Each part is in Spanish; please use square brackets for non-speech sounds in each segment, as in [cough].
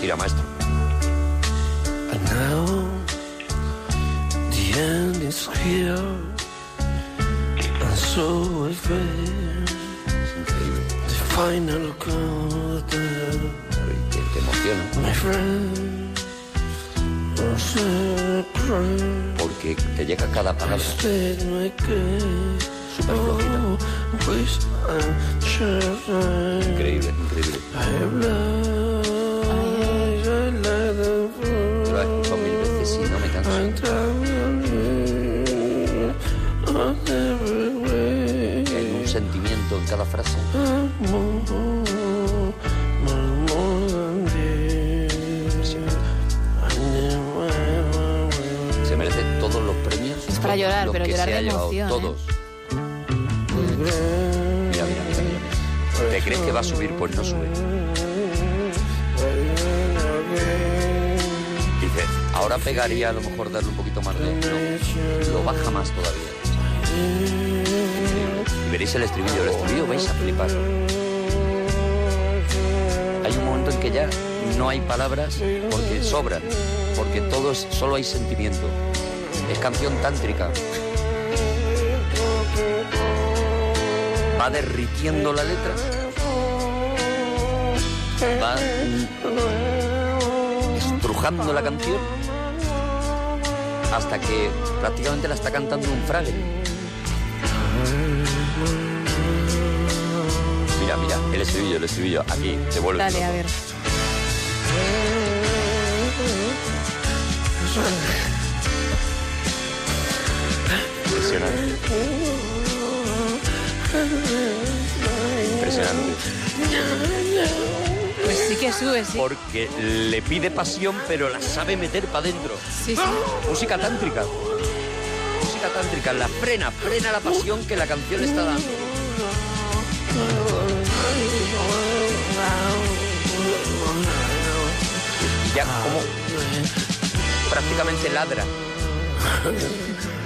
Tira, maestro. And now the end is here, and so I face the final countdown. Te, te emociona. My friend, Porque te llega cada palabra. Súper flojita. Increíble, increíble. Never will. Se merece todos los premios. Es para llorar, los pero que llorar se de ha llevado, emoción, ¿eh? Todos. Mira, mira, mira, mira. ¿Te crees que va a subir? Pues no sube. Dice, ahora pegaría a lo mejor darle un poquito más de... No, lo baja más todavía. Veréis el estribillo. El estribillo vais a flipar. Hay un momento en que ya no hay palabras porque sobran. Porque todo es, solo hay sentimiento. Es canción tántrica. Va derritiendo la letra. Va estrujando la canción hasta que prácticamente la está cantando un fragre. El estribillo, el estribillo, aquí, te vuelve. Dale, a ver. Impresionante. Impresionante. Pues sí que sube, sí. Porque le pide pasión, pero la sabe meter para adentro. Sí, sí. Música tántrica. Música tántrica. La frena, frena la pasión que la canción está dando. Ya como prácticamente ladra. [laughs]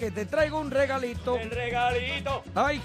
que te traigo un regalito. El regalito. ¡Ay!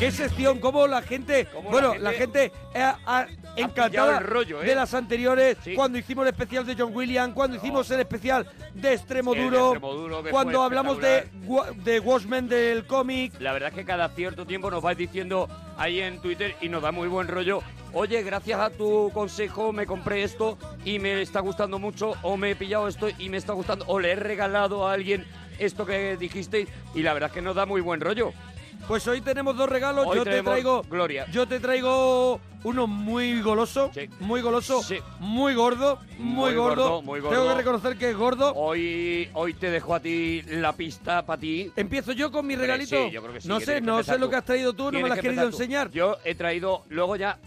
¿Qué sección? ¿Cómo la gente... ¿Cómo la bueno, gente- la gente... eh, ah, encantada el rollo, ¿eh? de las anteriores, Sí. cuando hicimos el especial de John Williams, cuando hicimos el especial de Extremo El de Duro, Extremo Duro, que cuando fue hablamos de. Wa- de Watchmen del cómic. La verdad es que cada cierto tiempo nos vais diciendo ahí en Twitter y nos da muy buen rollo. Oye, gracias a tu consejo me compré esto y me está gustando mucho, o me he pillado esto y me está gustando, o le he regalado a alguien esto que dijisteis y la verdad es que nos da muy buen rollo. Pues hoy tenemos dos regalos. Hoy yo te traigo. Gloria. Yo te traigo uno muy goloso. Sí. Muy goloso. Sí. Muy gordo. Muy, Muy gordo. gordo, muy gordo. Tengo que reconocer que es gordo. Hoy, hoy te dejo a ti la pista para ti. Empiezo yo con mi regalito. Sí, yo creo que sí, no que sé, no sé lo que has traído tú, no me lo has que querido enseñar. Yo he traído luego ya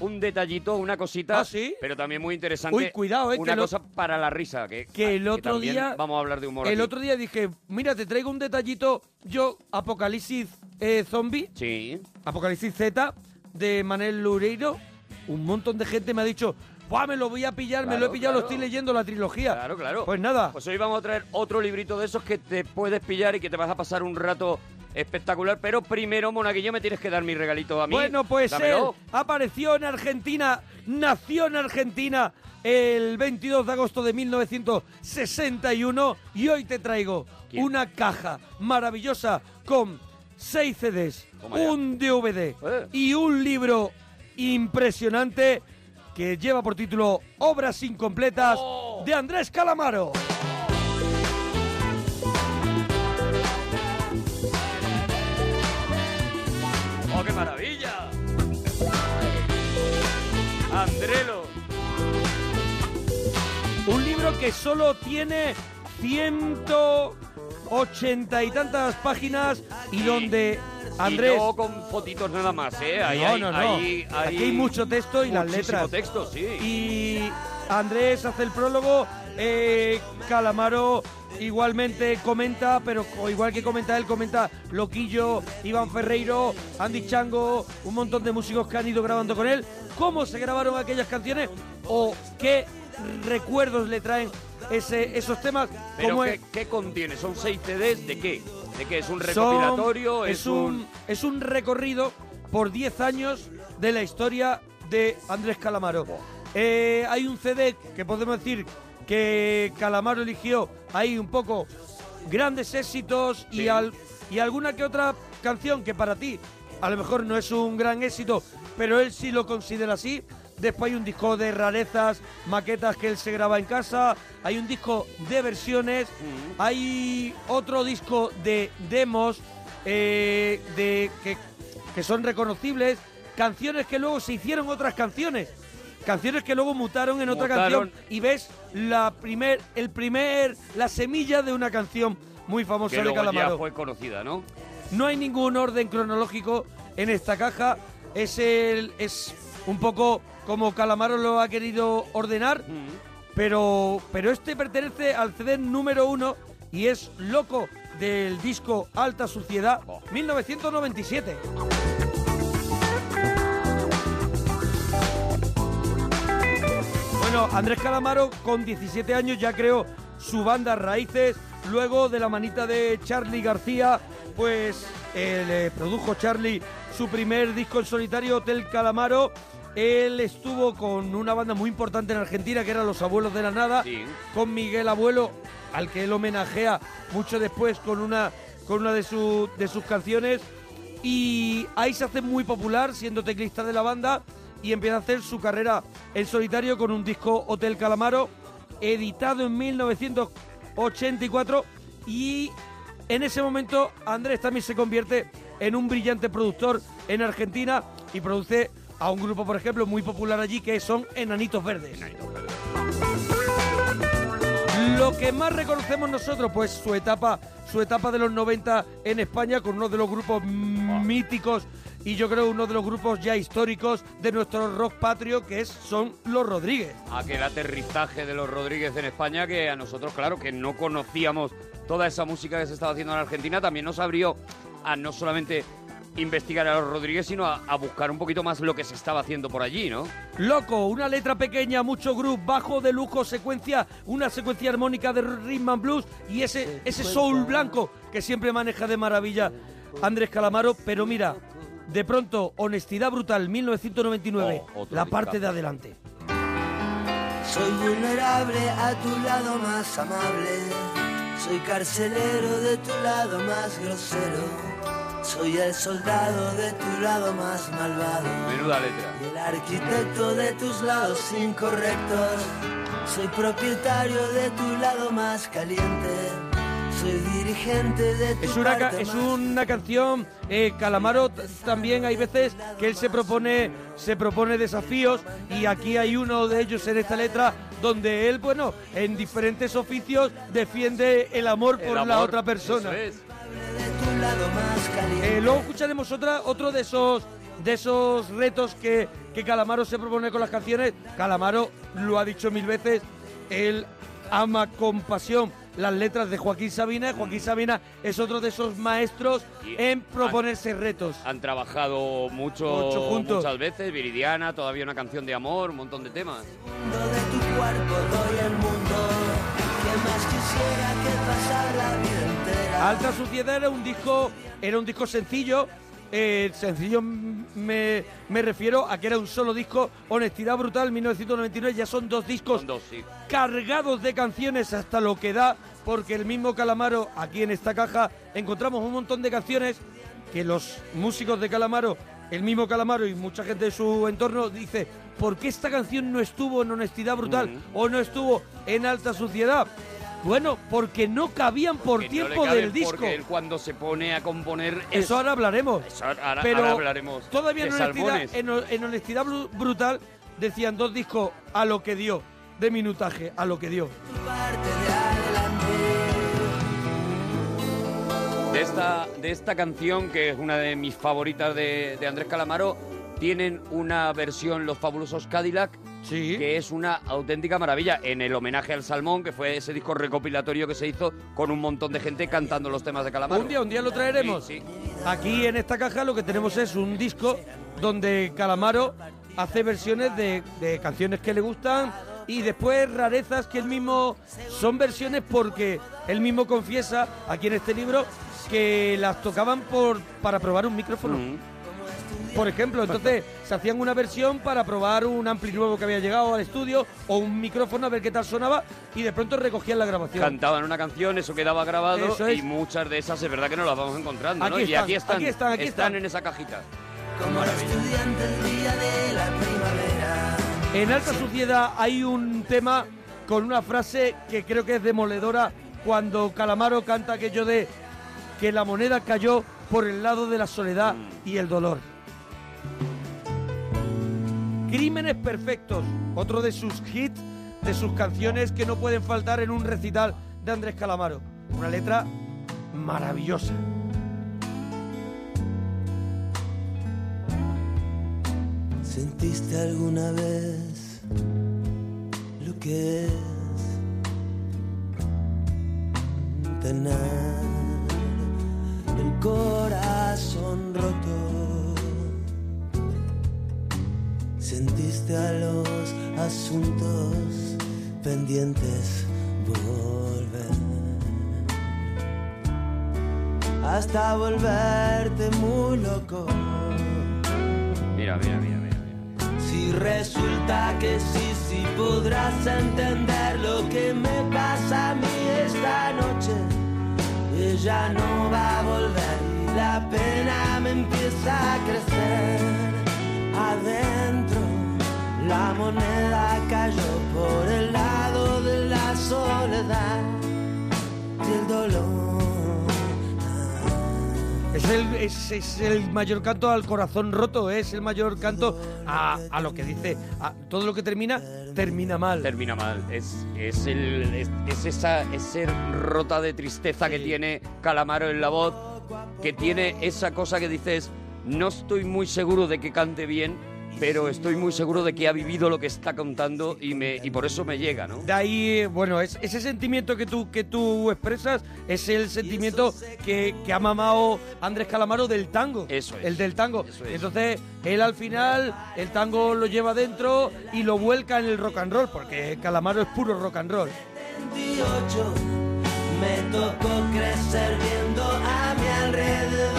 un detallito, una cosita, ¿Ah, sí? pero también muy interesante. Uy, cuidado, eh, Una que lo- cosa para la risa, que, que el otro también día- vamos a hablar de humor El aquí. otro día dije, mira, te traigo un detallito. Yo, Apocalipsis eh, Zombie, Sí. Apocalipsis Z, de Manel Loureiro. Un montón de gente me ha dicho, ¡buah, me lo voy a pillar, me lo he Claro, pillado, lo estoy leyendo la trilogía! Claro, claro. Pues nada, Pues hoy vamos a traer otro librito de esos que te puedes pillar y que te vas a pasar un rato espectacular. Pero primero, Monaguillo, me tienes que dar mi regalito a mí. Bueno, pues él Dámelo. apareció en Argentina, nació en Argentina el 22 de agosto de 1961 y hoy te traigo ¿Quién? una caja maravillosa con seis CDs, un DVD Eh. y un libro impresionante que lleva por título Obras incompletas Oh. de Andrés Calamaro. ¡Oh, qué maravilla! Andrelo. Un libro que solo tiene 180 y tantas páginas y donde Andrés... Y no con fotitos nada más, ¿eh? Ahí no, hay, no, no. ahí- Aquí hay mucho texto y las muchísimo letras. texto, sí. Y Andrés hace el prólogo, eh, Calamaro igualmente comenta, pero igual que comenta él, comenta Loquillo, Iván Ferreiro, Andy Chango, un montón de músicos que han ido grabando con él. ¿Cómo se grabaron aquellas canciones? ¿O qué recuerdos le traen ese, esos temas? Pero ¿Cómo ¿qué, es- qué contiene? ¿Son seis CDs de qué? ¿De qué? ¿Es un son- recopilatorio? es, un, es un recorrido por 10 años de la historia de Andrés Calamaro. Eh, hay un CD que podemos decir que Calamaro eligió ahí un poco grandes éxitos y, al- y alguna que otra canción que para ti a lo mejor no es un gran éxito, pero él sí lo considera así. Después hay un disco de rarezas, maquetas que él se graba en casa. Hay un disco de versiones. Hay otro disco de demos eh, de que, que son reconocibles. Canciones que luego se hicieron otras canciones. Canciones que luego mutaron en otra Mutaron. canción. Y ves la primer, el primer, la semilla de una canción muy famosa Que de luego ya Calamaro. fue conocida, ¿no? No hay ningún orden cronológico en esta caja. Es el es un poco como Calamaro lo ha querido ordenar, pero pero este pertenece al CD número uno y es loco del disco Alta Suciedad Oh. 1997. Bueno, Andrés Calamaro con 17 años ya creó su banda Raíces. Luego de la manita de Charlie García, pues eh, le produjo Charlie su primer disco en solitario, Hotel Calamaro. Él estuvo con una banda muy importante en Argentina, que eran Los Abuelos de la Nada, Sí. con Miguel Abuelo, al que él homenajea mucho después con una, con una de, su- de sus canciones. Y ahí se hace muy popular siendo teclista de la banda y empieza a hacer su carrera en solitario con un disco Hotel Calamaro, editado en 1984 y en ese momento Andrés también se convierte en un brillante productor en Argentina y produce a un grupo, por ejemplo, muy popular allí que son Enanitos Verdes. Lo que más reconocemos nosotros, pues su etapa, su etapa de los 90 en España con uno de los grupos míticos y yo creo uno de los grupos ya históricos de nuestro rock patrio que es son los Rodríguez. Aquel aterrizaje de los Rodríguez en España que a nosotros, claro, que no conocíamos toda esa música que se estaba haciendo en Argentina, también nos abrió a no solamente investigar a los Rodríguez, sino a, a buscar un poquito más lo que se estaba haciendo por allí, ¿no? Loco, una letra pequeña, mucho groove, bajo de lujo, secuencia, una secuencia armónica de rhythm and blues y ese, ese soul blanco que siempre maneja de maravilla Andrés Calamaro. Pero mira, de pronto, Honestidad Brutal 1999, Oh, otro la parte de adelante. Soy vulnerable a tu lado más amable. Soy carcelero de tu lado más grosero. Soy el soldado de tu lado más malvado. Menuda letra. Y el arquitecto de tus lados incorrectos. Soy propietario de tu lado más caliente. Soy dirigente de tu Es una, parte es una canción, eh, Calamaro también hay veces que él se propone, se propone desafíos y aquí hay uno de ellos en esta letra donde él, bueno, en diferentes oficios defiende el amor El por la otra persona. eso es. De tu lado más caliente. Eh, luego escucharemos otra, otro de esos de esos retos que, que Calamaro se propone con las canciones. Calamaro lo ha dicho mil veces, él ama con pasión las letras de Joaquín Sabina. Joaquín Sabina es otro de esos maestros en proponerse retos. Han trabajado mucho, Mucho juntos. muchas veces. Viridiana, todavía una canción de amor, un montón de temas. mundo de tu cuerpo doy el mundo. ¿Qué más quisiera que pasar la vida? Alta Suciedad era un disco, era un disco sencillo. eh, sencillo me, me refiero a que era un solo disco. Honestidad Brutal 1999 ya son dos discos Son dos, sí. cargados de canciones hasta lo que da, porque el mismo Calamaro, aquí en esta caja, encontramos un montón de canciones que los músicos de Calamaro, el mismo Calamaro y mucha gente de su entorno dice, ¿por qué esta canción no estuvo en Honestidad Brutal Ujú. o no estuvo en Alta Suciedad? Bueno, porque no cabían por no le tiempo cabe del disco. Porque él cuando se pone a componer... es- Eso ahora hablaremos. Eso ahora, Pero ahora hablaremos todavía en honestidad, en, en honestidad Bru- brutal decían dos discos a lo que dio, de minutaje, a lo que dio. De esta, de esta canción, que es una de mis favoritas de, de Andrés Calamaro, tienen una versión Los Fabulosos Cadillac, Sí. que es una auténtica maravilla, en el homenaje al Salmón, que fue ese disco recopilatorio que se hizo con un montón de gente cantando los temas de Calamaro. Un día, un día lo traeremos. Sí, sí. Aquí en esta caja lo que tenemos es un disco donde Calamaro hace versiones de, de canciones que le gustan y después rarezas que él mismo son versiones porque él mismo confiesa aquí en este libro que las tocaban por para probar un micrófono. Mm. Por ejemplo, entonces se hacían una versión para probar un ampli nuevo que había llegado al estudio o un micrófono a ver qué tal sonaba y de pronto recogían la grabación. Cantaban una canción, eso quedaba grabado Eso es. y muchas de esas es verdad que no las vamos encontrando, ¿no? Aquí y están, aquí están, aquí están, aquí están. en esa cajita. Como los estudiantes el día de la primavera. En Alta Suciedad hay un tema con una frase que creo que es demoledora cuando Calamaro canta aquello de que la moneda cayó por el lado de la soledad y el dolor. Crímenes perfectos, otro de sus hits, de sus canciones que no pueden faltar en un recital de Andrés Calamaro. Una letra maravillosa. ¿Sentiste alguna vez lo que es tener el corazón roto? ¿Sentiste a los asuntos pendientes volver? Hasta volverte muy loco. Mira, mira, mira, mira. mira. Si resulta que sí, sí podrás entender lo que me pasa a mí esta noche. Ella no va a volver y la pena me empieza a crecer. Adentro la moneda cayó por el lado de la soledad y el dolor. Es el, es, es el mayor canto al corazón roto, es el mayor canto a, a lo que dice, a todo lo que termina, termina mal. Termina mal. Es, es, el, es, es esa ese rota de tristeza que tiene Calamaro en la voz, que tiene esa cosa que dices, no estoy muy seguro de que cante bien, pero estoy muy seguro de que ha vivido lo que está contando y, me, y por eso me llega, ¿no? De ahí, bueno, es, ese sentimiento que tú, que tú expresas es el sentimiento que, que ha mamado Andrés Calamaro del tango. Eso es. El del tango. Eso es. Entonces, él al final, el tango lo lleva dentro y lo vuelca en el rock and roll, porque Calamaro es puro rock and roll. 28 me tocó crecer viendo a mi alrededor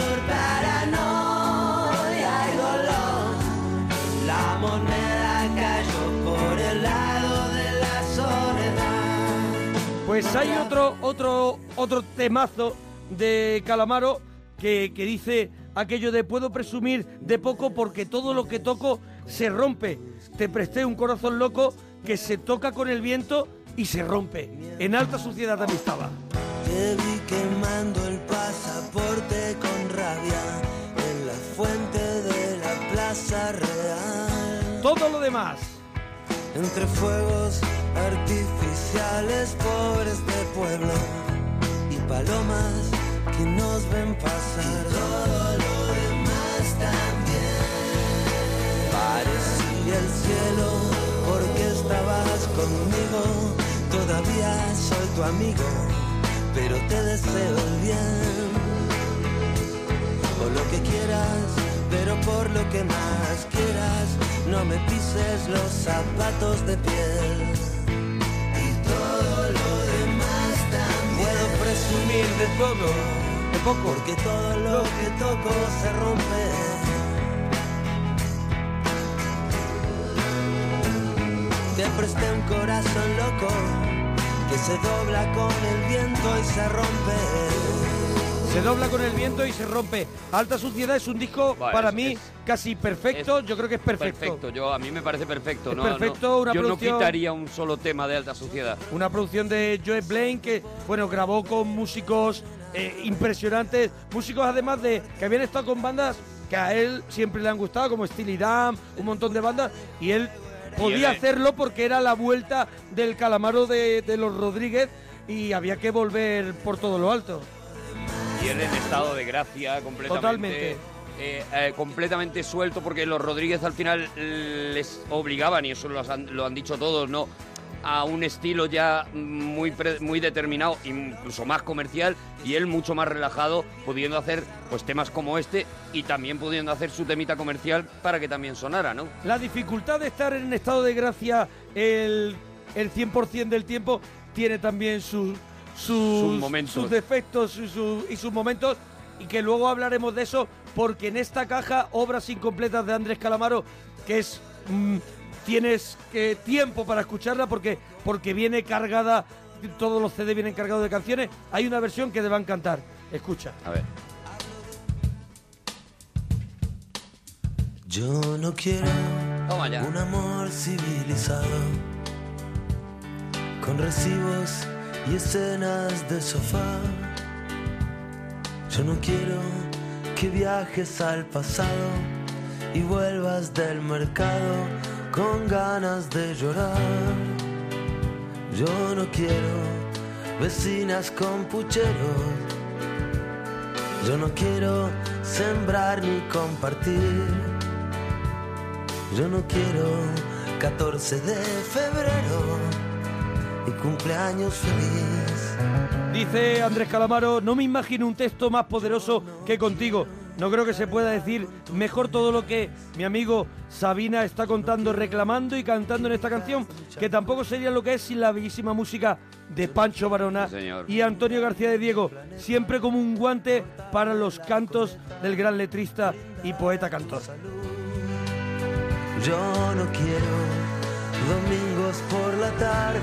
Pues hay otro, otro, otro temazo de Calamaro que, que dice aquello de puedo presumir de poco porque todo lo que toco se rompe. Te presté un corazón loco que se toca con el viento y se rompe. En alta suciedad también estaba. Te vi quemando el pasaporte con rabia en la fuente de la Plaza Real. Todo lo demás. Entre fuegos artificiales pobres de pueblo y palomas que nos ven pasar. todo lo demás también. Parecía el cielo porque estabas conmigo. Todavía soy tu amigo, pero te deseo el bien. O lo que quieras, pero por lo que más quieras, no me pises los zapatos de piel. Y todo lo demás también. Puedo presumir de todo, De poco. porque todo lo que toco se rompe. Te presté un corazón loco que se dobla con el viento y se rompe. Se dobla con el viento y se rompe. Alta suciedad es un disco para es- mí es- casi perfecto. Yo creo que es perfecto. Perfecto, yo a mí me parece perfecto. No, perfecto, no, una yo producción- no quitaría un solo tema de alta suciedad. Una producción de Joe Blaine que, bueno, grabó con músicos eh, impresionantes. Músicos además de que habían estado con bandas que a él siempre le han gustado, como Steely Dan, un montón de bandas. Y él podía hacerlo porque era la vuelta del calamaro de, de los Rodríguez y había que volver por todo lo alto. Y él en estado de gracia, completamente. Totalmente. eh, eh, completamente suelto, porque los Rodríguez al final les obligaban, y eso lo han, lo han dicho todos, ¿no? A un estilo ya muy, pre- muy determinado, incluso más comercial, y él mucho más relajado, pudiendo hacer pues temas como este y también pudiendo hacer su temita comercial para que también sonara, ¿no? La dificultad de estar en estado de gracia el, el 100% del tiempo tiene también sus, sus, Sus momentos. sus defectos y, su- y sus momentos y que luego hablaremos de eso porque en esta caja obras incompletas de Andrés Calamaro que es mm, tienes que tiempo para escucharla porque porque viene cargada todos los CD vienen cargados de canciones hay una versión que te va a encantar escucha A ver. Yo no quiero Toma ya. un amor civilizado con recibos y escenas de sofá. Yo no quiero que viajes al pasado y vuelvas del mercado con ganas de llorar. Yo no quiero vecinas con pucheros. Yo no quiero sembrar ni compartir. Yo no quiero 14 de febrero y cumpleaños feliz. Dice Andrés Calamaro, no me imagino un texto más poderoso que contigo. No creo que se pueda decir mejor todo lo que mi amigo Sabina está contando, reclamando y cantando en esta canción, que tampoco sería lo que es sin la bellísima música de Pancho Barona Sí, señor. y Antonio García de Diego, siempre como un guante para los cantos del gran letrista y poeta cantor. Yo no quiero domingos por la tarde.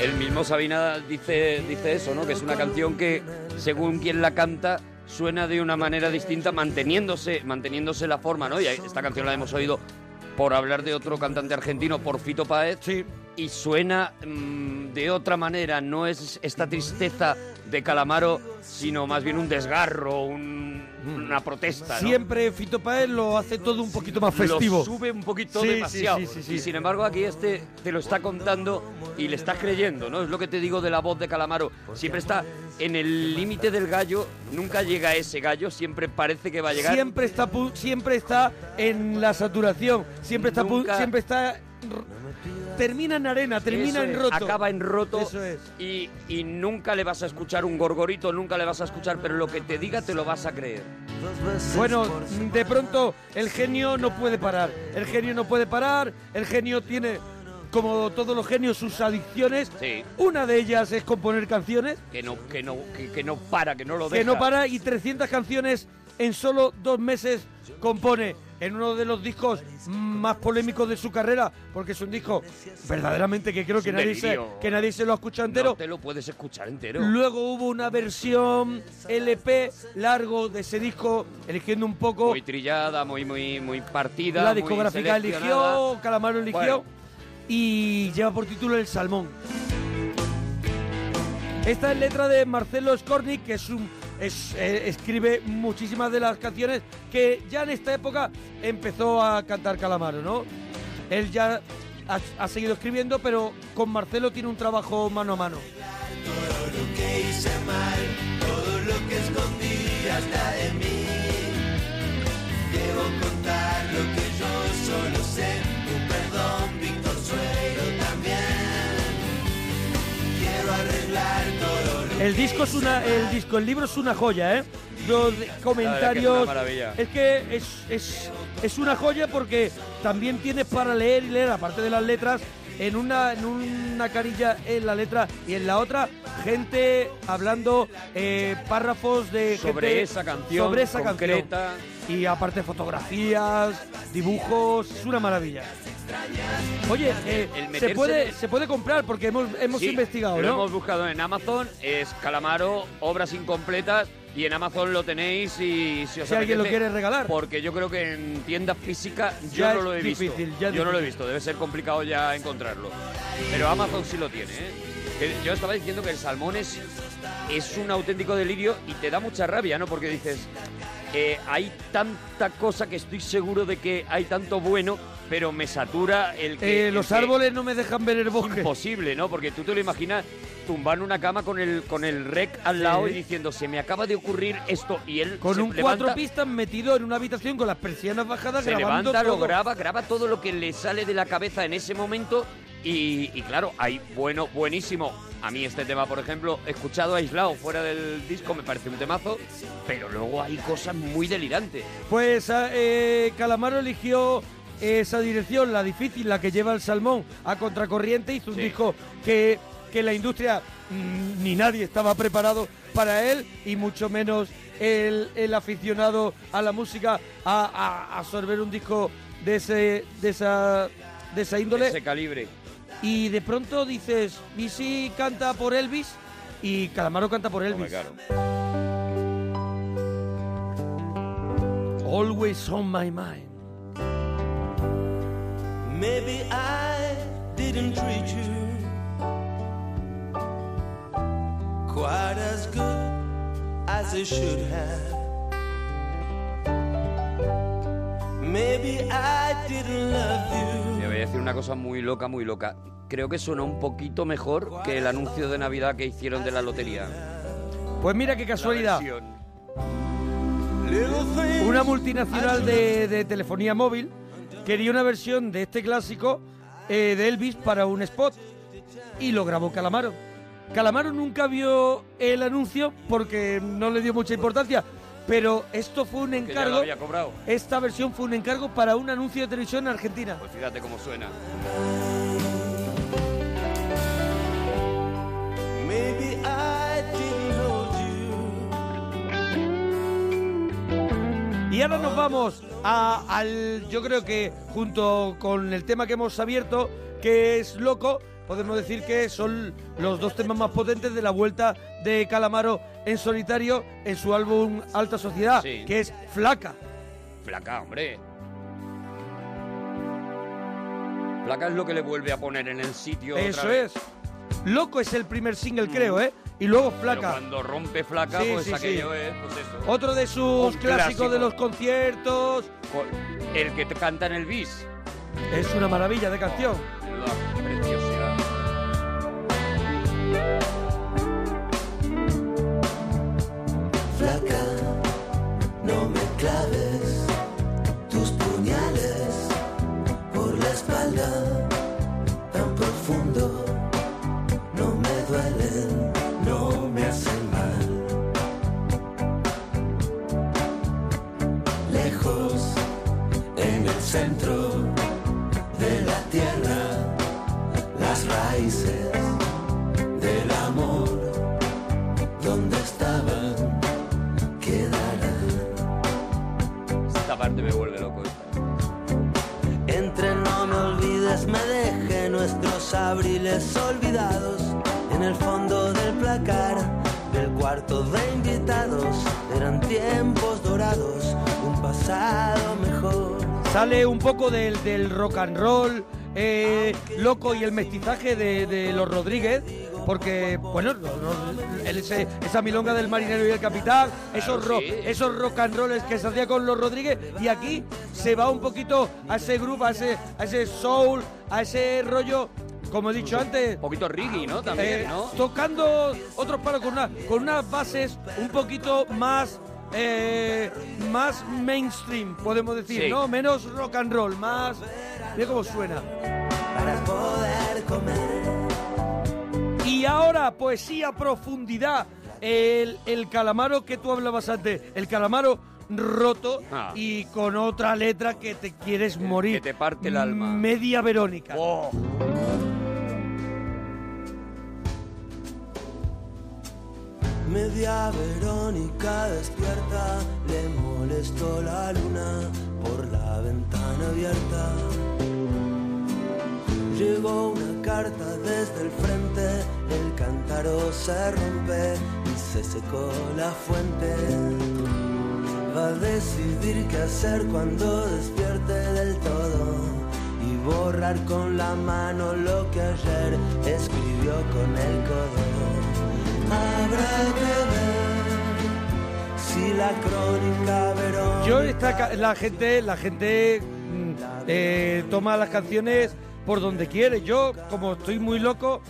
El mismo Sabina dice, dice eso, ¿no? Que es una canción que, según quien la canta, suena de una manera distinta, manteniéndose, manteniéndose la forma, ¿no? Y esta canción la hemos oído por hablar de otro cantante argentino, por Fito Páez. Sí. Y suena mm, de otra manera, no es esta tristeza de Calamaro, sino más bien un desgarro, un- una protesta, ¿no? Siempre Fito Páez lo hace todo un poquito más festivo. Lo sube un poquito Sí, demasiado. sí, sí, sí. Y sin embargo, aquí este te lo está contando y le estás creyendo, ¿no? Es lo que te digo de la voz de Calamaro. Siempre está en el límite del gallo, nunca llega ese gallo, siempre parece que va a llegar. siempre está pu- siempre está en la saturación siempre está Nunca- siempre está termina en arena termina Eso en es, roto Acaba en roto. Eso es. Y, y nunca le vas a escuchar un gorgorito, nunca le vas a escuchar, pero lo que te diga te lo vas a creer. Bueno de pronto el genio no puede parar el genio no puede parar el genio tiene como todos los genios sus adicciones Sí. una de ellas es componer canciones Que no, que no, que, que no para, que no lo deja. que no para y 300 canciones en solo dos meses compone en uno de los discos más polémicos de su carrera, porque es un disco verdaderamente que creo que nadie, se, que nadie se lo ha escuchado entero. No te lo puedes escuchar entero. Luego hubo una versión LP largo de ese disco, eligiendo un poco. Muy trillada, muy, muy, muy partida. la discográfica eligió, Calamaro eligió. Bueno. Y lleva por título El Salmón. Esta es letra de Marcelo Skornik, que es un, es, eh, escribe muchísimas de las canciones que ya en esta época empezó a cantar Calamaro, ¿no? Él ya ha, ha seguido escribiendo, pero con Marcelo tiene un trabajo mano a mano. Todo lo que hice mal, todo lo que escondí hasta de mí. Debo contar lo que yo solo sé. Un perdón, Víctor Suero El disco es una, el disco, el libro es una joya, ¿eh? Los comentarios. es que es, es, es una joya porque también tienes para leer y leer, aparte de las letras, en una, en una carilla en la letra y en la otra, gente hablando eh, párrafos de Sobre gente esa canción sobre esa concreta. canción. Y aparte fotografías, dibujos, es una maravilla. Oye, eh, El se, puede, se puede comprar porque hemos, hemos Sí, investigado, Lo ¿no? hemos buscado en Amazon, es Calamaro, obras incompletas, y en Amazon lo tenéis y si os Si alguien lo quiere regalar. Porque yo creo que en tiendas físicas yo Ya no lo he difícil, visto. yo no lo he visto, debe ser complicado ya encontrarlo. Pero Amazon sí lo tiene, ¿eh? Yo estaba diciendo que el salmón es, es un auténtico delirio y te da mucha rabia, ¿no? Porque dices, eh, hay tanta cosa que estoy seguro de que hay tanto bueno, pero me satura el que... Eh, el los que- árboles no me dejan ver el bosque. imposible, ¿no? Porque tú te lo imaginas tumbando una cama con el con el rec al lado Sí. y diciendo, se me acaba de ocurrir esto y él Con se un levanta, cuatro pistas metido en una habitación con las persianas bajadas se grabando levanta, lo graba, graba todo lo que le sale de la cabeza en ese momento y, y claro, hay bueno, buenísimo. A mí este tema, por ejemplo, escuchado aislado fuera del disco me parece un temazo, pero luego hay cosas muy delirantes. Pues ah, eh, Calamaro eligió esa dirección, la difícil, la que lleva el salmón a contracorriente. Hizo un Sí. disco que, que la industria mm, ni nadie estaba preparado para él y mucho menos el, el aficionado a la música a, a absorber un disco de ese de esa de esa índole. Ese calibre. Y de pronto dices, ¿y si canta por Elvis? Y Calamaro canta por Elvis. Hombre. Always on my mind. Maybe I didn't treat you quite as good as I should have. Maybe I didn't love you. Te voy a decir una cosa muy loca, muy loca. Creo que suena un poquito mejor que el anuncio de Navidad que hicieron de la lotería. Pues mira qué casualidad. Una multinacional de, de telefonía móvil quería una versión de este clásico eh, de Elvis para un spot y lo grabó Calamaro. Calamaro nunca vio el anuncio porque no le dio mucha importancia, pero esto fue un Que ya lo encargo. había cobrado. Esta versión fue un encargo para un anuncio de televisión en Argentina. Pues fíjate cómo suena. Maybe I didn't hold you. Y ahora nos vamos a- al, yo creo que junto con el tema que hemos abierto, que es Loco, podemos decir que son los dos temas más potentes de la vuelta de Calamaro en solitario en su álbum Alta Sociedad, Sí. que es Flaca. Flaca, hombre. Flaca es lo que le vuelve a poner en el sitio. otra Eso vez. es. Loco es el primer single, creo, ¿eh? Y luego Pero Flaca. cuando rompe flaca, Sí, pues sí, aquello es, pues eso. Otro de sus Un clásicos clásico. de los conciertos. Co- El que te canta en el bis. Es una maravilla de canción. Menuda preciosidad. Flaca, no me claves parte me vuelve loco. Entre no me olvides, me dejé nuestros abriles olvidados en el fondo del placar del cuarto de invitados. Eran tiempos dorados, un pasado mejor. Sale un poco del, del rock and roll eh, loco y el mestizaje de, de los Rodríguez porque, bueno, ese- esa milonga del marinero y el capitán, esos, ro- sí. esos rock and rolls que se hacía con los Rodríguez, y aquí se va un poquito a ese grupo, a ese, a ese soul, a ese rollo, como he dicho antes, Un poquito reggae, ¿no? También, eh, ¿no? tocando otros palos con, una, con unas bases un poquito más eh, más mainstream, podemos decir, Sí. ¿no? Menos rock and roll, más... Mira cómo suena. para poder comer. Y ahora, poesía profundidad. El, el calamaro que tú hablabas antes, el calamaro roto Ah. y con otra letra que te quieres morir. que te parte el alma. Media Verónica. Oh, Media Verónica despierta, le molestó la luna por la ventana abierta. Llegó una carta desde el frente, el cántaro se rompe y se secó la fuente. Va a decidir qué hacer cuando despierte del todo y borrar con la mano lo que ayer escribió con el codo. Habrá que ver si la crónica Verónica. Yo esta la gente, la gente mm, eh, toma las canciones por donde quiere. Yo, como estoy muy loco,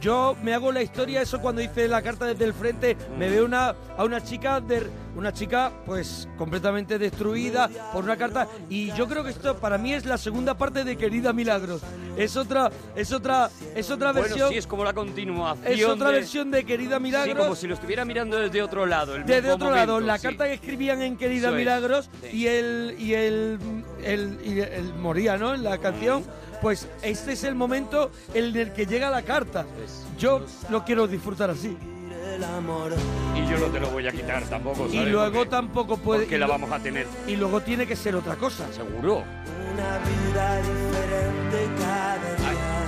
yo me hago la historia, eso cuando hice la carta desde el frente, me veo una, a una chica de una chica pues completamente destruida por una carta y yo creo que esto para mí es la segunda parte de Querida Milagros. Es otra, es otra, es otra bueno, versión. sí, es como la continuación. es otra de- versión de Querida Milagros. Sí, como si lo estuviera mirando desde otro lado. el Desde otro lado, la sí. carta que escribían en Querida Eso es, Milagros sí. y y el, el, y él moría, ¿no? En la canción. Pues este es el momento en el que llega la carta. Es. Yo lo quiero disfrutar así. Y yo no te lo voy a quitar tampoco, Y ¿sabes? luego Porque- tampoco puede. Y la vamos a tener. Y luego tiene que ser otra cosa. Seguro. Una vida diferente cada día.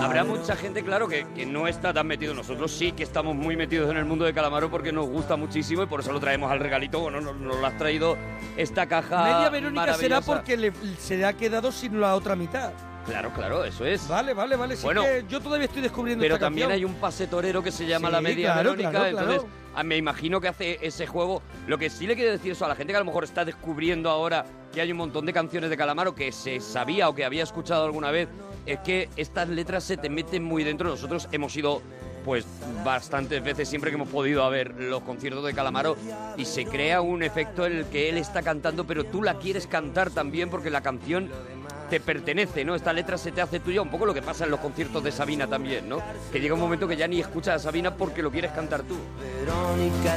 Habrá mucha gente, claro, que, que no está tan metido. Nosotros sí que estamos muy metidos en el mundo de Calamaro porque nos gusta muchísimo y por eso lo traemos al regalito. Bueno, nos, nos lo has traído esta caja. Media Verónica será porque le- se le ha quedado sin la otra mitad. Claro, claro, eso es. Vale, vale, vale. Sí Bueno, que yo todavía estoy descubriendo Pero esta también hay un pase torero que se llama Sí, la media claro, Verónica, claro, claro. entonces ah, me imagino que hace ese juego. Lo que sí le quiero decir eso a la gente que a lo mejor está descubriendo ahora que hay un montón de canciones de Calamaro que se sabía o que había escuchado alguna vez, es que estas letras se te meten muy dentro. Nosotros hemos ido pues bastantes veces siempre que hemos podido ver los conciertos de Calamaro y se crea un efecto en el que él está cantando, pero tú la quieres cantar también porque la canción te pertenece, ¿no? Esta letra se te hace tuya, un poco lo que pasa en los conciertos de Sabina también, ¿no? Que llega un momento que ya ni escuchas a Sabina porque lo quieres cantar tú.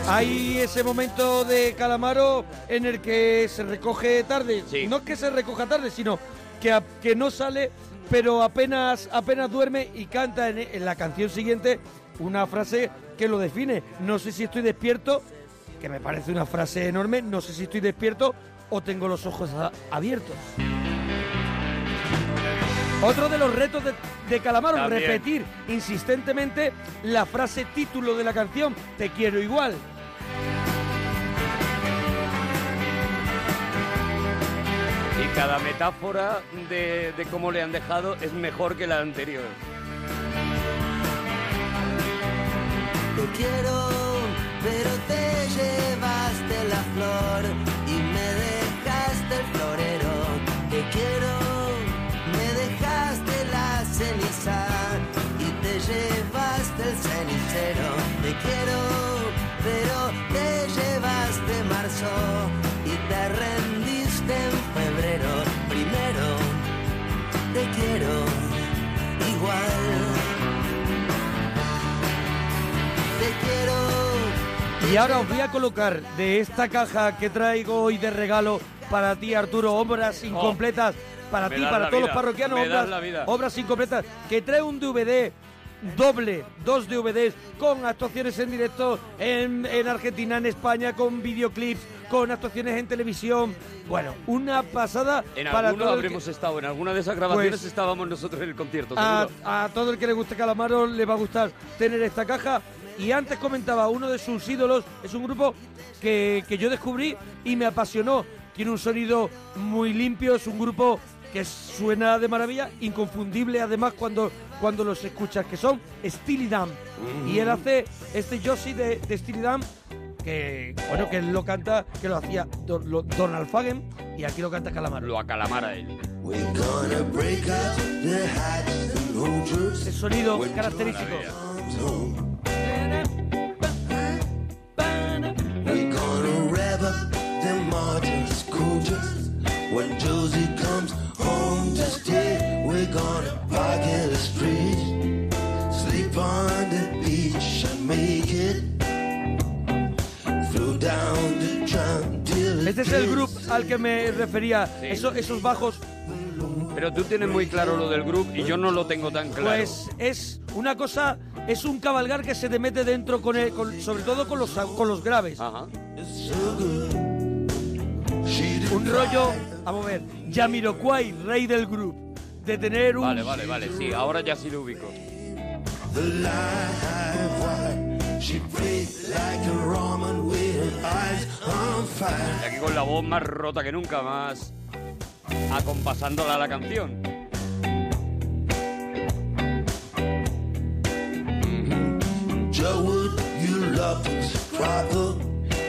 Hay ese momento de Calamaro en el que se recoge tarde. Sí. No es que se recoja tarde, sino que, a- que no sale, pero apenas, apenas duerme y canta en, en la canción siguiente una frase que lo define. No sé si estoy despierto, que me parece una frase enorme, no sé si estoy despierto o tengo los ojos abiertos. Otro de los retos de, de Calamaro, También. repetir insistentemente la frase título de la canción, Te quiero igual. Y cada metáfora de, cómo le han dejado es mejor que la anterior. Te quiero, pero te llevaste la flor y me dejaste el florero. Te quiero, me dejaste la ceniza y te llevaste el cenicero. Te quiero, pero te llevaste marzo Y ahora os voy a colocar de esta caja que traigo hoy de regalo para ti, Arturo, obras incompletas. Para ti, para todos vida, los parroquianos, obras, incompletas. Que trae un DVD doble, dos DVDs con actuaciones en directo en, en Argentina, en España, con videoclips, con actuaciones en televisión. Bueno, una pasada En para todo que- habremos estado, en alguna de esas grabaciones Pues, estábamos nosotros en el concierto, a, a todo el que le guste Calamaro le va a gustar tener esta caja. Y antes comentaba, uno de sus ídolos es un grupo que, que yo descubrí y me apasionó. Tiene un sonido muy limpio, es un grupo que suena de maravilla, inconfundible además cuando, cuando los escuchas, que son Steely Dan. Y él hace este Josie de, de Steely Dan, que bueno, que él lo canta, que lo hacía Don, lo- Donald Fagen, y aquí lo canta Calamaro. Lo acalamara él. El sonido característico. Comes home. We're gonna rev up the martyrs, cougars. When Josie comes home to stay, we're gonna park in the street, sleep on the beach and make it. Flow down the tram till it Este es el grupo al que me refería. Eso- esos bajos, Pero tú tienes muy claro lo del grupo y yo no lo tengo tan claro. pues es una cosa, es un cabalgar que se te mete dentro con, el- con- sobre todo con los, con los graves. Ajá. Un rollo, vamos a ver, Jamiroquai, rey del grupo, de tener un Vale, vale, vale, sí, ahora ya sí lo ubico. Y aquí con la voz más rota que nunca, más acompasándola a la canción. Joe you.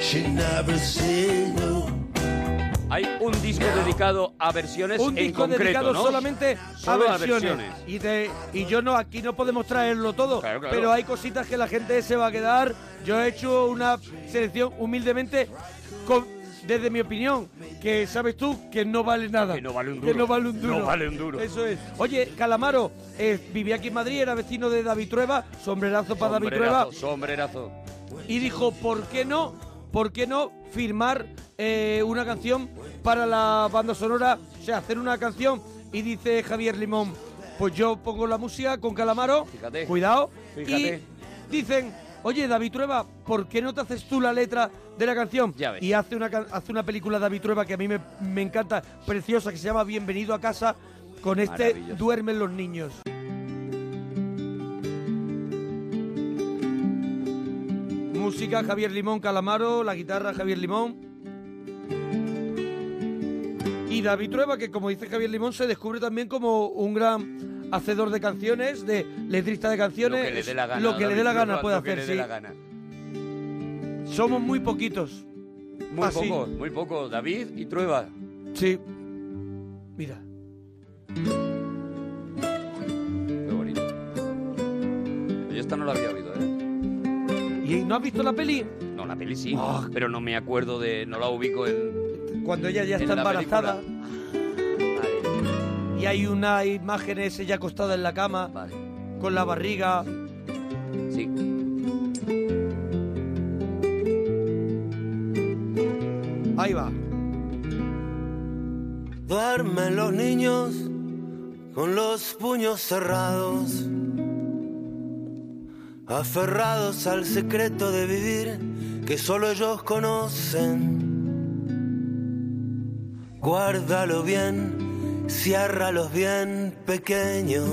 She never no. Hay un disco dedicado a versiones un en disco concreto, dedicado ¿no? solamente Solo a versiones. Y, de- y yo no, aquí no podemos traerlo todo, Claro, claro. pero hay cositas que la gente se va a quedar. Yo he hecho una selección humildemente, con- desde mi opinión, que sabes tú que no vale nada. Que no vale un Que duro. no vale un duro. No vale un duro. Eso es. Oye, Calamaro, eh, vivía aquí en Madrid, era vecino de David Trueba, sombrerazo para David Trueba. Sombrerazo, sombrerazo. y dijo, ¿por qué no? ¿Por qué no firmar eh, una canción para la banda sonora? O sea, hacer una canción y dice Javier Limón, pues yo pongo la música con Calamaro, Fíjate. cuidado, Fíjate. y dicen, oye David Trueba, ¿por qué no te haces tú la letra de la canción? Ya ves. Y hace una, hace una película David Trueba que a mí me, me encanta, preciosa, que se llama Bienvenido a casa, con este. Duermen los niños. Música Javier Limón Calamaro, la guitarra Javier Limón. Y David Trueba, que como dice Javier Limón, se descubre también como un gran hacedor de canciones, de letrista de Lo canciones. que le dé la gana. Lo que le dé la gana puede lo que hacer, le dé sí. la gana. Somos muy poquitos. Muy Así. poco, muy poco. David y Trueba. Sí. Mira. Qué bonito. Yo esta no la había oído, ¿eh? ¿Y no has visto la peli? No, la peli sí, Ah. pero no me acuerdo de... No la ubico en... Cuando ella ya En está embarazada y hay una imagen esa ella acostada en la cama vale. con la barriga. Sí. Ahí va. Duermen los niños con los puños cerrados, aferrados al secreto de vivir que solo ellos conocen. Guárdalo bien, ciérralos bien pequeño.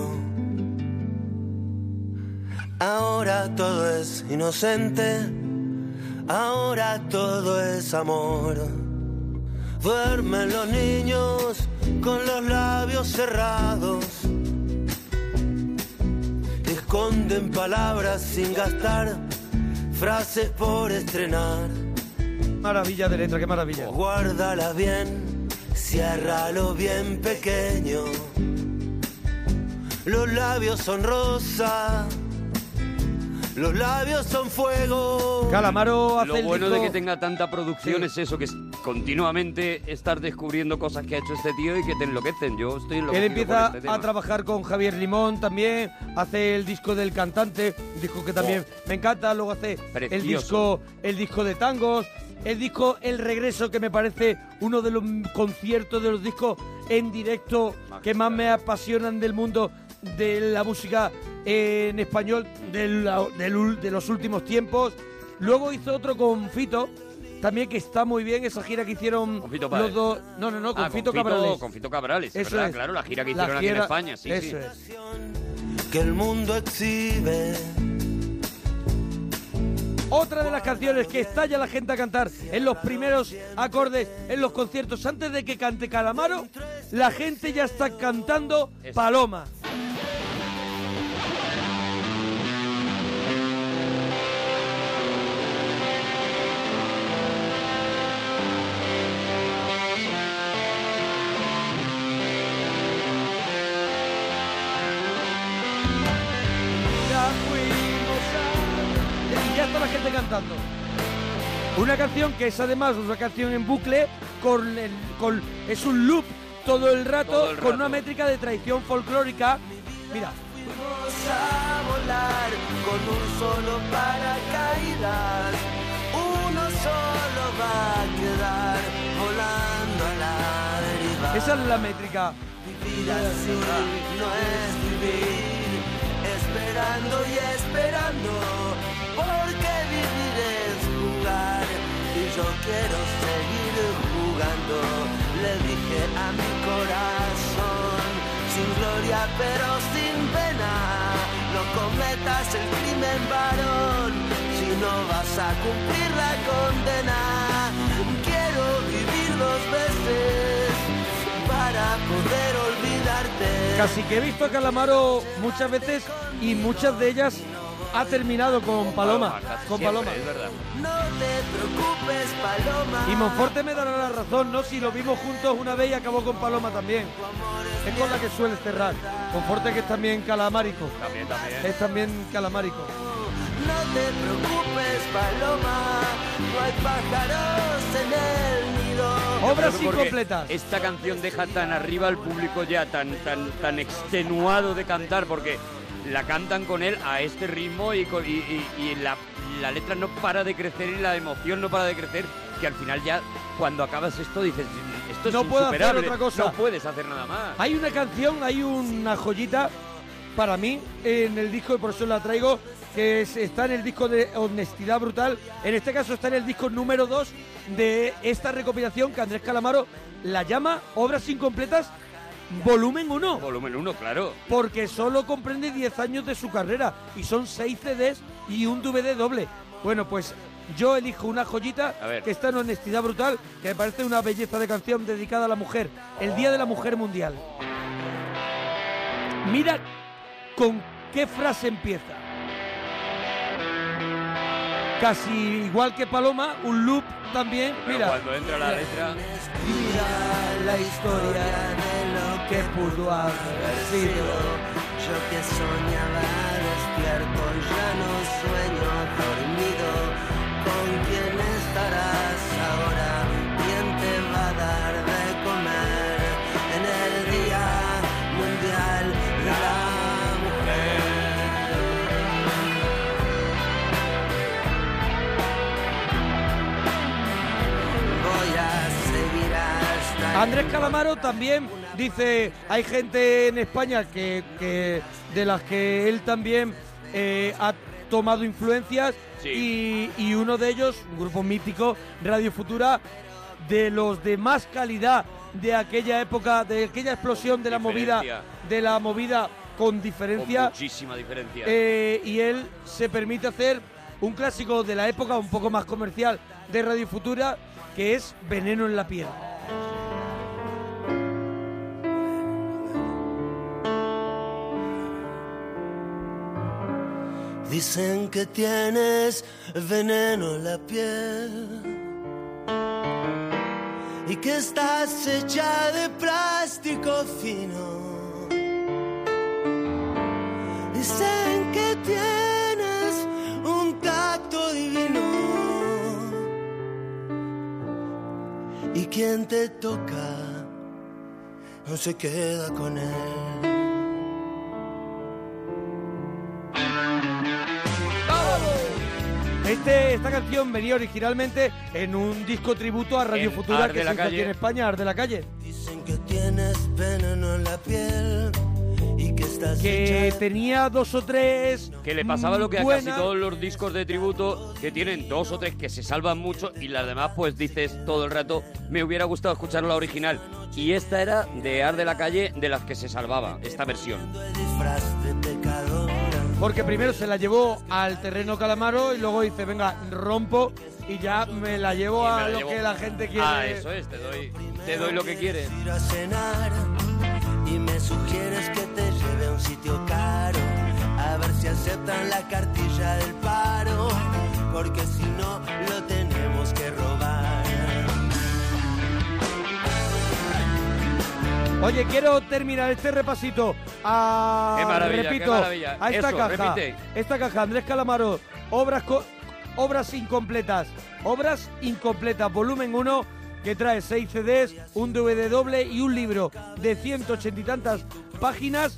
Ahora todo es inocente, ahora todo es amor. Duermen los niños con los labios cerrados. Esconden palabras sin gastar, frases por estrenar. Maravilla de letra, qué maravilla. Guárdala bien, ciérralo bien pequeño. Los labios son rosa, los labios son fuego. Calamaro hace Lo el bueno disco- de que tenga tanta producción es eso, que es continuamente estar descubriendo cosas que ha hecho este tío y que te enloquecen. Yo estoy Él enloquecido empieza por este tema. a trabajar con Javier Limón también, hace el disco del cantante, un disco que también me encanta, luego hace el Precioso. disco, el disco de tangos, el disco El Regreso, que me parece uno de los conciertos de los discos en directo que más me apasionan del mundo de la música en español del- del ul- de los últimos tiempos. Luego hizo otro con Fito, también que está muy bien, esa gira que hicieron Con Fito los dos. No, no, no, con Ah, Fito Cabrales. Con Fito Cabrales, Eso ¿verdad? es. Claro, la gira que hicieron aquí en España, sí, eso sí. es. que el mundo exhibe. Otra de las canciones que estalla la gente a cantar en los primeros acordes, en los conciertos, antes de que cante Calamaro, la gente ya está cantando Paloma. A... Y ya está la gente cantando. Una canción que es además una canción en bucle con, el- con es un loop todo el rato Todo el con rato. una métrica de tradición folclórica. Mira, Vamos a volar con un solo paracaídas. Uno solo va a quedar volando a la deriva. esa es la métrica. Vivir así no es vivir, esperando y esperando, porque vivir es jugar y yo quiero seguir jugando. Le dije a mi corazón, sin gloria pero sin pena, no cometas el crimen varón, si no vas a cumplir la condena. Quiero vivir dos veces para poder olvidarte. Casi que he visto a Calamaro muchas veces y muchas de ellas ha terminado con Paloma, con siempre, Paloma. Es verdad. No te preocupes, Paloma. Y Monforte me dará la razón, ¿no? Si lo vimos juntos una vez y acabó con Paloma también. Es con la que suele cerrar. Monforte que es también calamárico. También, también. Es también calamárico. No te preocupes, Paloma. No hay pájaros en el nido. Obras incompletas. Esta canción deja tan arriba al público ya, tan, tan, tan extenuado de cantar, porque la cantan con él a este ritmo y, con- y, y- y la, la letra no para de crecer y la emoción no para de crecer, que al final ya cuando acabas esto dices, esto es No puedo hacer otra cosa. no puedes hacer nada más. Hay una canción, hay una joyita para mí en el disco y por eso la traigo, que es- está en el disco de Honestidad Brutal. En este caso está en el disco número 2 de esta recopilación que Andrés Calamaro la llama Obras Incompletas Volumen 1. Volumen 1, claro. porque solo comprende 10 años de su carrera y son 6 CDs y un DVD doble. Bueno, pues yo elijo una joyita A ver. que está en honestidad brutal, que me parece una belleza de canción dedicada a la mujer, el Día de la Mujer Mundial. Mira con qué frase empieza. Casi igual que Paloma, un loop también. Pero Mira, cuando entra la letra... mira la historia de lo que pudo haber sido. Yo que soñaba despierto, ya no sueño dormido. ¿Con quién estarás ahora? ¿Quién te va a dar de comer en el Día Mundial de la Mujer? Voy a seguir hasta Andrés Calamaro también dice, hay gente en España que, que- de las que él también eh, ha tomado influencias y, y uno de ellos, un grupo mítico, Radio Futura, de los de más calidad de aquella época, de aquella explosión de la movida, de la movida con Con diferencia. muchísima diferencia. Eh, y él se permite hacer un clásico de la época un poco más comercial de Radio Futura, que es Veneno en la piel. Dicen que tienes veneno en la piel y que estás hecha de plástico fino. Dicen que tienes un tacto divino y quien te toca no se queda con él. Este, esta canción venía originalmente en un disco tributo a Radio En Futura Ar que se aquí Calle. en España, Ar de la Calle. Dicen que tienes veneno en la piel y que estás que hecha. tenía dos o tres. Que le pasaba lo que a casi todos los discos de tributo, que tienen dos o tres que se salvan mucho y las demás pues dices todo el rato, me hubiera gustado escuchar la original. Y esta era de Ar de la Calle, de las que se salvaba, esta versión. Porque primero se la llevó al terreno Calamaro y luego dice, venga, rompo y ya me la llevo me a la lo llevo- que la gente quiere. Ah, eso es, te doy, te doy lo que quieres. Ir a cenar y me sugieres que te lleve a un sitio caro. A ver si aceptan la cartilla del paro. Porque si no, lo tenemos que robar. Oye, quiero terminar este repasito a Qué maravilla, qué repito, maravilla. a esta Eso, caja. repite. Esta caja, Andrés Calamaro, obras obras incompletas. Obras incompletas, volumen 1 que trae 6 CDs, un DVD doble y un libro de 180 y tantas páginas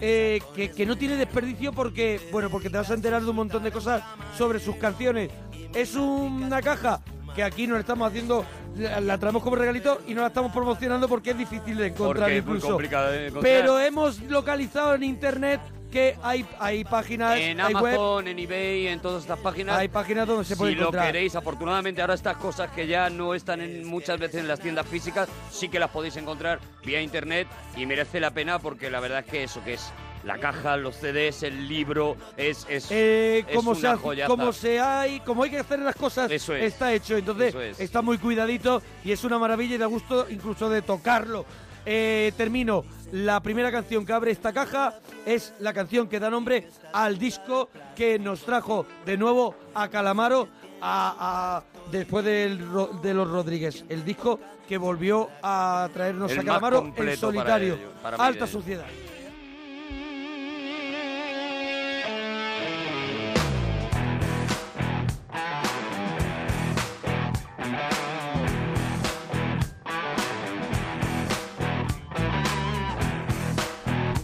eh, que, que no tiene desperdicio porque, bueno, porque te vas a enterar de un montón de cosas sobre sus canciones. Es una caja que aquí nos estamos haciendo, la, la traemos como regalito y no la estamos promocionando porque es difícil de encontrar Porque es muy incluso. complicado de encontrar. Pero hemos localizado en internet que hay, hay páginas, En hay web, Amazon, en eBay, en todas estas páginas. hay páginas donde se puede si lo encontrar. queréis, afortunadamente ahora estas cosas que ya no están en, muchas veces en las tiendas físicas, sí que las podéis encontrar vía internet y merece la pena porque la verdad es que eso que es la caja, los CDs, el libro, es, es, Eh, es como, una se, joyaza. como se hay, como hay que hacer las cosas, Eso es. está hecho. Entonces Eso es. está muy cuidadito y es una maravilla y da gusto incluso de tocarlo. Eh, termino. La primera canción que abre esta caja es la canción que da nombre al disco que nos trajo de nuevo a Calamaro a, a- después del de los Rodríguez. El disco que volvió a traernos El a Calamaro en para solitario. ello, para mí Alta ello. Sociedad.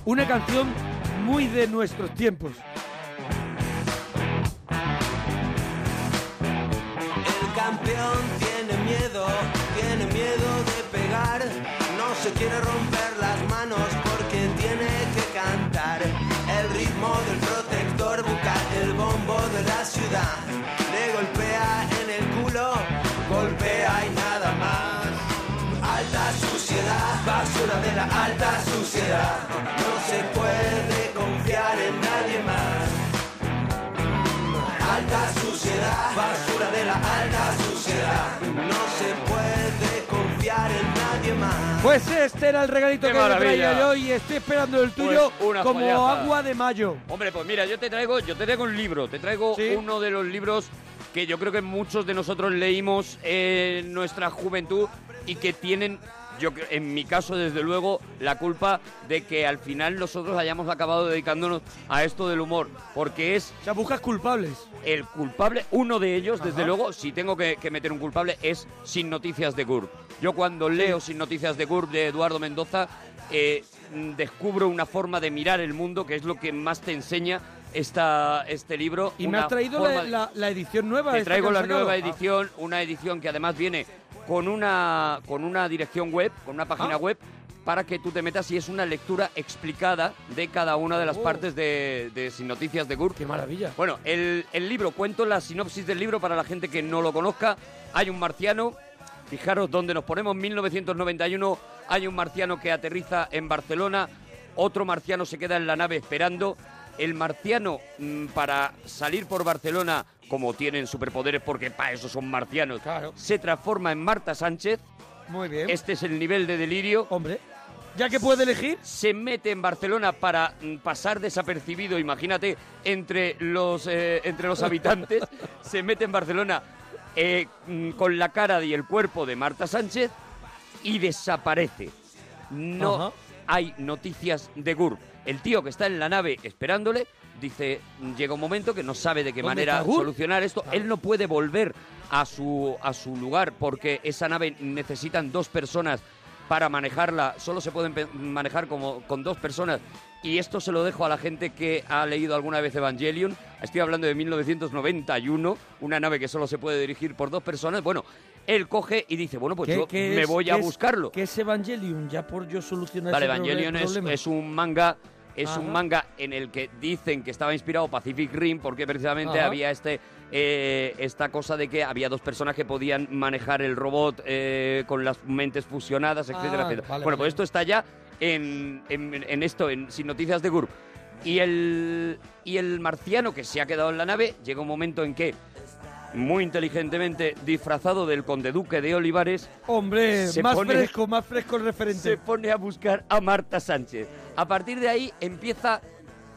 Una canción muy de nuestros tiempos. El campeón tiene miedo, tiene miedo de pegar. No se quiere romper las manos porque tiene que cantar. El ritmo del protector busca el bombo de la ciudad. La alta suciedad. No se puede confiar en nadie más. Alta suciedad, basura de la alta suciedad. No se puede confiar en nadie más. Pues este era el regalito ¡Qué que me traía yo y estoy esperando el tuyo Pues una como joyaza. agua de mayo. Hombre, pues mira, yo te traigo, yo te traigo un libro, te traigo Sí. uno de los libros que yo creo que muchos de nosotros leímos en nuestra juventud y que tienen, yo en mi caso desde luego, la culpa de que al final nosotros hayamos acabado dedicándonos a esto del humor, porque es O sea, buscas culpables. el culpable, uno de ellos, desde luego, si tengo que, que meter un culpable, es Sin Noticias de GURB. Yo cuando leo Sin Noticias de GURB de Eduardo Mendoza, eh, descubro una forma de mirar el mundo que es lo que más te enseña esta, este libro. Y me has traído forma la, la- la edición nueva. te traigo la nueva Ah, edición, una edición que además viene con una, con una dirección web, con una página Ah. web, para que tú te metas y es una lectura explicada de cada una de las Oh. partes de, de Sin Noticias de GURB. ¡Qué maravilla! Bueno, el, el libro, cuento la sinopsis del libro para la gente que no lo conozca. Hay un marciano, fijaros dónde nos ponemos, 1991, hay un marciano que aterriza en Barcelona, otro marciano se queda en la nave esperando. El marciano, mm, para salir por Barcelona, como tienen superpoderes, porque para eso son marcianos, Claro. se transforma en Marta Sánchez. Muy bien. Este es el nivel de delirio Hombre, ya que puede elegir, se mete en Barcelona para mm, pasar desapercibido, imagínate, entre los, eh, entre los habitantes, [laughs] se mete en Barcelona eh, mm, con la cara y el cuerpo de Marta Sánchez y desaparece. No Ajá. hay noticias de GURB. El tío que está en la nave esperándole dice, llega un momento que no sabe de qué ¿Dónde manera está solucionar esto. Él no puede volver a su, a su lugar porque esa nave necesitan dos personas para manejarla. Solo se pueden manejar como con dos personas. Y esto se lo dejo a la gente que ha leído alguna vez Evangelion. Estoy hablando de 1991, una nave que solo se puede dirigir por dos personas. Bueno, él coge y dice, bueno, pues ¿qué- yo qué me es- voy a es- buscarlo. ¿Qué es Evangelion? Ya por yo solucionar Vale, ese Evangelion es un manga es un manga en el que dicen que estaba inspirado Pacific Rim porque precisamente Ajá. había este eh, esta cosa de que había dos personas que podían manejar el robot eh, con las mentes fusionadas, etcétera, Ah, etcétera. vale, bueno, vale. pues esto está ya en, en- en esto, en Sin Noticias de Gurb. Y el, y el marciano que se ha quedado en la nave, llega un momento en que, muy inteligentemente disfrazado del conde duque de Olivares, Hombre, Se más pone- fresco, más fresco el se referente. pone a buscar a Marta Sánchez. A partir de ahí empieza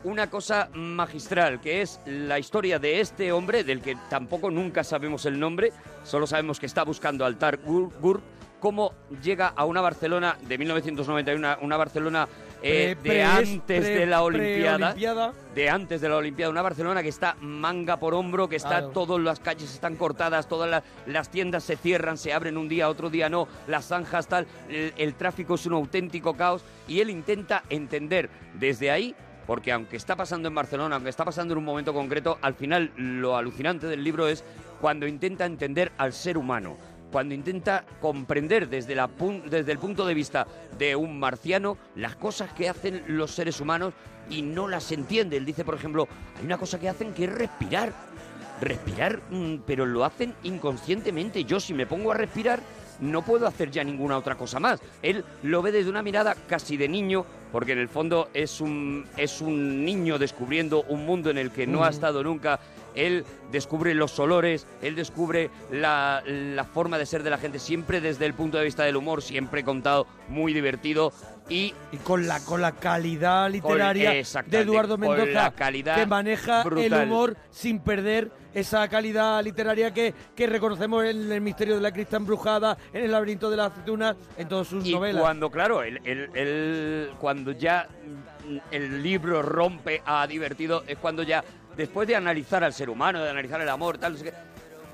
una cosa magistral, que es la historia de este hombre, del que tampoco nunca sabemos el nombre, solo sabemos que está buscando al Tar Gur, Gur, cómo llega a una Barcelona de 1991, una, una Barcelona eh, Pre- de antes pre- de la Olimpiada de antes de la Olimpiada, una Barcelona que está manga por hombro, que está Claro. todas las calles están cortadas, todas la- las tiendas se cierran, se abren un día, otro día no, las zanjas tal, el, el tráfico es un auténtico caos y él intenta entender desde ahí, porque aunque está pasando en Barcelona, aunque está pasando en un momento concreto, al final lo alucinante del libro es cuando intenta entender al ser humano. Cuando intenta comprender desde, la desde el punto de vista de un marciano las cosas que hacen los seres humanos y no las entiende. Él dice, por ejemplo, hay una cosa que hacen que es respirar. Respirar, mm, pero lo hacen inconscientemente. Yo si me pongo a respirar no puedo hacer ya ninguna otra cosa más. Él lo ve desde una mirada casi de niño, porque en el fondo es un, es un niño descubriendo un mundo en el que no ha estado nunca. Él descubre los olores, él descubre la, la forma de ser de la gente, siempre desde el punto de vista del humor, siempre contado, muy divertido y Y con la, con la calidad literaria de exactamente, Eduardo con Mendoza, la calidad que maneja el brutal. humor sin perder esa calidad literaria que, que reconocemos en El misterio de la crista embrujada, en El laberinto de las aceitunas, en todas sus Y novelas. cuando, claro, el, el- el- cuando ya mm, el libro rompe a divertido, es cuando ya, después de analizar al ser humano, de analizar el amor, tal, no sé qué,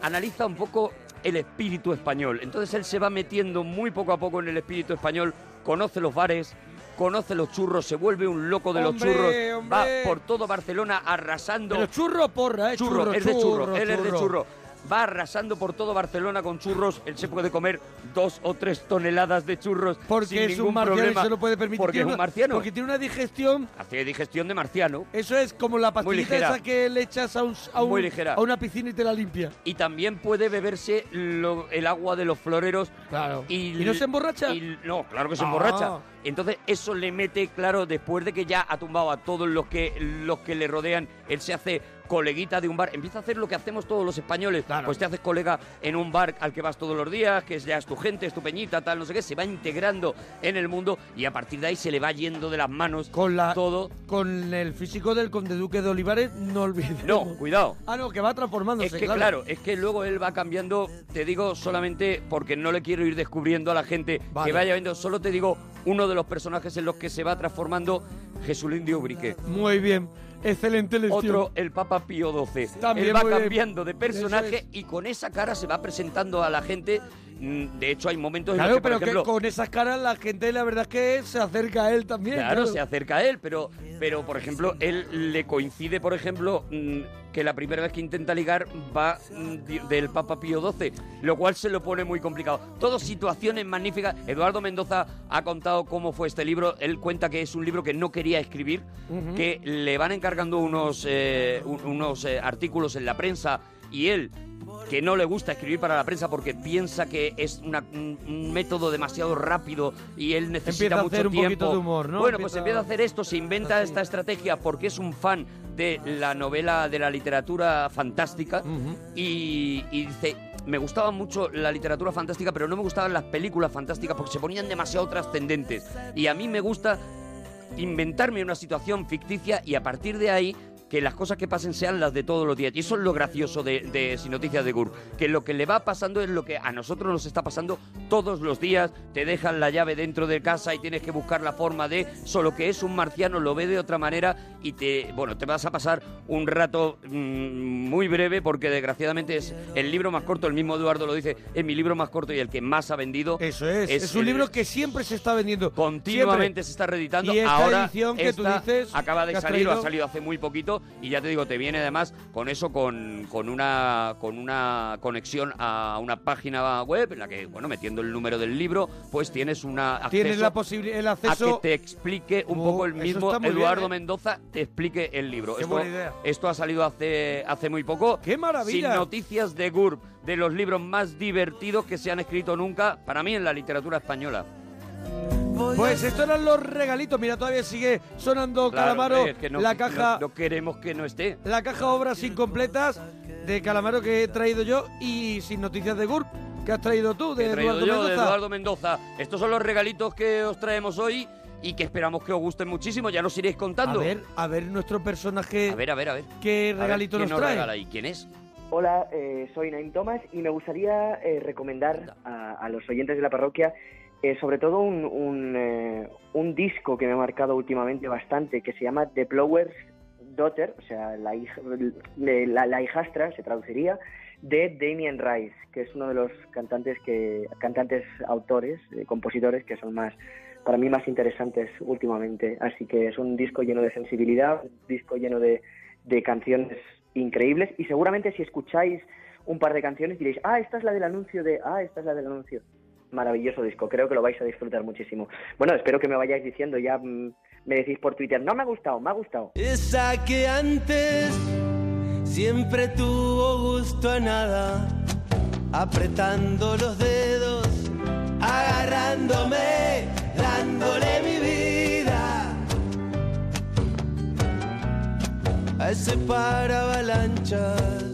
analiza un poco el espíritu español. Entonces él se va metiendo muy poco a poco en el espíritu español, conoce los bares, conoce los churros, se vuelve un loco de los churros, hombre. va por todo Barcelona arrasando. Pero churro porra, ¿eh? Churro, es de churro, churro, él es de churro. Va arrasando por todo Barcelona con churros. Él se puede comer dos o tres toneladas de churros Porque sin es ningún un marciano problema. y se lo puede permitir. Porque es un marciano. Porque tiene una digestión. Hace digestión de marciano. Eso es como la pastillita esa que le echas a, un, a, un- Muy ligera. a una piscina y te la limpia. Y también puede beberse lo- el agua de los floreros. Claro. Y, ¿Y no se emborracha? y- no, claro que se Ah. emborracha. Entonces eso le mete, claro, después de que ya ha tumbado a todos los que, los que le rodean, él se hace coleguita de un bar, empieza a hacer lo que hacemos todos los españoles, Claro. pues te haces colega en un bar al que vas todos los días, que ya es tu gente, es tu peñita, tal, no sé qué, se va integrando en el mundo y a partir de ahí se le va yendo de las manos Con la todo. con el físico del conde duque de Olivares, no olvides. No, cuidado. Ah, no, que va transformándose, Es que claro. es que luego él va cambiando, te digo solamente porque no le quiero ir descubriendo a la gente Vale. que vaya viendo, solo te digo uno de los personajes en los que se va transformando Jesulín de Ubrique. Muy bien. Excelente lección. Otro, el Papa Pío XII. También él va cambiando de personaje y con esa cara se va presentando a la gente. Mm, De hecho, hay momentos en Claro, los que, por pero que con esas caras la gente la verdad es que se acerca a él también. Claro, se acerca a él, pero, pero por ejemplo, él le coincide, por ejemplo, mm, que la primera vez que intenta ligar va mm, del Papa Pío XII, lo cual se lo pone muy complicado. Todo situaciones magníficas. Eduardo Mendoza ha contado cómo fue este libro. Él cuenta que es un libro que no quería escribir, que le van encargando unos, eh, un- unos eh, artículos en la prensa y él que no le gusta escribir para la prensa porque piensa que es una- un, método demasiado rápido y él necesita Empieza a mucho un tiempo. poquito de humor, ¿no? Bueno, pues Empieza- empieza a hacer esto, se inventa esta estrategia porque es un fan de la novela, de la literatura fantástica y, y dice, me gustaba mucho la literatura fantástica, pero no me gustaban las películas fantásticas porque se ponían demasiado trascendentes. Y a mí me gusta inventarme una situación ficticia y a partir de ahí que las cosas que pasen sean las de todos los días. Y eso es lo gracioso de, de Sin Noticias de Gur. Que lo que le va pasando es lo que a nosotros nos está pasando todos los días. Te dejan la llave dentro de casa y tienes que buscar la forma de... Solo que es un marciano, lo ve de otra manera y te... Bueno, te vas a pasar un rato mm, muy breve porque desgraciadamente es el libro más corto. El mismo Eduardo lo dice. Es mi libro más corto y el que más ha vendido. Eso es. Es, un el- libro que siempre se está vendiendo. continuamente Siempre. se está reeditando. Y esta Ahora edición que tú dices acaba de salir, o ha salido hace muy poquito. Y ya te digo, te viene además con eso, con, con, una, con una conexión a una página web en la que, bueno, metiendo el número del libro, pues tienes una Tienes acceso la posibilidad, el a acceso... que te explique un Oh, poco el mismo bien, Eduardo ¿eh? Mendoza, te explique el libro. Qué esto, buena idea. esto ha salido hace, hace muy poco. ¡Qué maravilla! Sin noticias de GURB, de los libros más divertidos que se han escrito nunca, para mí, en la literatura española. Pues estos eran los regalitos. Mira, todavía sigue sonando Claro, Calamaro, es que no- la caja... No, no queremos que no esté. La caja obras incompletas de Calamaro que he traído yo y sin noticias de GURB que has traído tú, de he traído Eduardo yo de Mendoza. Eduardo Mendoza. Estos son los regalitos que os traemos hoy y que esperamos que os gusten muchísimo. Ya nos iréis A contando. ver, a ver nuestro personaje, a ver, a ver. a ver. qué A ver, regalito ¿quién nos trae. regala y quién es? Hola, eh, soy Naim Thomas y me gustaría eh, recomendar a, a los oyentes de la parroquia eh, sobre todo un, eh, un disco que me ha marcado últimamente bastante que se llama The Blower's Daughter, o sea, la, hija- la, la hijastra, se traduciría, de Damien Rice, que es uno de los cantantes que cantantes autores, eh, compositores que son más para mí más interesantes últimamente. Así que es un disco lleno de sensibilidad, un disco lleno de, de canciones increíbles y seguramente si escucháis un par de canciones diréis, ah, esta es la del anuncio de, ah, esta es la del anuncio. Maravilloso disco, creo que lo vais a disfrutar muchísimo. Bueno, espero que me vayáis diciendo, ya mm, me decís por Twitter, no me ha gustado, me ha gustado. Esa que antes siempre tuvo gusto a nada, apretando los dedos, agarrándome, dándole mi vida a ese paravalanchas.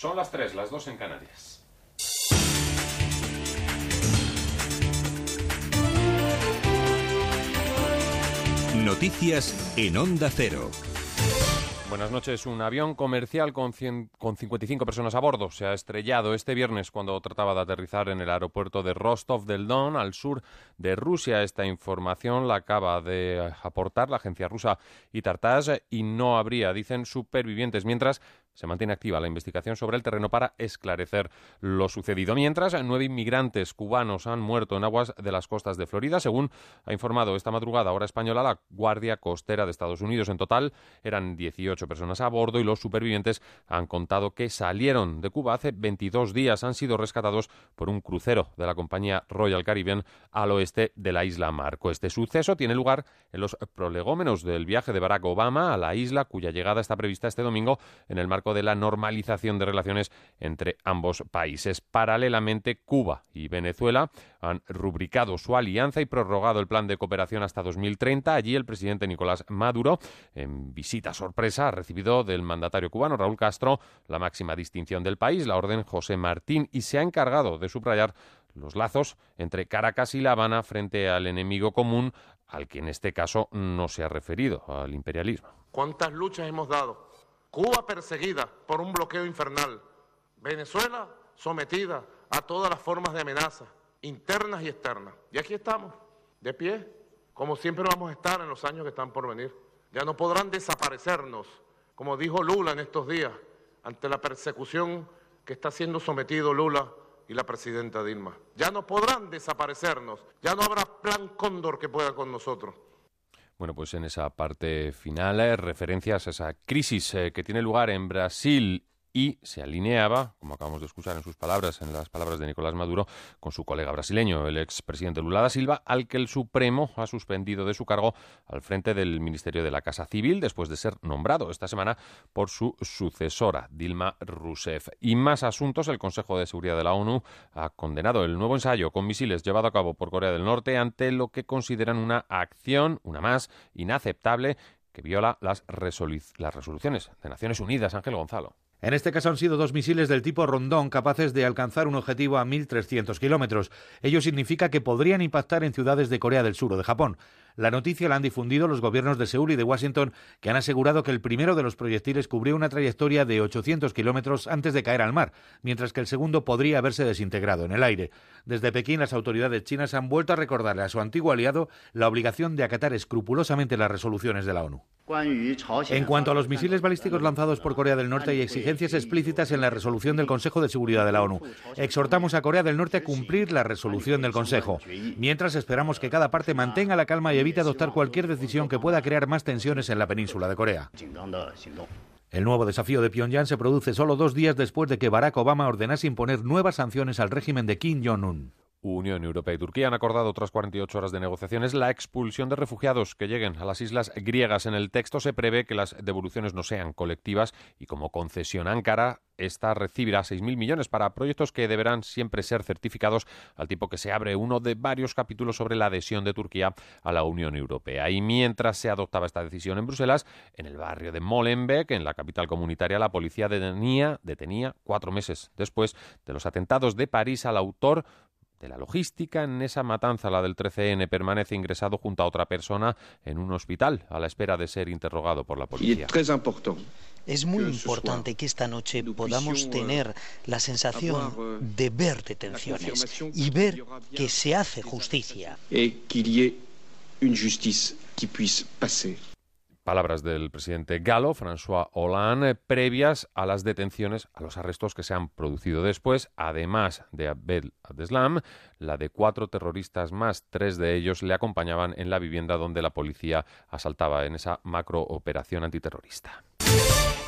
Son las 3, las 2 en Canarias. Noticias en Onda Cero. Buenas noches. Un avión comercial con, 100 con 55 personas a bordo se ha estrellado este viernes cuando trataba de aterrizar en el aeropuerto de Rostov del Don, al sur de Rusia. Esta información la acaba de aportar la agencia rusa Itartas y no habría, dicen, supervivientes, mientras se mantiene activa la investigación sobre el terreno para esclarecer lo sucedido. Mientras, nueve inmigrantes cubanos han muerto en aguas de las costas de Florida, según ha informado esta madrugada hora española la Guardia Costera de Estados Unidos. En total eran 18 personas a bordo y los supervivientes han contado que salieron de Cuba hace 22 días. Han sido rescatados por un crucero de la compañía Royal Caribbean al oeste de la isla Marco. Este suceso tiene lugar en los prolegómenos del viaje de Barack Obama a la isla, cuya llegada está prevista este domingo en el marco de la normalización de relaciones entre ambos países. Paralelamente, Cuba y Venezuela han rubricado su alianza y prorrogado el plan de cooperación hasta 2030. Allí el presidente Nicolás Maduro, en visita sorpresa, ha recibido del mandatario cubano Raúl Castro la máxima distinción del país, la Orden José Martín, y se ha encargado de subrayar los lazos entre Caracas y La Habana frente al enemigo común al que en este caso no se ha referido, al imperialismo. ¿Cuántas luchas hemos dado? Cuba perseguida por un bloqueo infernal. Venezuela sometida a todas las formas de amenaza, internas y externas. Y aquí estamos, de pie, como siempre vamos a estar en los años que están por venir. Ya no podrán desaparecernos, como dijo Lula en estos días, ante la persecución que está siendo sometido Lula y la presidenta Dilma. Ya no podrán desaparecernos, ya no habrá plan cóndor que pueda con nosotros. Bueno, pues en esa parte final, eh, referencias a esa crisis eh, que tiene lugar en Brasil y se alineaba, como acabamos de escuchar en sus palabras, en las palabras de Nicolás Maduro, con su colega brasileño, el expresidente Lula da Silva, al que el Supremo ha suspendido de su cargo al frente del Ministerio de la Casa Civil después de ser nombrado esta semana por su sucesora, Dilma Rousseff. Y más asuntos, el Consejo de Seguridad de la ONU ha condenado el nuevo ensayo con misiles llevado a cabo por Corea del Norte ante lo que consideran una acción, una más, inaceptable que viola las, las resoluciones de Naciones Unidas. Ángel Gonzalo. En este caso han sido dos misiles del tipo Rondón capaces de alcanzar un objetivo a 1.300 kilómetros. Ello significa que podrían impactar en ciudades de Corea del Sur o de Japón. La noticia la han difundido los gobiernos de Seúl y de Washington, que han asegurado que el primero de los proyectiles cubrió una trayectoria de 800 kilómetros antes de caer al mar, mientras que el segundo podría haberse desintegrado en el aire. Desde Pekín, las autoridades chinas han vuelto a recordarle a su antiguo aliado la obligación de acatar escrupulosamente las resoluciones de la ONU. En cuanto a los misiles balísticos lanzados por Corea del Norte, hay exigencias explícitas en la resolución del Consejo de Seguridad de la ONU. Exhortamos a Corea del Norte a cumplir la resolución del Consejo, mientras esperamos que cada parte mantenga la calma y evite adoptar cualquier decisión que pueda crear más tensiones en la península de Corea. El nuevo desafío de Pyongyang se produce solo dos días después de que Barack Obama ordenase imponer nuevas sanciones al régimen de Kim Jong-un. Unión Europea y Turquía han acordado tras 48 horas de negociaciones la expulsión de refugiados que lleguen a las islas griegas. En el texto se prevé que las devoluciones no sean colectivas y como concesión Ankara, esta recibirá 6.000 millones para proyectos que deberán siempre ser certificados al tiempo que se abre uno de varios capítulos sobre la adhesión de Turquía a la Unión Europea. Y mientras se adoptaba esta decisión en Bruselas, en el barrio de Molenbeek, en la capital comunitaria, la policía detenía, detenía cuatro meses después de los atentados de París al autor de la logística en esa matanza, la del 13N, permanece ingresado junto a otra persona en un hospital a la espera de ser interrogado por la policía. Es muy importante que esta noche podamos tener la sensación de ver detenciones y ver que se hace justicia. Palabras del presidente galo, François Hollande, previas a las detenciones, a los arrestos que se han producido después, además de Abdel Abdeslam, la de cuatro terroristas más. Tres de ellos le acompañaban en la vivienda donde la policía asaltaba en esa macrooperación antiterrorista.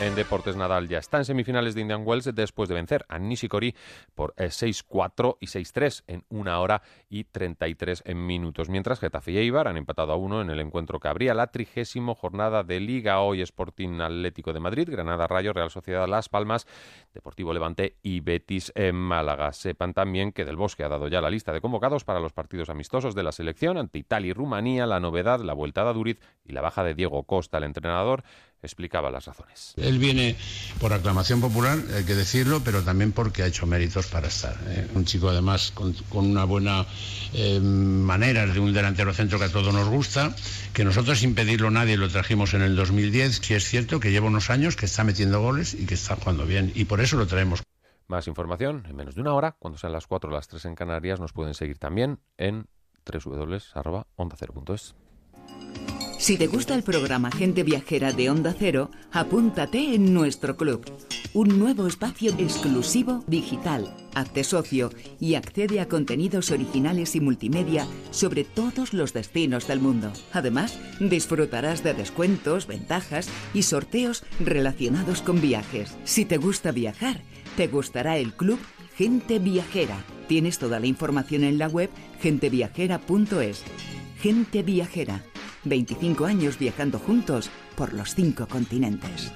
En deportes, Nadal ya está en semifinales de Indian Wells después de vencer a Nishikori por eh, 6-4 y 6-3 en una hora y 33 minutos. Mientras Getafe y Eibar han empatado a uno en el encuentro que abría la trigésimo jornada de Liga hoy Sporting Atlético de Madrid, Granada Rayo, Real Sociedad Las Palmas, Deportivo Levante y Betis en Málaga. Sepan también que Del Bosque ha dado ya la lista de convocados para los partidos amistosos de la selección ante Italia y Rumanía, la novedad, la vuelta de Duriz y la baja de Diego Costa, el entrenador explicaba las razones. Él viene por aclamación popular, hay que decirlo, pero también porque ha hecho méritos para estar. ¿eh? Un chico además con, con una buena eh, manera de un delantero centro que a todos nos gusta, que nosotros sin pedirlo nadie lo trajimos en el 2010, si es cierto que lleva unos años que está metiendo goles y que está jugando bien, y por eso lo traemos. Más información en menos de una hora, cuando sean las 4 o las 3 en Canarias, nos pueden seguir también en www.ondacero.es. Si te gusta el programa Gente Viajera de Onda Cero, apúntate en nuestro club. Un nuevo espacio exclusivo digital. Hazte socio y accede a contenidos originales y multimedia sobre todos los destinos del mundo. Además, disfrutarás de descuentos, ventajas y sorteos relacionados con viajes. Si te gusta viajar, te gustará el club Gente Viajera. Tienes toda la información en la web genteviajera.es. Gente Viajera. 25 años viajando juntos por los cinco continentes.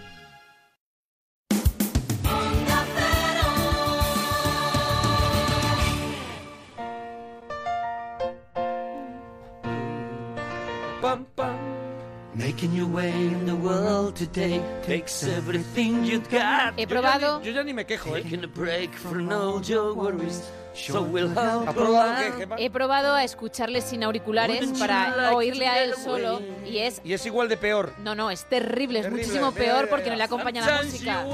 Pam, pam. Making your way in the world today takes everything you got. He probado. Yo ya ni me quejo, ¿eh? He probado a escucharle sin auriculares para oírle a él solo y es Y es igual de peor. no, no, es terrible, es muchísimo peor porque no le acompaña la música.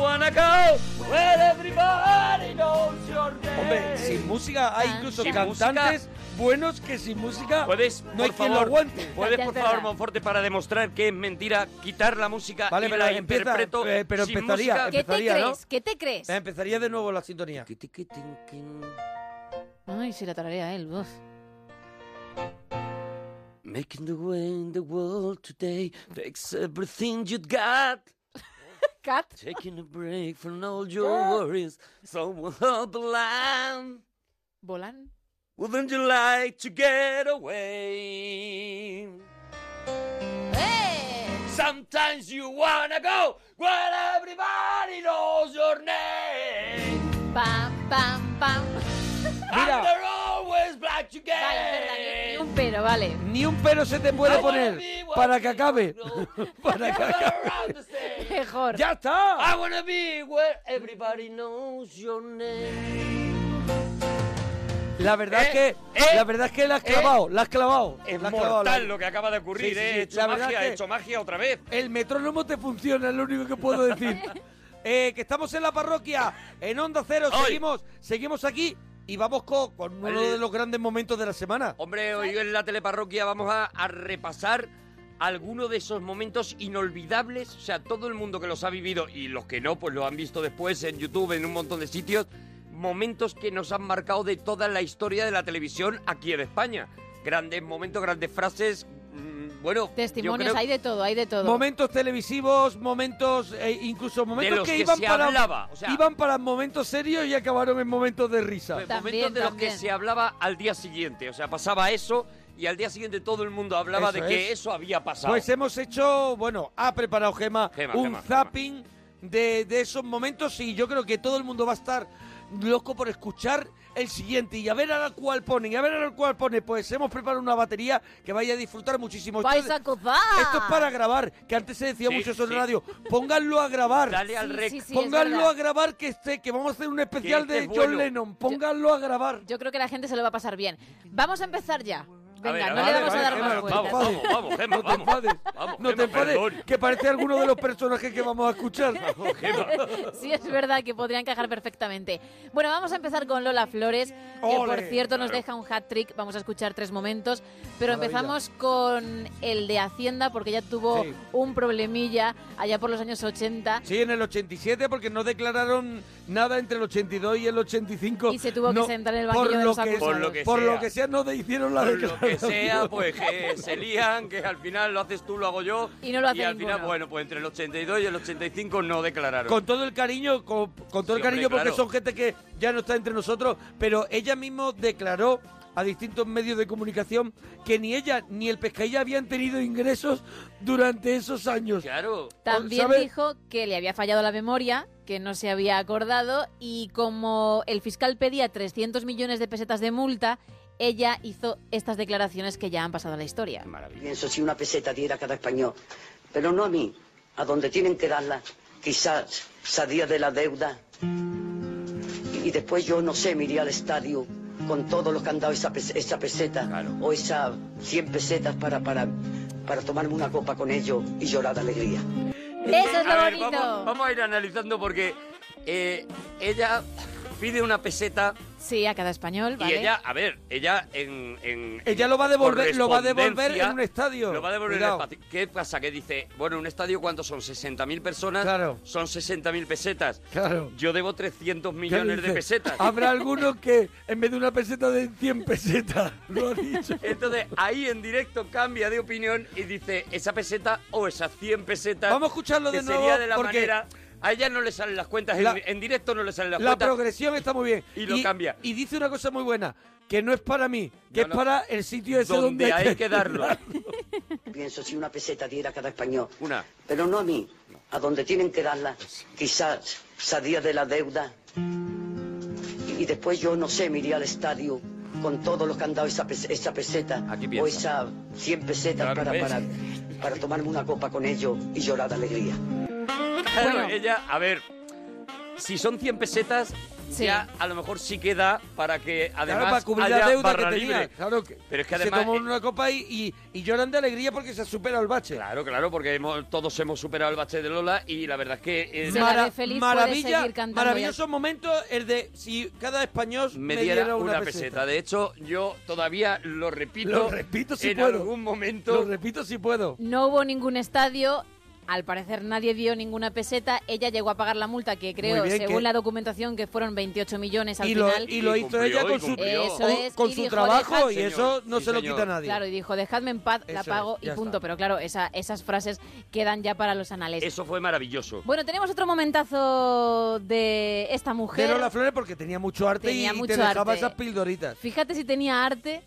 Hombre, sin música hay incluso Sin cantantes buenos que sin música Puedes, no hay por quien favor, lo aguante. Puedes, por favor. Monforte, para demostrar que es mentira, quitar la música Vale, y pero la empieza, interpreto eh, pero sin empezaría, música. ¿Qué te empezaría, ¿no? crees? ¿Qué te crees? Eh, Empezaría de nuevo la sintonía. Ay, se la tararea él. uf. Making the way in the world today takes everything you got. [laughs] Cat. Taking a break from all your worries. So we'll help along. Volan. Wouldn't you like to get away? ¡Eh! Sometimes you wanna go where everybody knows your name. Pam, pam, pam. Mira. And they're always black to get. Vale, ni- un pero, vale. Ni un pero se te puede poner para que acabe. [laughs] para que. Mejor. ¡Ya está! I wanna be where everybody knows your name. La verdad Eh, es que eh, la verdad es que la has eh. clavado, la has clavado. Es la has clavado, mortal la- lo que acaba de ocurrir, Sí, sí, ¿eh? sí. He hecho La magia, que- he hecho magia otra vez. El metrónomo te funciona, es lo único que puedo decir. [laughs] Eh, que estamos en la parroquia, en Onda Cero, Hoy. seguimos, seguimos aquí y vamos con, con uno Vale. de los grandes momentos de la semana. Hombre, hoy en la teleparroquia vamos a, a repasar algunos de esos momentos inolvidables. O sea, todo el mundo que los ha vivido y los que no, pues lo han visto después en YouTube, en un montón de sitios. Momentos que nos han marcado de toda la historia de la televisión aquí en España. Grandes momentos, grandes frases. Bueno, Testimonios, creo hay de todo, hay de todo. Momentos televisivos, momentos, eh, incluso momentos los que, que iban se para hablaba, o sea- iban para momentos serios y acabaron en momentos de risa. Pues También, momentos de los que se hablaba al día siguiente. O sea, pasaba eso y al día siguiente todo el mundo hablaba Eso de que es. eso había pasado. Pues hemos hecho, bueno, ha preparado Gema, Gema, un Gema, zapping De, de esos momentos y yo creo que todo el mundo va a estar loco por escuchar el siguiente y a ver a cuál ponen, y a ver a cuál pone. Pues hemos preparado una batería que vaya a disfrutar muchísimo. Esto ¡Vais es- a gozar! Esto es para grabar, que antes se decía Sí, mucho eso en sí. radio. Pónganlo a grabar. Dale al rec. sí, sí, es Pónganlo a grabar que esté, que vamos a hacer un especial este de es John bueno. Lennon. Pónganlo a grabar. Yo creo que la gente se lo va a pasar bien. Vamos a empezar ya. Venga, ver, no le vale, vamos a vale, dar Gemma, más no te vueltas. enfades. Vamos, vamos, Gemma, no te enfades. Vamos, no te enfades, perdón. que parece alguno de los personajes que vamos a escuchar. [laughs] Sí, es verdad que podría encajar perfectamente. Bueno, vamos a empezar con Lola Flores, que por cierto nos deja un hat trick. Vamos a escuchar tres momentos, pero Maravilla. empezamos con el de Hacienda, porque ya tuvo Sí. un problemilla allá por los años 80. Sí, en el 87, porque no declararon nada entre el 82 y el 85. Y se tuvo que sentar en el por banquillo de lo los que- acusados. Por lo que Por sea. lo que sea, no hicieron la lo que sea, pues que se lían, que al final lo haces tú, lo hago yo. Y no lo hace Y al final, bueno, pues entre el 82 y el 85 no declararon. Con todo el cariño, con, con todo el Sí, hombre, cariño, porque claro. son gente que ya no está entre nosotros, pero ella mismo declaró a distintos medios de comunicación que ni ella ni el pescadilla habían tenido ingresos durante esos años. Claro. También dijo que le había fallado la memoria, que no se había acordado y como el fiscal pedía 300 millones de pesetas de multa, ella hizo estas declaraciones que ya han pasado a la historia. Pienso si una peseta diera cada español, pero no a mí, a donde tienen que darla, quizás salía de la deuda. Y, y después yo, no sé, me iría al estadio con todo lo que han dado esa, pes- esa peseta Claro. o esas 100 pesetas para, para, para tomarme una copa con ellos y llorar de alegría. Eso es lo A ver, bonito. vamos, vamos a ir analizando porque eh, ella pide una peseta Sí, a cada español, ¿vale? Y ella, a ver, ella en... en- Ella lo va a devolver- lo va a devolver en un estadio. Lo va a devolver Cuidado. en un estadio. ¿Qué pasa? Que dice, bueno, un estadio, ¿cuántos son? ¿60.000 personas? Claro. Son 60.000 pesetas. Claro. Yo debo 300 millones ¿Qué de dice? pesetas. Habrá [laughs] algunos que en vez de una peseta de 100 pesetas, lo ha dicho. Entonces, ahí en directo cambia de opinión y dice, esa peseta o esas 100 pesetas... Vamos a escucharlo que de nuevo, sería de la porque- manera... A ella no le salen las cuentas, en- La- en, directo no le salen las La cuentas. progresión está muy bien. Y lo cambia. Y dice una cosa muy buena, que no es para mí, que No, es no. para el sitio ese donde, Donde hay que darlo. [laughs] Pienso si una peseta diera a cada español. Una. Pero no a mí, a donde tienen que darla. Quizás salía de la deuda. Y, y después yo, no sé, me iría al estadio con todos los que han dado esa, esa peseta. o piensa. esas 100 pesetas Claro, para, para, para tomarme una copa con ellos y llorar de alegría. Claro, ella, a ver, si son 100 pesetas, Sí. ya a lo mejor sí queda para que además Claro, para cubrir haya la deuda barra que tenía. libre. Claro, que Pero es que se además... tomó una copa y, y, y lloran de alegría porque se ha superado el bache. Claro, claro, porque hemos- todos hemos superado el bache de Lola y la verdad es que... eh, Se la ve feliz, puede seguir cantando maravilloso momento el de si cada español me diera una, peseta. De hecho, yo todavía lo repito. Lo repito si en puedo. algún momento. Lo repito si puedo. No hubo ningún estadio. Al parecer nadie dio ninguna peseta. Ella llegó a pagar la multa, que creo, bien, según que- la documentación, que fueron 28 millones al Y lo, final. y lo hizo ella con su, Eso con- es, con y su dijo, trabajo y eso no Sí, se lo señor. quita nadie. Claro, y dijo, dejadme en paz, la Eso pago es, y punto. está. Pero claro, esa- esas frases quedan ya para los anales. Eso fue maravilloso. Bueno, tenemos otro momentazo de esta mujer. De Lola Flores porque tenía mucho arte Tenía y, y mucho te dejaba arte. esas pildoritas. Fíjate si tenía arte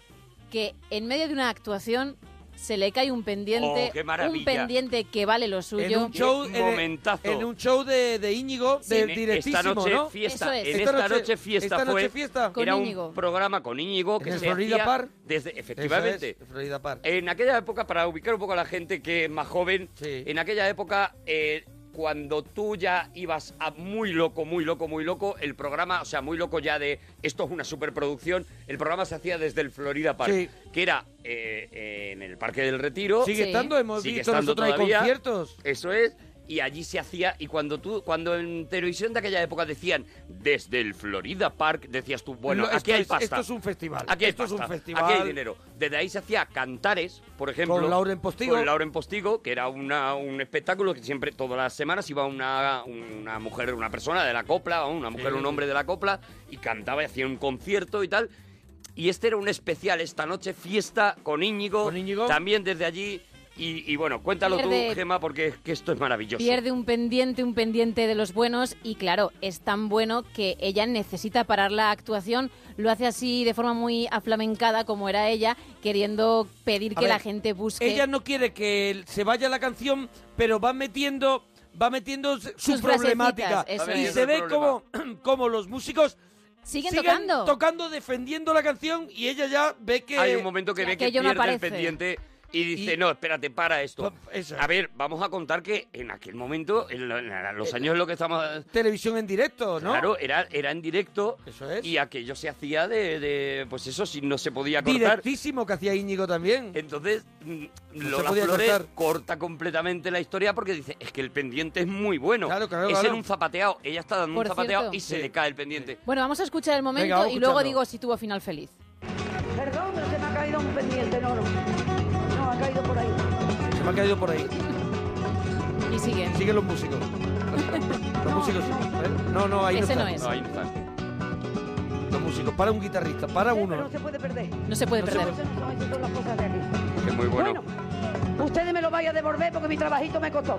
que en medio de una actuación se le cae un pendiente, Oh, un pendiente que vale lo suyo. En un show, en, momentazo. en un show de, de Íñigo, de En directísimo, esta noche ¿no? fiesta, Eso es. en Esta esta, noche- noche, fiesta esta noche fue fiesta. Con era Íñigo. un programa con Íñigo que En el se Florida hacía Park. desde efectivamente es, Florida Park. en aquella época para ubicar un poco a la gente que es más joven Sí. en aquella época eh, cuando tú ya ibas a muy loco, muy loco, muy loco, el programa, o sea, muy loco ya de esto es una superproducción, el programa se hacía desde el Florida Park, Sí. que era eh, eh, en el Parque del Retiro. Sigue Sí. estando, hemos Sigue visto estando nosotros hay conciertos. Eso es. Y allí se hacía, y cuando tú, cuando en televisión de aquella época decían desde el Florida Park, decías tú, bueno, aquí hay es- pasta. Esto es un festival. Aquí hay esto es un pasta, festival. Aquí hay dinero. Desde ahí se hacía cantares, por ejemplo. Con Lauren Postigo. Con Lauren Postigo, que era una, un espectáculo que siempre, todas las semanas, iba una, una mujer, una persona de la copla, una mujer, Sí. un hombre de la copla, y cantaba y hacía un concierto y tal. Y este era un especial esta noche, fiesta con Íñigo. Con Íñigo. También desde allí. Y, y bueno, cuéntalo Pierde- tú, Gema, porque es que esto es maravilloso. Pierde un pendiente, un pendiente de los buenos y claro, es tan bueno que ella necesita parar la actuación, lo hace así de forma muy aflamencada como era ella, queriendo pedir A que ver, la gente busque Ella no quiere que se vaya la canción, pero va metiendo va metiendo su Sus problemática. Y es. se ve el como, [clears throat] como los músicos siguen, siguen tocando. defendiendo la canción y ella ya ve que... Hay un momento que que ve que no pierde el aparece. pendiente y dice, Y- no, espérate, para esto. Eso. A ver, vamos a contar que en aquel momento, en, lo- en los años en los que estamos... Televisión en directo, ¿no? Claro, era, era en directo Eso es. y aquello se hacía de, de, pues eso, si no se podía cortar. Directísimo que hacía Íñigo también. Entonces, mm, Lola podía Flores cortar. corta completamente la historia porque dice, es que el pendiente es muy bueno. Claro, claro, es claro. en un zapateado. Ella está dando Por un zapateado cierto. y se Sí. le cae el pendiente. Bueno, vamos a escuchar el momento vamos y luego escuchando. digo si tuvo final feliz. Perdón, pero se me ha caído un pendiente, no, me ha caído por ahí. Y sigue. Siguen los músicos. los [laughs] músicos. ¿eh? No, no, ahí Ese no no es. No, ahí no está. Los músicos. Para un guitarrista, para Sí, uno. no se puede perder. No se puede No perder. Las cosas de aquí. Es muy bueno. Bueno, ustedes me lo vayan a devolver porque mi trabajito me costó.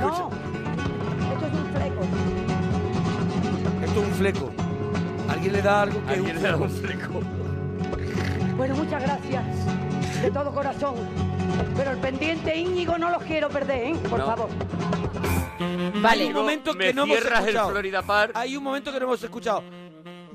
No, esto es un fleco. Esto es un fleco. Alguien le da algo que es le da un fleco. Bueno, muchas gracias de todo corazón. Pero el pendiente Íñigo no los quiero perder, ¿eh? Por No. favor. Hay Vale. un momento Me que no hemos cierras el escuchado. Florida Park. Hay un momento que no hemos escuchado.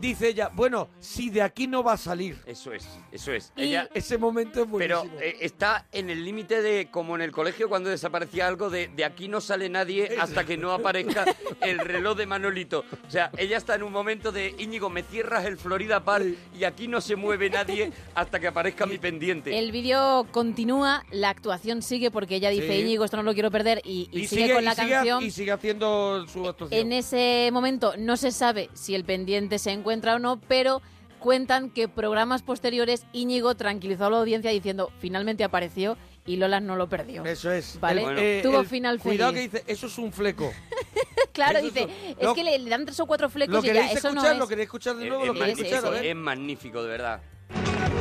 Dice ella, bueno, si de aquí no va a salir. Eso es, eso es. Y Ella, ese momento es pero buenísimo. eh, está en el límite de, como en el colegio cuando desaparecía algo, de, de aquí no sale nadie hasta que no aparezca [laughs] el reloj de Manolito. O sea, ella está en un momento de, Íñigo, me cierras el Florida Park y aquí no se mueve nadie hasta que aparezca mi pendiente. El vídeo continúa, la actuación sigue porque ella dice, Sí. Íñigo, esto no lo quiero perder y, y y sigue, con la y sigue- canción. y sigue haciendo su actuación. En ese momento no se sabe si el pendiente se encuentra o no, pero cuentan que programas posteriores Íñigo tranquilizó a la audiencia diciendo finalmente apareció y Lola no lo perdió. Eso es. ¿Vale? El- eh, Tuvo el- final feliz. Cuidado que dice, eso es un fleco. [laughs] claro, Eso dice, es- es lo- que le, le dan tres o cuatro flecos ¿Lo y ya, eso escuchar? no ¿Lo es. queréis escuchar de nuevo? es, ¿Lo queréis magnífico, escuchar? A ver. es magnífico, de verdad.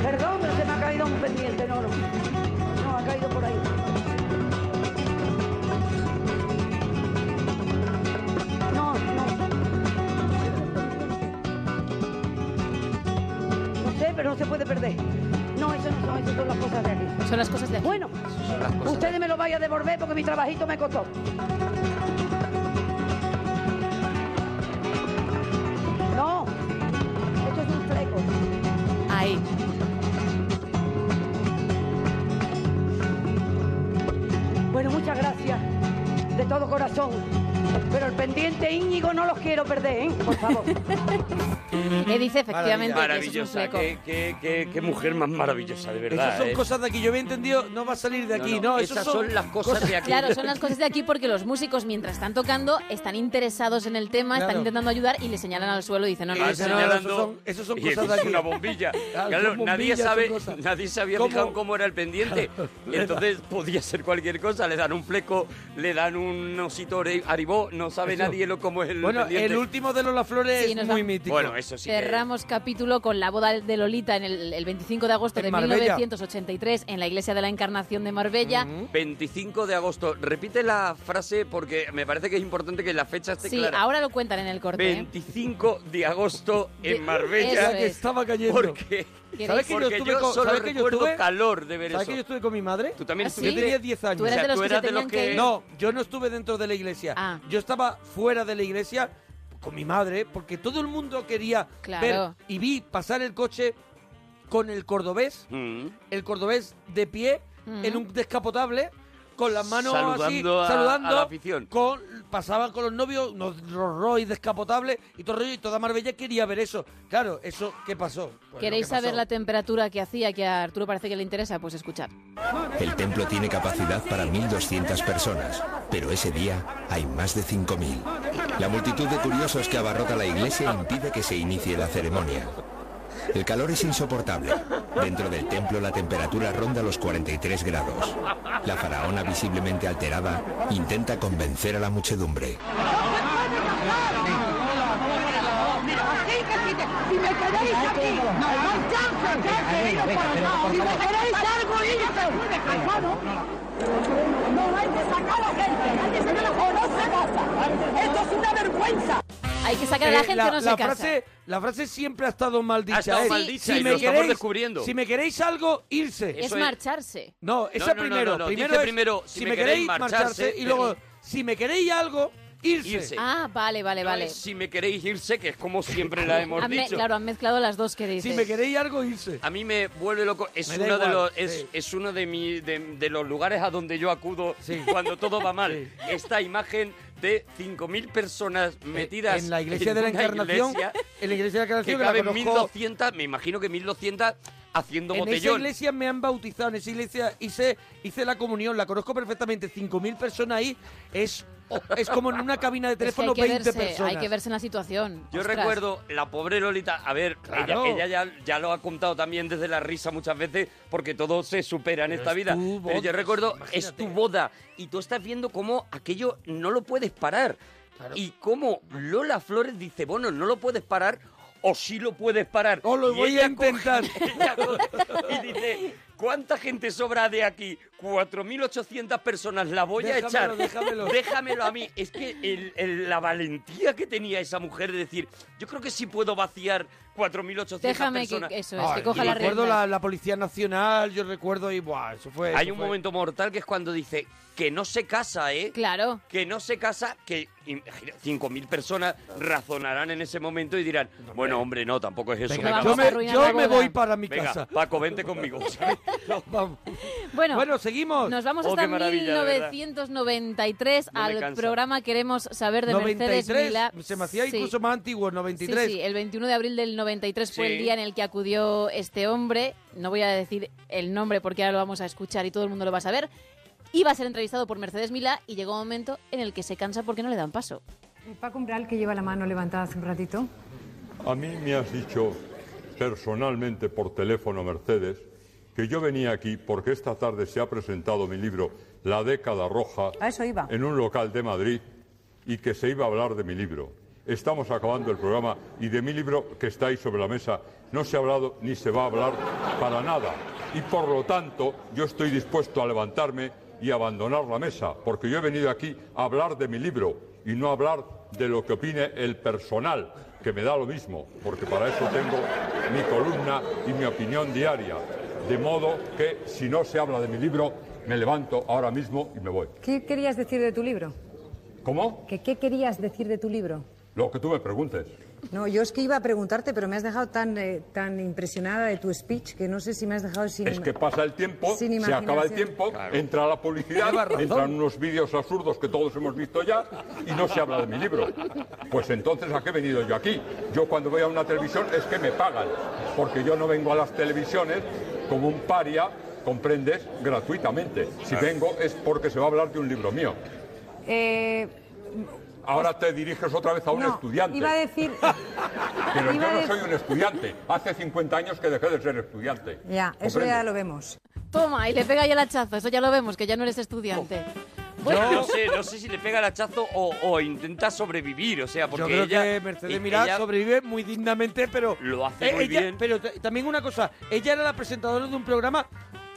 Perdón, pero se me ha caído un pendiente, no, no. No, ha caído por ahí. No, no. Pero no se puede perder. No, eso no son, eso son las cosas de aquí. Son las cosas de aquí. Bueno, cosas ustedes me lo vayan a devolver porque mi trabajito me costó. No, esto es un fleco. Ahí. Bueno, muchas gracias de todo corazón. Pero el pendiente Íñigo no los quiero perder, ¿eh? Por favor. [laughs] Eh, dice efectivamente que eso es un Maravillosa, fleco. qué, qué- qué- qué mujer más maravillosa, de verdad. Esas son ¿eh? cosas de aquí. Yo había entendido, no va a salir de No, aquí. no, No, esas esos son las cosas de aquí. Claro, son las cosas de aquí porque los músicos mientras están tocando están interesados en el tema, están Claro. intentando ayudar y le señalan al suelo y dicen, no, no, eso no, señalando- esos son- esos son [laughs] cosas de es aquí. una bombilla. [laughs] Claro, Claro, son nadie sabe, son cosas. nadie se había ¿Cómo? fijado cómo era el pendiente. Entonces podía ser cualquier cosa. Le dan un fleco, le dan un osito ori- no sabe Eso. nadie lo cómo es el Bueno, pendiente. el último de Lola Flores Sí, es muy va- mítico. Bueno, eso sí que- Cerramos capítulo con la boda de Lolita en el, el 25 de agosto En de Marbella. 1983 en la iglesia de la Encarnación de Marbella. 25 de agosto. Repite la frase porque me parece que es importante que la fecha esté Sí, clara. ahora lo cuentan en el corte. ¿eh? 25 de agosto en Marbella. eso que es. estaba cayendo. Porque, ¿Sabes que yo estuve yo con- solo ¿sabes que yo recuerdo estuve? calor de ver ¿Sabes eso. que yo estuve con mi madre? Tú también ¿Ah, sí? Yo estuviste. tenía 10 años. Tú eras O sea, de los tú que se eras de tenían los que que- ir. No, yo no estuve dentro de la iglesia. Ah. Yo estaba fuera de la iglesia con mi madre porque todo el mundo quería Claro. ver y vi pasar el coche con el cordobés, Mm. el cordobés de pie Mm. en un descapotable con las manos Saludando a- así, saludando, a la afición. Con, pasaban con los novios, unos Rolls Royce descapotables y todo el rollo, y toda Marbella quería ver eso. Claro, eso, ¿qué pasó? Pues ¿Queréis lo que pasó. saber la temperatura que hacía que a Arturo parece que le interesa? Pues escuchad. El templo tiene capacidad para 1.200 personas, pero ese día hay más de 5.000. La multitud de curiosos que abarrota la iglesia impide que se inicie la ceremonia. El calor es insoportable. Dentro del templo la temperatura ronda los 43 grados. La faraona, visiblemente alterada, intenta convencer a la muchedumbre. Si, me queréis aquí. Si me queréis algo. No hay que sacar a la gente, hay que sacar a la casa. Esto es una vergüenza. Hay que sacar a la Eh, gente la, no la se casa. frase, la frase siempre ha estado mal dicha. estado es, mal dicha si y me lo estamos queréis, descubriendo. Si me queréis algo, irse. es Eso es- marcharse. No, esa no, no, primero. no, no, Primero, dice es, primero, si, me queréis marcharse, y luego, si me queréis algo, irse. Irse. Ah, vale, vale, No vale. es si me queréis irse, que es como siempre la [laughs] hemos Han me- dicho. claro, han mezclado las dos que dices. Si me queréis algo, irse. A mí me vuelve loco. Es Me uno de los es, sí. es uno de, mi, de, de los lugares a donde yo acudo cuando todo va [laughs] mal. Esta imagen de 5.000 personas metidas en la iglesia de la Encarnación, iglesia en la iglesia de la Encarnación, que la caben conozco- 1.200, me imagino que 1.200 haciendo En esa botellón. iglesia me han bautizado, en esa iglesia hice, hice la comunión, la conozco perfectamente, 5.000 personas ahí, es, es como en una cabina de Es que teléfono hay que 20 verse, personas. hay que verse en la situación. Yo Ostras. recuerdo la pobre Lolita, a ver, Claro. ella, ella ya, ya lo ha contado también desde la risa muchas veces, porque todo se supera en Pero esta es vida. tu Pero yo boda, recuerdo, imagínate. es tu boda, y tú estás viendo cómo aquello no lo puedes parar. Y cómo Lola Flores dice, bueno, no lo puedes parar, o sí lo puedes parar. O lo Y voy a intentar. [laughs] coge y dice, ¿Cuánta gente sobra de aquí? 4.800 personas. La voy a echar. déjamelo. Déjamelo a mí. Es que el- el- la valentía que tenía esa mujer de decir, yo creo que sí puedo vaciar 4.800 Déjame que personas. eso es, que coja la recuerdo la, la Policía Nacional, yo recuerdo y buah, eso fue... Hay eso un fue- momento mortal que es cuando dice que no se casa, ¿eh? Claro. Que no se casa, que imagina, 5.000 personas razonarán en ese momento y dirán, bueno, hombre, no, tampoco es eso. Venga, venga, yo me, yo voy para mi Venga, casa. Paco, vente conmigo. [laughs] [laughs] Vamos. Bueno, Bueno, seguimos. Nos vamos Oh, hasta qué maravilla, de verdad. 1993 No me al programa Queremos saber de Mercedes 93, Milá. se me hacía Sí. incluso más antiguo, 93. Sí, sí, el 21 de abril del 93 fue Sí. el día en el que acudió este hombre. No voy a decir el nombre porque ahora lo vamos a escuchar y todo el mundo lo va a saber. Iba a ser entrevistado por Mercedes Milá y llegó un momento en el que se cansa porque no le dan paso. Paco Umbral, que lleva la mano levantada hace un ratito. A mí me has dicho personalmente por teléfono, Mercedes, que yo venía aquí porque esta tarde se ha presentado mi libro La década roja A eso iba. en un local de Madrid y que se iba a hablar de mi libro. Estamos acabando el programa y de mi libro que está ahí sobre la mesa no se ha hablado ni se va a hablar para nada. Y por lo tanto yo estoy dispuesto a levantarme y abandonar la mesa, porque yo he venido aquí a hablar de mi libro y no a hablar de lo que opine el personal, que me da lo mismo, porque para eso tengo mi columna y mi opinión diaria. De modo que si no se habla de mi libro, me levanto ahora mismo y me voy. ¿Qué querías decir de tu libro? ¿Cómo? ¿Que ¿Qué querías decir de tu libro? Lo que tú me preguntes. No, yo es que iba a preguntarte, pero me has dejado tan, eh, tan impresionada de tu speech que no sé si me has dejado sin... Es que pasa el tiempo, Sin se acaba el tiempo, entra la publicidad, entran unos vídeos absurdos que todos hemos visto ya y no se habla de mi libro. Pues entonces, ¿a qué he venido yo aquí? Yo cuando voy a una televisión es que me pagan, porque yo no vengo a las televisiones como un paria, comprendes, gratuitamente. Si vengo es porque se va a hablar de un libro mío. Eh, Ahora te diriges otra vez a un no, estudiante. iba a decir... [laughs] Pero iba yo no soy un estudiante. Hace 50 años que dejé de ser estudiante. Ya, eso ya lo vemos. Toma, y le pega ya el hachazo. Eso ya lo vemos, que ya no eres estudiante. Bueno, no sé, no sé si le pega el hachazo o, o intenta sobrevivir, o sea, porque Yo creo ella, que Mercedes Milá ella sobrevive muy dignamente, pero... lo hace Eh, muy ella- bien. Pero también una cosa, ella era la presentadora de un programa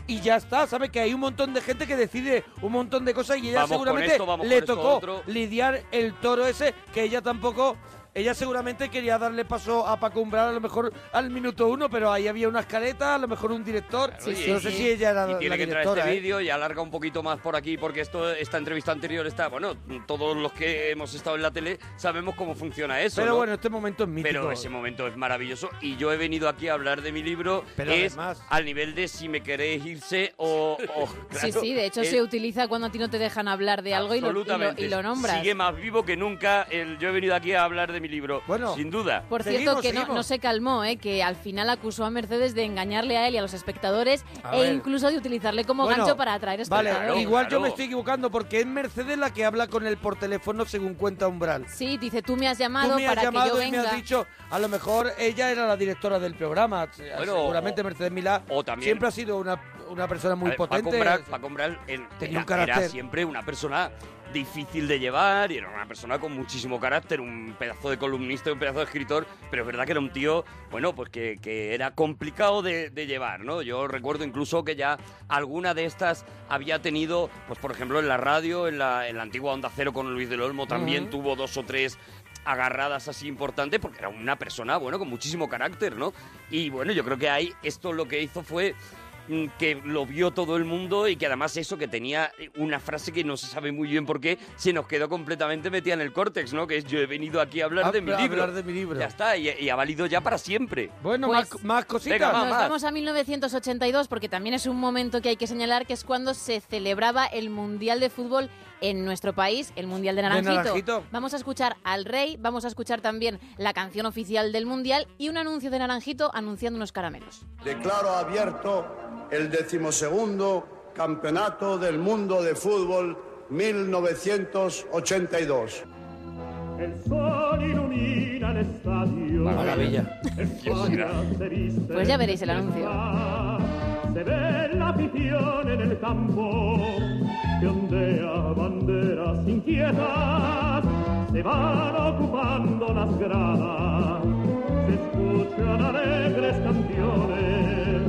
y ya está, ¿sabe? Que hay un montón de gente que decide un montón de cosas y ella Vamos seguramente esto, le tocó lidiar el toro ese que ella tampoco... Ella seguramente quería darle paso a Paco Umbral a lo mejor al minuto uno, pero ahí había unas caretas, a lo mejor un director. Oye, no sé y- si ella era y la tiene que entrar directora. este ¿eh? vídeo y alarga un poquito más por aquí porque esto esta entrevista anterior está bueno todos los que hemos estado en la tele sabemos cómo funciona eso Pero ¿no? bueno, este momento es mítico. pero ese momento es maravilloso y yo he venido aquí a hablar de mi libro Pero es además- al nivel de si me queréis irse o, o- Sí, claro, sí, de hecho es- se utiliza cuando a ti no te dejan hablar de algo y lo, y lo- absolutamente y lo nombras. sigue más vivo que nunca el, yo he venido aquí a hablar de mi libro Bueno, sin duda Por cierto, que no, no se calmó, ¿eh? que al final acusó a Mercedes de engañarle a él y a los espectadores A e ver. incluso de utilizarle como Bueno, gancho para atraer Vale, espectadores. igual yo me estoy equivocando porque es Mercedes la que habla con él por teléfono según cuenta Umbral. Sí, dice, tú me has llamado Tú me has para llamado que yo y me venga. has dicho, a lo mejor ella era la directora del programa. Bueno, Seguramente o- Mercedes Milá o también- siempre ha sido una, una persona muy ver, potente. Paco Umbral, Paco Umbral, él Tenía era, un era carácter. siempre una persona difícil de llevar y era una persona con muchísimo carácter, un pedazo de columnista, un pedazo de escritor, pero es verdad que era un tío, bueno, pues que, que era complicado de, de llevar, ¿no? Yo recuerdo incluso que ya alguna de estas había tenido, pues por ejemplo en la radio, en la, en la antigua Onda Cero con Luis del Olmo también tuvo dos o tres agarradas así importantes porque era una persona, bueno, con muchísimo carácter, ¿no? Y bueno, yo creo que ahí esto lo que hizo fue que lo vio todo el mundo y que además eso que tenía una frase que no se sabe muy bien por qué se nos quedó completamente metida en el córtex, ¿no? Que es yo he venido aquí a hablar A- de mi a libro. hablar de mi libro. Ya está, y, y ha valido ya para siempre. Bueno, Pues- más, más cositas. Venga, Nos más. vamos a 1982 porque también es un momento que hay que señalar que es cuando se celebraba el Mundial de Fútbol en nuestro país, el Mundial de Naranjito. Naranjito. Vamos a escuchar al rey, vamos a escuchar también la canción oficial del Mundial y un anuncio de Naranjito anunciando unos caramelos. Declaro abierto el decimosegundo Campeonato del Mundo de Fútbol 1982. El sol ilumina el estadio. Maravilla. Pues ya veréis el anuncio. Se ve la afición en el campo que ondea banderas inquietas. Se van ocupando las gradas. Se escuchan alegres canciones.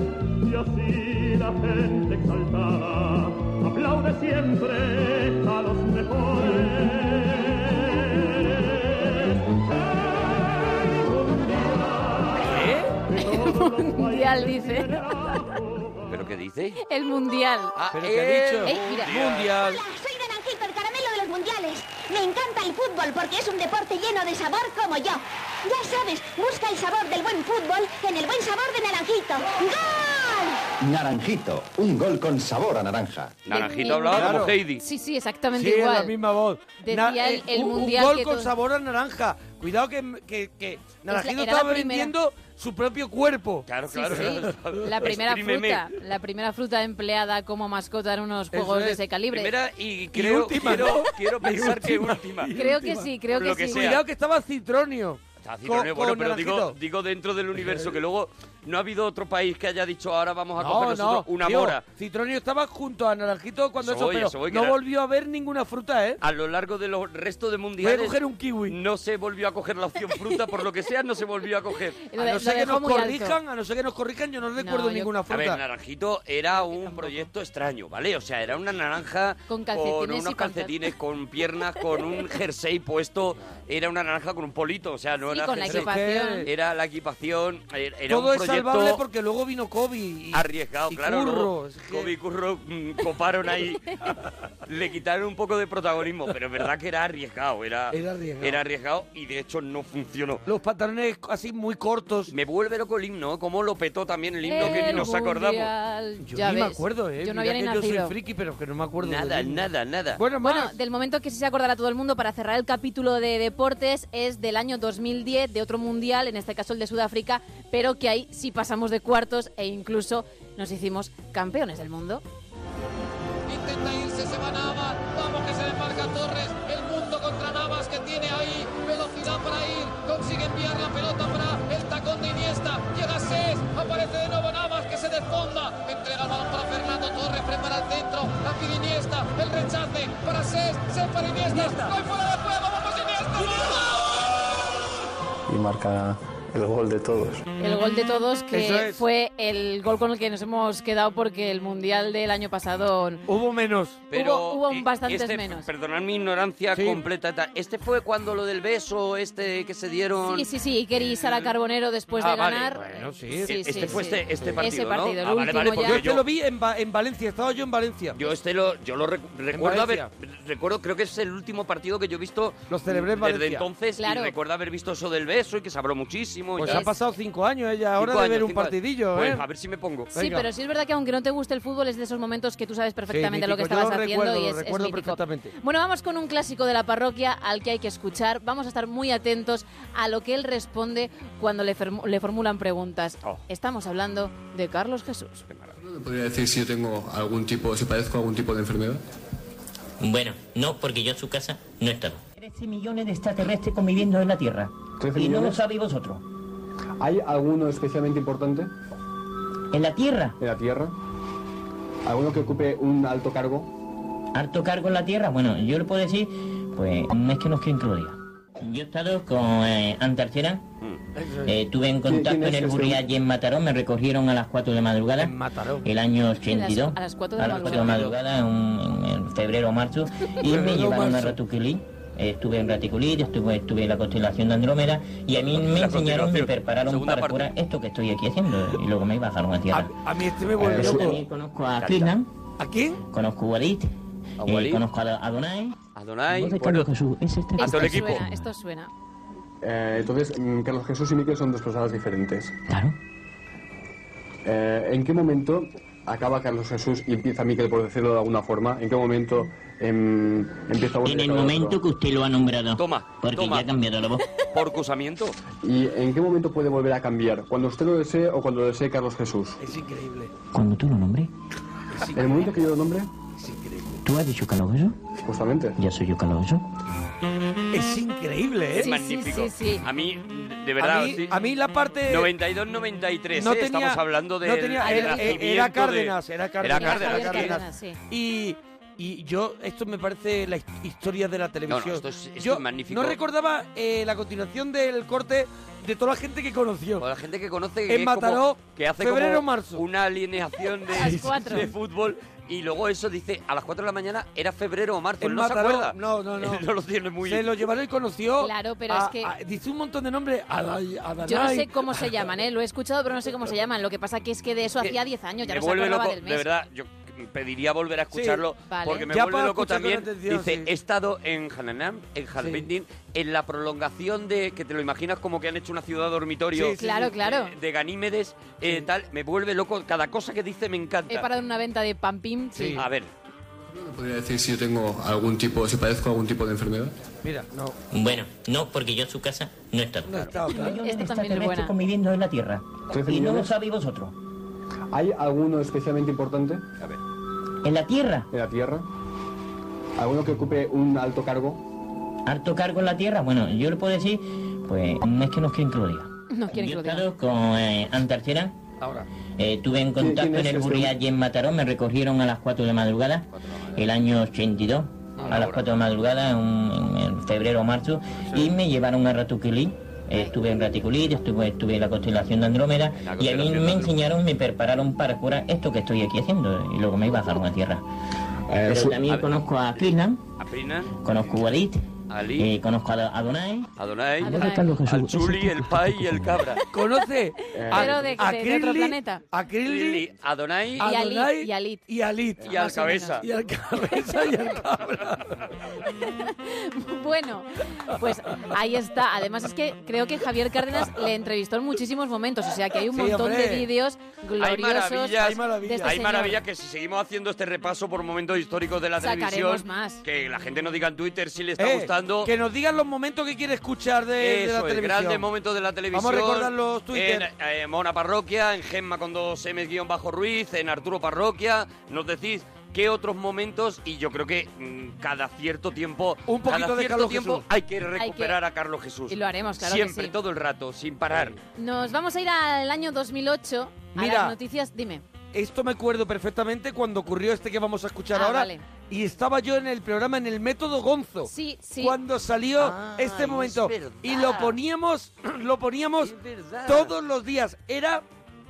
Y así la gente exaltada aplaude siempre a los mejores. [laughs] Mundial, dice. ¿Pero qué dice? El mundial. Ah, ¿Pero qué ha dicho? Eh, mira. Mundial. Soy Naranjito, el caramelo de los mundiales. Me encanta el fútbol porque es un deporte lleno de sabor como yo. Ya sabes, busca el sabor del buen fútbol en el buen sabor de Naranjito. ¡Gol! Naranjito, un gol con sabor a naranja. Naranjito hablaba Claro. como Heidi. Sí, sí, exactamente Sí, igual. es la misma voz. Decía el- el un- mundial Un gol que con todo- sabor a naranja. Cuidado que, que, que Naranjito estaba primera. vendiendo su propio cuerpo. Claro, Sí, sí. La primera Exprímeme. fruta, la primera fruta empleada como mascota en unos juegos de es. ese calibre. Primera y creo, última, quiero, ¿no? quiero Y pensar que última. última. [laughs] Creo que sí, creo Por que sí. sea. Cuidado que estaba Citronio. Está Con- es bueno, con pero digo, digo dentro del universo, que luego no ha habido otro país que haya dicho ahora vamos a coger No, nosotros no, una tío, mora. Citronio estaba junto a Naranjito cuando Eso eso, voy, pero eso voy, que no era- volvió a ver ninguna fruta, ¿eh? A lo largo de los restos de mundiales Voy a coger un kiwi. no se volvió a coger la opción fruta, por lo que sea, no se volvió a coger. [laughs] A no ser que nos alto. corrijan, a no ser que nos corrijan, yo no recuerdo yo- ninguna A ver, fruta. Naranjito era un proyecto extraño, ¿vale? O sea, era una naranja Con calcetines y unos con calcetines, con piernas, con un [laughs] jersey puesto. Era una naranja con un polito, o sea, no Sí, era con la jersey. equipación. Era la equipación, era era Todo un proyecto salvable porque luego vino Kobe. Y, arriesgado, y claro. Curro, es que- Kobe y Curro mm, coparon ahí, [laughs] le quitaron un poco de protagonismo, pero es verdad que era arriesgado, era, Era arriesgado. era arriesgado y de hecho no funcionó. Los pantalones así muy cortos. Me vuelve loco el himno, como lo petó también el himno que ni El nos acordamos. mundial. Yo Ya ni me ves, acuerdo, ¿eh? Yo no Mira había ni que yo soy friki, pero que no me acuerdo Nada, del nada, nada. Bueno, más. Bueno, del momento que sí se acordará todo el mundo para cerrar el capítulo de deportes es del año 2010, de otro mundial, en este caso el de Sudáfrica, pero que ahí sí pasamos de cuartos e incluso nos hicimos campeones del mundo. Intenta irse, se va Navas. Vamos que se desmarca Torres. El mundo contra Navas que tiene ahí velocidad para ir. Consigue enviar la pelota para el tacón de Iniesta. Llega Ses. Aparece de nuevo Navas que se desfonda. Entrega el balón para Fernando Torres. Prepara el centro. La pide Iniesta. El rechace para Ses. Ses para Iniesta. Gol fuera de juego. Vamos Iniesta. y marca el gol de todos. El gol de todos que es. fue el gol con el que nos hemos quedado porque el mundial del año pasado Hubo menos. Pero hubo, hubo eh, bastantes este, menos. Perdonad mi ignorancia Sí. completa. y tal. Este fue cuando lo del beso, este que se dieron. Sí, sí, sí, Iker y Sara Carbonero después Ah, de vale. ganar. Bueno, sí. Sí, este sí, fue sí. este, este partido, Ese partido, ¿no? el Ah, vale, vale, Yo este lo vi en, en Valencia, estaba yo en Valencia. Yo este lo, yo lo rec- recuerdo haber, recuerdo, creo que es el último partido que yo he visto Los celebré en desde Valencia. entonces Claro. y recuerdo haber visto eso del beso y que se habló muchísimo. Y Pues tal. han pasado cinco años, ¿eh? Ya hora Cinco de ver un partidillo, Pues ¿eh? a ver si me pongo. Sí, Venga. pero sí es verdad que aunque no te guste el fútbol es de esos momentos que tú sabes perfectamente Sí, lo que estabas yo haciendo recuerdo, y es, es recuerdo mítico. perfectamente. Bueno, vamos con un clásico de la parroquia al que hay que escuchar. Vamos a estar muy atentos a lo que él responde cuando le, le formulan preguntas. Oh. Estamos hablando de Carlos Jesús. ¿Me podría decir si yo tengo algún tipo, si padezco algún tipo de enfermedad? Bueno, no, porque yo en su casa no estaba. 13 millones de extraterrestres conviviendo en la Tierra. 13 y no lo millones. sabéis vosotros. ¿Hay alguno especialmente importante ¿En la Tierra? en la Tierra? ¿Alguno que ocupe un alto cargo? ¿Alto cargo en la Tierra? Bueno, yo le puedo decir, pues no es que lo diga. Yo he estado con eh, Antarcera, eh, tuve en ¿Quién- contacto en es el ese? Burri allí en Mataró, me recogieron a las 4 de madrugada, el año 82, a las cuatro de a la las 4 de madrugada, en, un- en febrero o marzo, [laughs] y me llevaron a. Ratuquilí. Eh, Estuve en Raticulí, estuve, estuve en la constelación de Andrómeda y a mí me enseñaron, me prepararon para curar esto que estoy aquí haciendo y luego me bajaron a tierra. A, a mí este me vuelve Eh, loco. También conozco a Kirlan, ¿A quién? conozco a Walid, A eh, conozco a Adonai. Adonai, bueno, Carlos Jesús, es este. a todo el Esto equipo. suena, esto suena. Eh, entonces, mm, Carlos Jesús y Miquel son dos personas diferentes. Claro. Eh, ¿En qué momento acaba Carlos Jesús y empieza Miquel, por decirlo de alguna forma? ¿En qué momento em, empieza En el momento que usted lo ha nombrado. Toma, Porque toma. ya ha cambiado la voz. [laughs] Por acusamiento. ¿Y en qué momento puede volver a cambiar? ¿Cuando usted lo desee o cuando lo desee Carlos Jesús? Es increíble. Cuando tú lo nombres, ¿En el momento que yo lo nombre? Tú has dicho Jesús, Justamente. ya soy yo Jesús. Es increíble, ¿eh? Es Sí, magnífico. sí, sí, sí. A mí, de verdad, a, mí, sí. a mí la parte... 92-93, no ¿eh? tenía- estamos hablando de no tenía- era, era Cárdenas, era Cárdenas. Era Cárdenas, sí. Cárdenas, sí. Y, y yo, esto me parece la his- historia de la televisión. esto es- esto yo es magnífico. no recordaba eh, la continuación del corte de toda la gente que conoció. Con la gente que conoce En que, es como- Mataró, que hace febrero, como marzo. una alineación de, [laughs] de fútbol y luego eso dice a las 4 de la mañana era febrero o marzo, él no Mataró, se acuerda. no, no, [laughs] no. Él no lo tiene muy Se lo llevaron y conoció. Claro, pero a- es que- a- dice un montón de nombres. Adai- Adonai. Yo no sé cómo se [laughs] llaman, ¿eh? Lo he escuchado, pero no sé cómo se llaman. Lo que pasa que es que de eso hacía 10 años, ya me no se vuelve acordaba loco, del de mes. verdad, yo pediría volver a escucharlo Vale. porque me Ya vuelve para loco escuchar con también. atención, Dice, sí. he estado en Hananam, en Halbindin, en la prolongación de, que te lo imaginas como que han hecho una ciudad dormitorio. Sí, sí, Claro, sí. claro. De, de Ganímedes, eh, tal, me vuelve loco, cada cosa que dice me encanta. He parado en una venta de pampim, sí. A ver, ¿Podría decir si yo tengo algún tipo, si padezco algún tipo de enfermedad? Mira, no. Bueno, no, porque yo en su casa no he estado. Yo Esta en también es extraterrestre buena. conviviendo en la Tierra. ¿Trece Y no lo millones? sabéis vosotros. ¿Hay alguno especialmente importante? A ver. ¿En la Tierra? ¿En la Tierra? ¿Alguno que ocupe un alto cargo? ¿Alto cargo en la Tierra? Bueno, yo le puedo decir, pues es que no quieren que lo diga. No quieren que Yo lo diga. estado con eh, Antarcera. Ahora. Eh, tuve en ¿Quién- contacto en el este Burri hombre? allí en Mataró, me recogieron a las 4 de madrugada, el año 82, a las 4 de madrugada, en febrero o marzo, y me llevaron a Ratuquilí. Eh, Estuve en Raticulí, estuve, estuve en la constelación de Andrómeda la y a mí me enseñaron, me prepararon para curar esto que estoy aquí haciendo y luego me bajaron a tierra. Eh, Pero su- también a conozco a Aprinan, conozco a Walid, Ali, eh, conozco a Adonai. Adonai, Adonai. Carlos Jesús, al Chuli, el Pai y el Cabra. [laughs] ¿Conoce? Pero de- de- de otro planeta. A Krillin, Lili, Adonai Y a Alit, Adonai y Alit. y Alit. y al Cabeza. Y al cabeza y al cabra. [laughs] Bueno, pues ahí está. Además es que creo que Javier Cárdenas le entrevistó en muchísimos momentos, o sea que hay un Sí, montón hombre. de vídeos Hay gloriosos maravillas, Hay maravillas. este hay maravillas que si seguimos haciendo este repaso por momentos históricos de la Sacaremos televisión, más. que la gente nos diga en Twitter si le está Eh, gustando. Que nos digan los momentos que quiere escuchar de, de la televisión. grandes momentos de la televisión. Vamos a recordar los Twitter. En eh, Mona Parroquia, en Gemma con dos M guion bajo Ruiz, en Arturo Parroquia. Nos decís qué otros momentos y yo creo que mm, cada cierto tiempo, Un poquito cada de cierto Carlos tiempo Jesús. hay que recuperar a Carlos Jesús. Y lo haremos, claro que Siempre, sí. todo el rato, sin parar. Nos vamos a ir al año 2008 a Mira. las noticias. Dime. Esto me acuerdo perfectamente cuando ocurrió este que vamos a escuchar Ah, ahora. vale. Y estaba yo en el programa en el método Gonzo. Sí, sí. Cuando salió Ay, este es momento. verdad. Y lo poníamos, [clears throat] lo poníamos todos los días. Era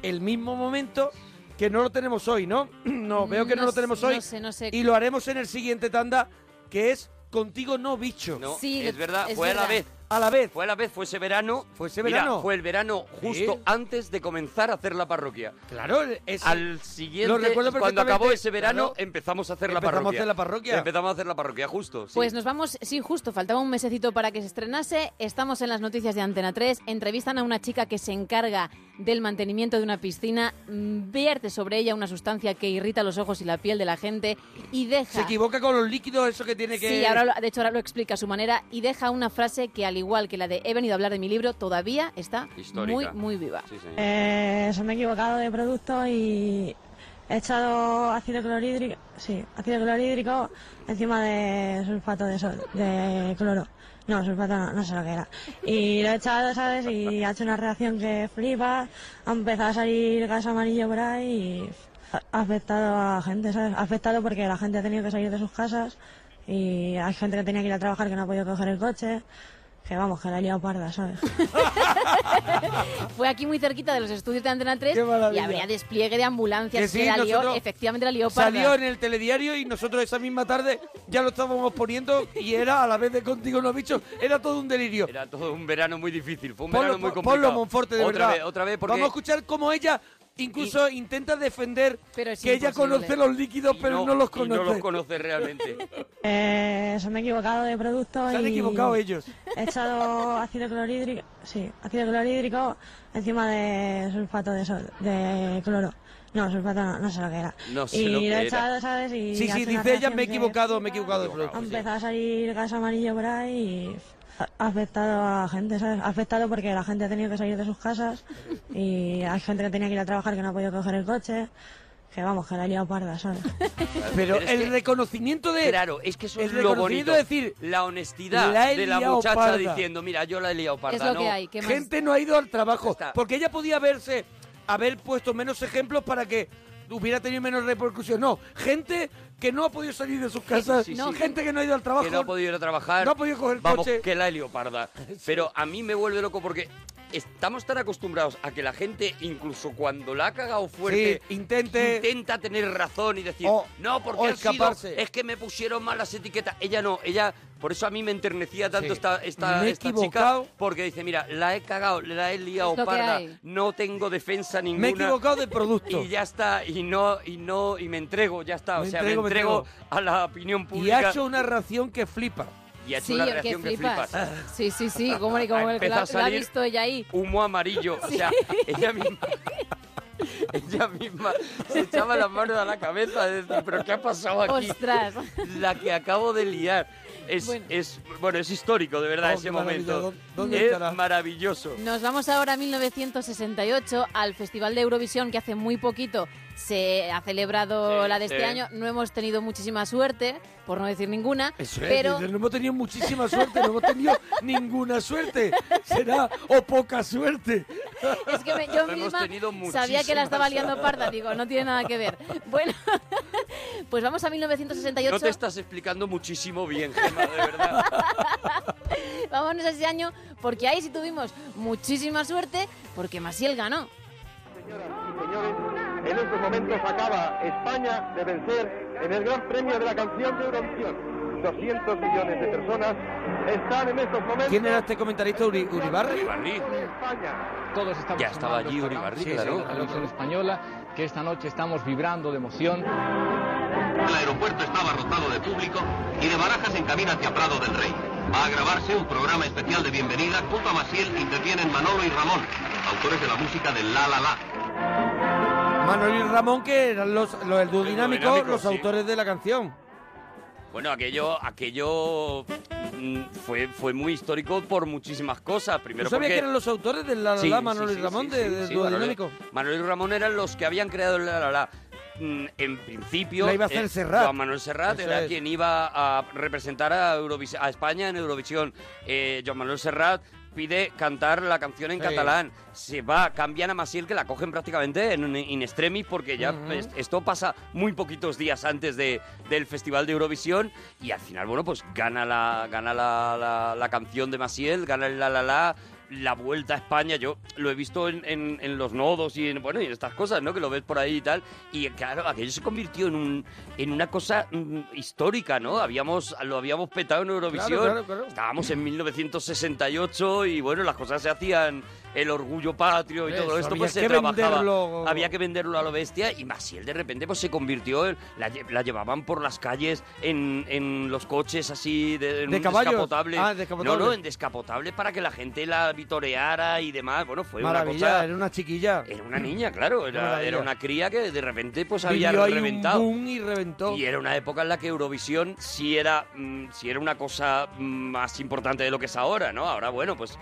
el mismo momento que no lo tenemos hoy, ¿no? [clears throat] No, veo que no, No lo tenemos sé, hoy. no sé, no sé. Y lo haremos en el siguiente tanda, que es Contigo no bicho. No, Sí, es verdad, es fue a la verdad. vez. A la vez. Fue a la vez, fue ese verano. Fue ese Mira, verano. fue el verano justo Sí. antes de comenzar a hacer la parroquia. Claro, ese- Al siguiente, Lo recuerdo cuando acabó perfectamente, ese verano, claro. empezamos a hacer la Empezamos a parroquia. hacer la parroquia. Empezamos a hacer la parroquia, justo. sí. Pues nos vamos, sí, justo, faltaba un mesecito para que se estrenase. Estamos en las noticias de Antena 3. Entrevistan a una chica que se encarga del mantenimiento de una piscina, mm, vierte sobre ella una sustancia que irrita los ojos y la piel de la gente y deja... Se equivoca con los líquidos, eso que tiene que... Sí, ahora, lo- de hecho ahora lo explica a su manera y deja una frase que al igual que la de he venido a hablar de mi libro, todavía está Histórica. muy, muy viva. Sí. Eh, se me he equivocado de producto y he echado ácido clorhídrico, sí, ácido clorhídrico encima de sulfato de, sol- de cloro. No, sulfato no, no sé lo que era. Y lo he echado, ¿sabes? Y ha hecho una reacción que flipa, ha empezado a salir gas amarillo por ahí y ha ha afectado a gente, ¿sabes? Ha afectado porque la gente ha tenido que salir de sus casas y hay gente que tenía que ir a trabajar que no ha podido coger el coche. Que vamos, que la he liado parda, ¿sabes? [laughs] Fue aquí muy cerquita de los estudios de Antena 3 Qué y habría despliegue de ambulancias Que que, sí, la lió, efectivamente la lió parda. Salió en el telediario y nosotros esa misma tarde ya lo estábamos poniendo y era a la vez de Contigo no bicho, era todo un delirio. Era todo un verano muy difícil. Fue un Ponlo, verano muy complicado. ponlo, Monforte, de otra verdad. Vez, otra vez, porque... Vamos a escuchar cómo ella incluso intenta defender Pero que ella conoce los líquidos y pero no, los y conoce. no los conoce realmente. [laughs] Eh, se me he equivocado de producto Se han y equivocado ellos. He echado ácido clorhídrico, sí, ácido clorhídrico encima de sulfato de, sol- de cloro. No, sulfato no, no sé lo que era. No sé y lo que he era. echado, ¿sabes? Y Sí, ha sí, dice ella, me he equivocado, me he equivocado de Ha producto. empezado a salir gas amarillo por ahí y ha ha afectado a la gente, ¿sabes? Ha afectado porque la gente ha tenido que salir de sus casas y hay gente que tenía que ir a trabajar que no ha podido coger el coche. Que vamos, que la he liado parda, ¿sabes? Pero es el que- reconocimiento de... Claro, es que eso el es lo bonito. de decir, la honestidad "La de la muchacha parda". diciendo, mira, yo la he liado parda. Es lo no, que hay. ¿qué más? gente no ha ido al trabajo. está. Porque ella podía haberse, haber puesto menos ejemplos para que hubiera tenido menos repercusión. No, gente que no ha podido salir de sus casas, Sí, sí, sí. gente que no ha ido al trabajo, que no ha podido ir a trabajar. no ha podido coger Vamos, coche. que la helioparda. [laughs] Pero a mí me vuelve loco porque estamos tan acostumbrados a que la gente, incluso cuando la ha cagado fuerte, Sí, intente- intenta tener razón y decir, O- no, porque o sido- escaparse. es que me pusieron mal las etiquetas. Ella no, ella, por eso a mí me enternecía tanto Sí. esta, esta, Me he esta equivocado. chica, porque dice, mira, la he cagado, la he liado que parda, no tengo defensa ninguna. Me he equivocado de producto. Y ya está, y no, y no, y me entrego, ya está. Me o sea, entrego, me me entrego, entrego. a la opinión Y pública. ha hecho una reacción que flipa. Y ha hecho Sí, una que reacción que flipas. flipas. Sí, sí, sí, como, [laughs] como el que la, la ha visto ella ahí. Humo amarillo. O [laughs] sea, ella misma. [laughs] Ella misma se echaba las manos a la cabeza de decir, pero ¿qué ha pasado aquí? Ostras. La que acabo de liar. Es, Bueno. es, bueno, es histórico, de verdad, Oh, ese momento. ¿Dó- dónde es estará? maravilloso. Nos vamos ahora a 1968 al Festival de Eurovisión que hace muy poquito se ha celebrado Sí, la de este sí. año. No hemos tenido muchísima suerte, por no decir ninguna, Eso es, pero no hemos tenido muchísima suerte, no hemos tenido ninguna suerte. Será o poca suerte. es que me- yo misma tenido sabía que la estaba liando parda, digo, no tiene nada que ver. Bueno, [laughs] pues vamos a 1968. No te estás explicando muchísimo bien, Gemma, de verdad. [laughs] Vámonos a ese año porque ahí sí tuvimos muchísima suerte porque Masiel ganó. En estos momentos acaba España de vencer en el Gran Premio de la Canción de Eurovisión. 200 millones de personas están en estos momentos. ¿Quién era este comentarista Uri- Uribarri? España. Todos estamos Ya estaba allí Uribarri, canción. claro. Sí, sí, la televisión española, que esta noche estamos vibrando de emoción. El aeropuerto está abarrotado de público y de Barajas en camino hacia Prado del Rey. Va a grabarse un programa especial de bienvenida. Junto a Maciel intervienen Manolo y Ramón, autores de la música del La La La. Manuel y Ramón, que eran los, los el dúo dinámico, dinámico, los sí. autores de la canción. Bueno, aquello, aquello mm, fue, fue muy histórico por muchísimas cosas. Primero ¿Tú sabías porque... que eran los autores de La La Sí, La, sí, Manuel sí, y Ramón, de, del dúo Manuel- dinámico? Manuel y Ramón eran los que habían creado el La La La. Mm, En principio, La iba a hacer eh, Serrat. Joan Manuel Serrat Eso era es. quien iba a representar a, Eurovis- a España en Eurovisión. Eh, Joan Manuel Serrat pide cantar la canción en Sí. catalán. Se va, cambian a Masiel, que la cogen prácticamente en in extremis, porque ya Ujú. es- esto pasa muy poquitos días antes de, del Festival de Eurovisión. Y al final, bueno, pues gana la, gana la, la- la canción de Masiel, gana el La La La. La vuelta a España, yo lo he visto en, en- en los nodos y en, bueno, y en estas cosas, ¿no? Que lo ves por ahí y tal. Y claro, aquello se convirtió en, un, en una cosa mm, histórica, ¿no? Habíamos, lo habíamos petado en Eurovisión. claro, claro. Estábamos en 1968 y bueno, las cosas se hacían el orgullo patrio y Eso, todo esto, había pues se que trabajaba. venderlo. Había que venderlo a lo bestia y Masiel de repente pues se convirtió en, la, la llevaban por las calles en, en los coches así de, en ¿De un descapotable. Ah, descapotable. No, no, en descapotable para que la gente la vitoreara y demás. Bueno, fue Maravilla, una cosa era una chiquilla. era una niña, claro, era, una cría que de repente pues había Vivió ahí reventado. un boom y reventó. Y era una época en la que Eurovisión sí era, mm, sí era una cosa mm, más importante de lo que es ahora, ¿no? Ahora, bueno, pues...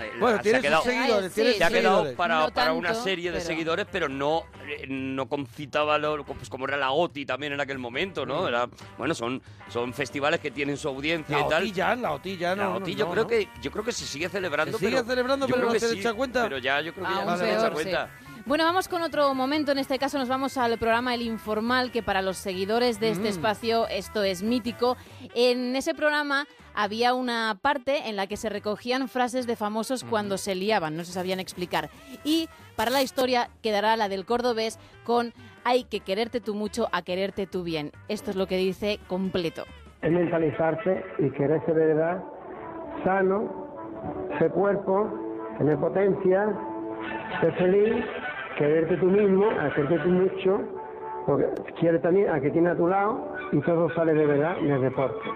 eh, Bueno, se ha tiene sus quedado, seguidores, tiene se ha sus quedado seguidores. para, No para una tanto, serie de pero- seguidores, pero no, eh, no concitaba lo, pues como era la OTI también en aquel momento, ¿no? Era, bueno, son, son festivales que tienen su audiencia La y tal. OTI ya, la OTI ya no. La no, OTI yo no, creo no. que yo creo que se sigue celebrando. Se sigue pero celebrando, yo pero creo no que se sí, echa cuenta. Pero ya yo creo que ya Aún no se peor, echa sí. cuenta. Bueno, vamos con otro momento. En este caso nos vamos al programa El Informal, que para los seguidores de este Mm. espacio esto es mítico. En ese programa había una parte en la que se recogían frases de famosos cuando se liaban, no se sabían explicar. Y para la historia quedará la del cordobés con hay que quererte tú mucho a quererte tú bien. Esto es lo que dice completo. es mentalizarse y quererse de verdad sano, ser cuerpo, tener potencia, ser feliz, quererte tú mismo, quererte tú mucho, porque quieres también a que tiene a tu lado y todo sale de verdad del deporte.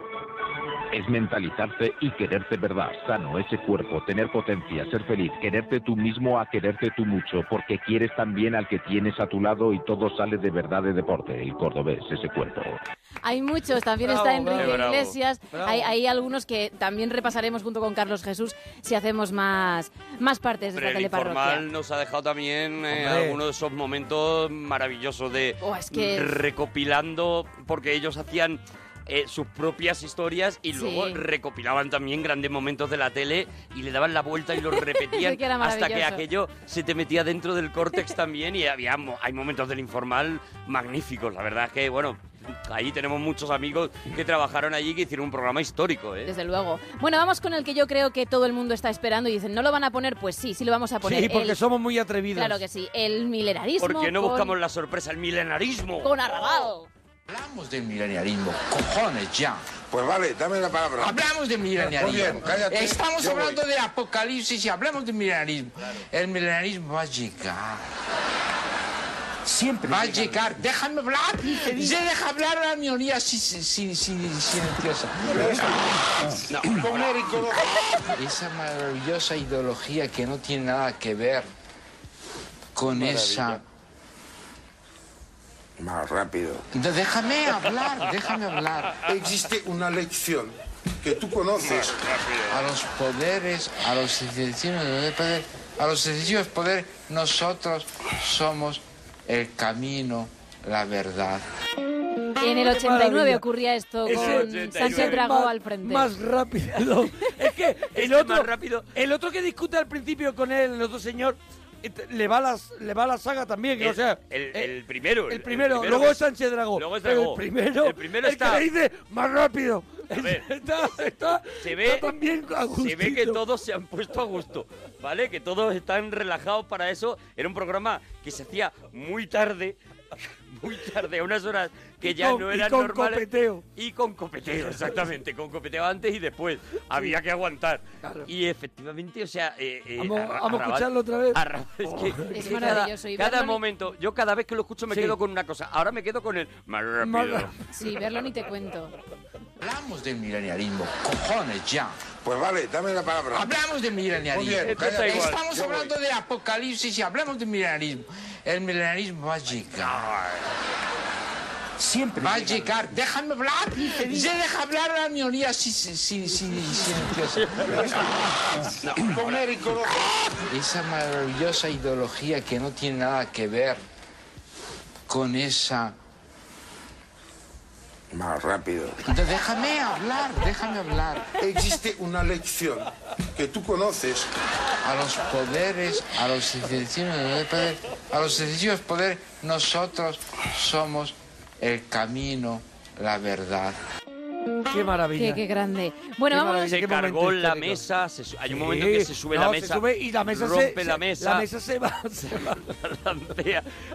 Es mentalizarte y quererte verdad, sano, ese cuerpo, tener potencia, ser feliz, quererte tú mismo a quererte tú mucho, porque quieres también al que tienes a tu lado y todo sale de verdad de deporte, el cordobés, ese cuerpo. Hay muchos, también Bravo, está Enrique bravo. Iglesias, bravo. hay, hay algunos que también repasaremos junto con Carlos Jesús si hacemos más, más partes de Pero esta el teleparroquia. nos ha dejado también eh, algunos de esos momentos maravillosos de Oh, es que- recopilando, porque ellos hacían eh, sus propias historias y Sí. luego recopilaban también grandes momentos de la tele y le daban la vuelta y los [laughs] repetían que hasta que aquello se te metía dentro del córtex también y había hay momentos del informal magníficos. La verdad es que, bueno, ahí tenemos muchos amigos que trabajaron allí que hicieron un programa histórico, ¿eh? Desde luego. Bueno, vamos con el que yo creo que todo el mundo está esperando y dicen, ¿no lo van a poner? Pues sí, sí lo vamos a poner. Sí, porque El- somos muy atrevidos. Claro que sí. El milenarismo. Porque no con- buscamos la sorpresa, el milenarismo. Con Arrabal. Hablamos del milenialismo, cojones ya. Pues vale, dame la palabra. Hablamos del bien, cállate, Estamos yo hablando voy. de apocalipsis y hablamos del milenialismo. El milenialismo va a llegar. Siempre va a llegar. Déjame hablar. Se deja hablar a la minoría sin, sin, sin- silenciosa. Esa maravillosa ideología que no tiene nada que ver con esa... Más rápido. Déjame hablar, déjame hablar. Existe una lección que tú conoces. A los poderes, a los excesivos de poder, a los excesivos poderes, nosotros somos el camino, la verdad. En el 89 ocurría esto Ese- con Sánchez Dragó más- al frente. Más rápido. [laughs] es que el otro, el otro que discute al principio con él, el otro señor, le va las, le va la saga también, que, El- o sea, el, eh, el primero. el primero, luego es Sánchez Dragó. Luego es Dragó. el primero, El primero el está- que le dice más rápido. A ver, [laughs] está, está, se ve, está también a se ve que todos se han puesto a gusto, ¿vale? Que todos están relajados para eso. Era un programa que se hacía muy tarde, muy tarde, a unas horas que Y ya con- no y eran con normales. copeteo. Y con copeteo, exactamente, con copeteo antes y después. Había que aguantar. Y efectivamente, o sea... eh, eh, Vamos- Arra- vamos a escucharlo otra vez. Arrabal- es que, Es que maravilloso, y Cada, cada momento, yo cada vez que lo escucho me Sí. quedo con una cosa. Ahora me quedo con el más rápido. Sí, verlo ni te cuento. Hablamos del milenialismo, cojones ya. Pues vale, dame la palabra. Hablamos del milenialismo. Bien. Estamos hablando de apocalipsis y hablamos del milenialismo. El milenialismo va a llegar. Siempre va a llegar. Déjame hablar. Se deja hablar a la minoría sin, sin, sin, sin-. Esa maravillosa ideología que no tiene nada que ver con esa... Más rápido. Entonces, déjame hablar, déjame hablar. Existe una lección que tú conoces. A los poderes, a los excesivos de poder, a los excesivos poderes, nosotros somos el camino, la verdad. Qué maravilla. Qué, qué grande. Bueno, Qué vamos. Se cargó la mesa, se hay un Sí. momento que se sube No, la se mesa, sube y la mesa se- rompe la se- mesa, la mesa se va, [laughs] se va.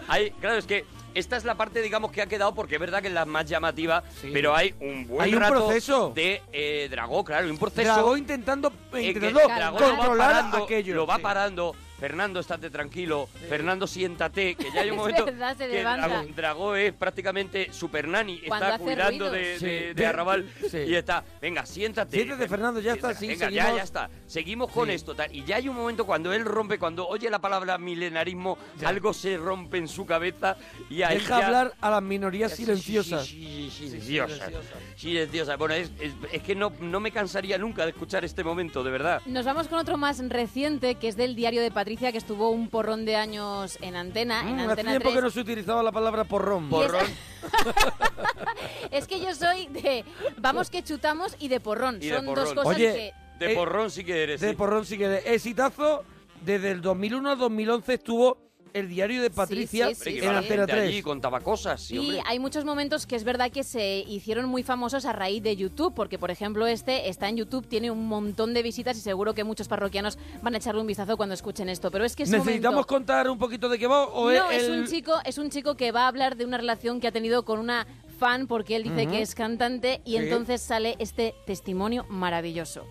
Hay, claro, es que esta es la parte, digamos, que ha quedado porque es verdad que es la más llamativa, pero hay un buen Hay un rato proceso. de eh, Dragó, claro, un proceso. Dragó intentando, eh, intentando lo va parando, aquello. Lo va sí. parando. Fernando, estate tranquilo. Fernando, siéntate. Que ya hay un [laughs] Es momento verdad, se que. Dragó, Dragó es prácticamente super nani. Está cuidando de, Sí. de- de Arrabal. [laughs] Sí. Y está, venga, siéntate. Siéntate, Fernando, ya está, sí, Venga, ya, seguimos. ya está. Seguimos con esto. tal. Y ya hay un momento cuando él rompe, cuando oye la palabra milenarismo, algo se rompe en su cabeza y ahí Deja ya- hablar a las minorías silenciosas. Sí, sí, sí, silenciosas. Silenciosas. Bueno, es, es- es que no, no me cansaría nunca de escuchar este momento, de verdad. Nos vamos con otro más reciente, que es del diario de Patricia, que estuvo un porrón de años en antena, en Mm, hace Antena tiempo 3. que no se utilizaba la palabra porrón. Porrón. [laughs] Es que yo soy de vamos que chutamos y de porrón. Y de Son porrón. dos cosas Oye, que... De Eh, porrón sí que eres. De sí. porrón sí que de exitazo. Desde el 2001 al 2011 estuvo el diario de Patricia sí, sí, Hombre, que en iba la Antena gente 3. allí, contaba cosas, sí, Y hombre. hay muchos momentos que es verdad que se hicieron muy famosos a raíz de YouTube, porque por ejemplo este está en YouTube, tiene un montón de visitas y seguro que muchos parroquianos van a echarle un vistazo cuando escuchen esto. Pero es que ¿Necesitamos momento... contar un poquito de qué va? ¿o No, es el- un chico, es un chico que va a hablar de una relación que ha tenido con una fan porque él dice que es cantante y Sí. entonces sale este testimonio maravilloso.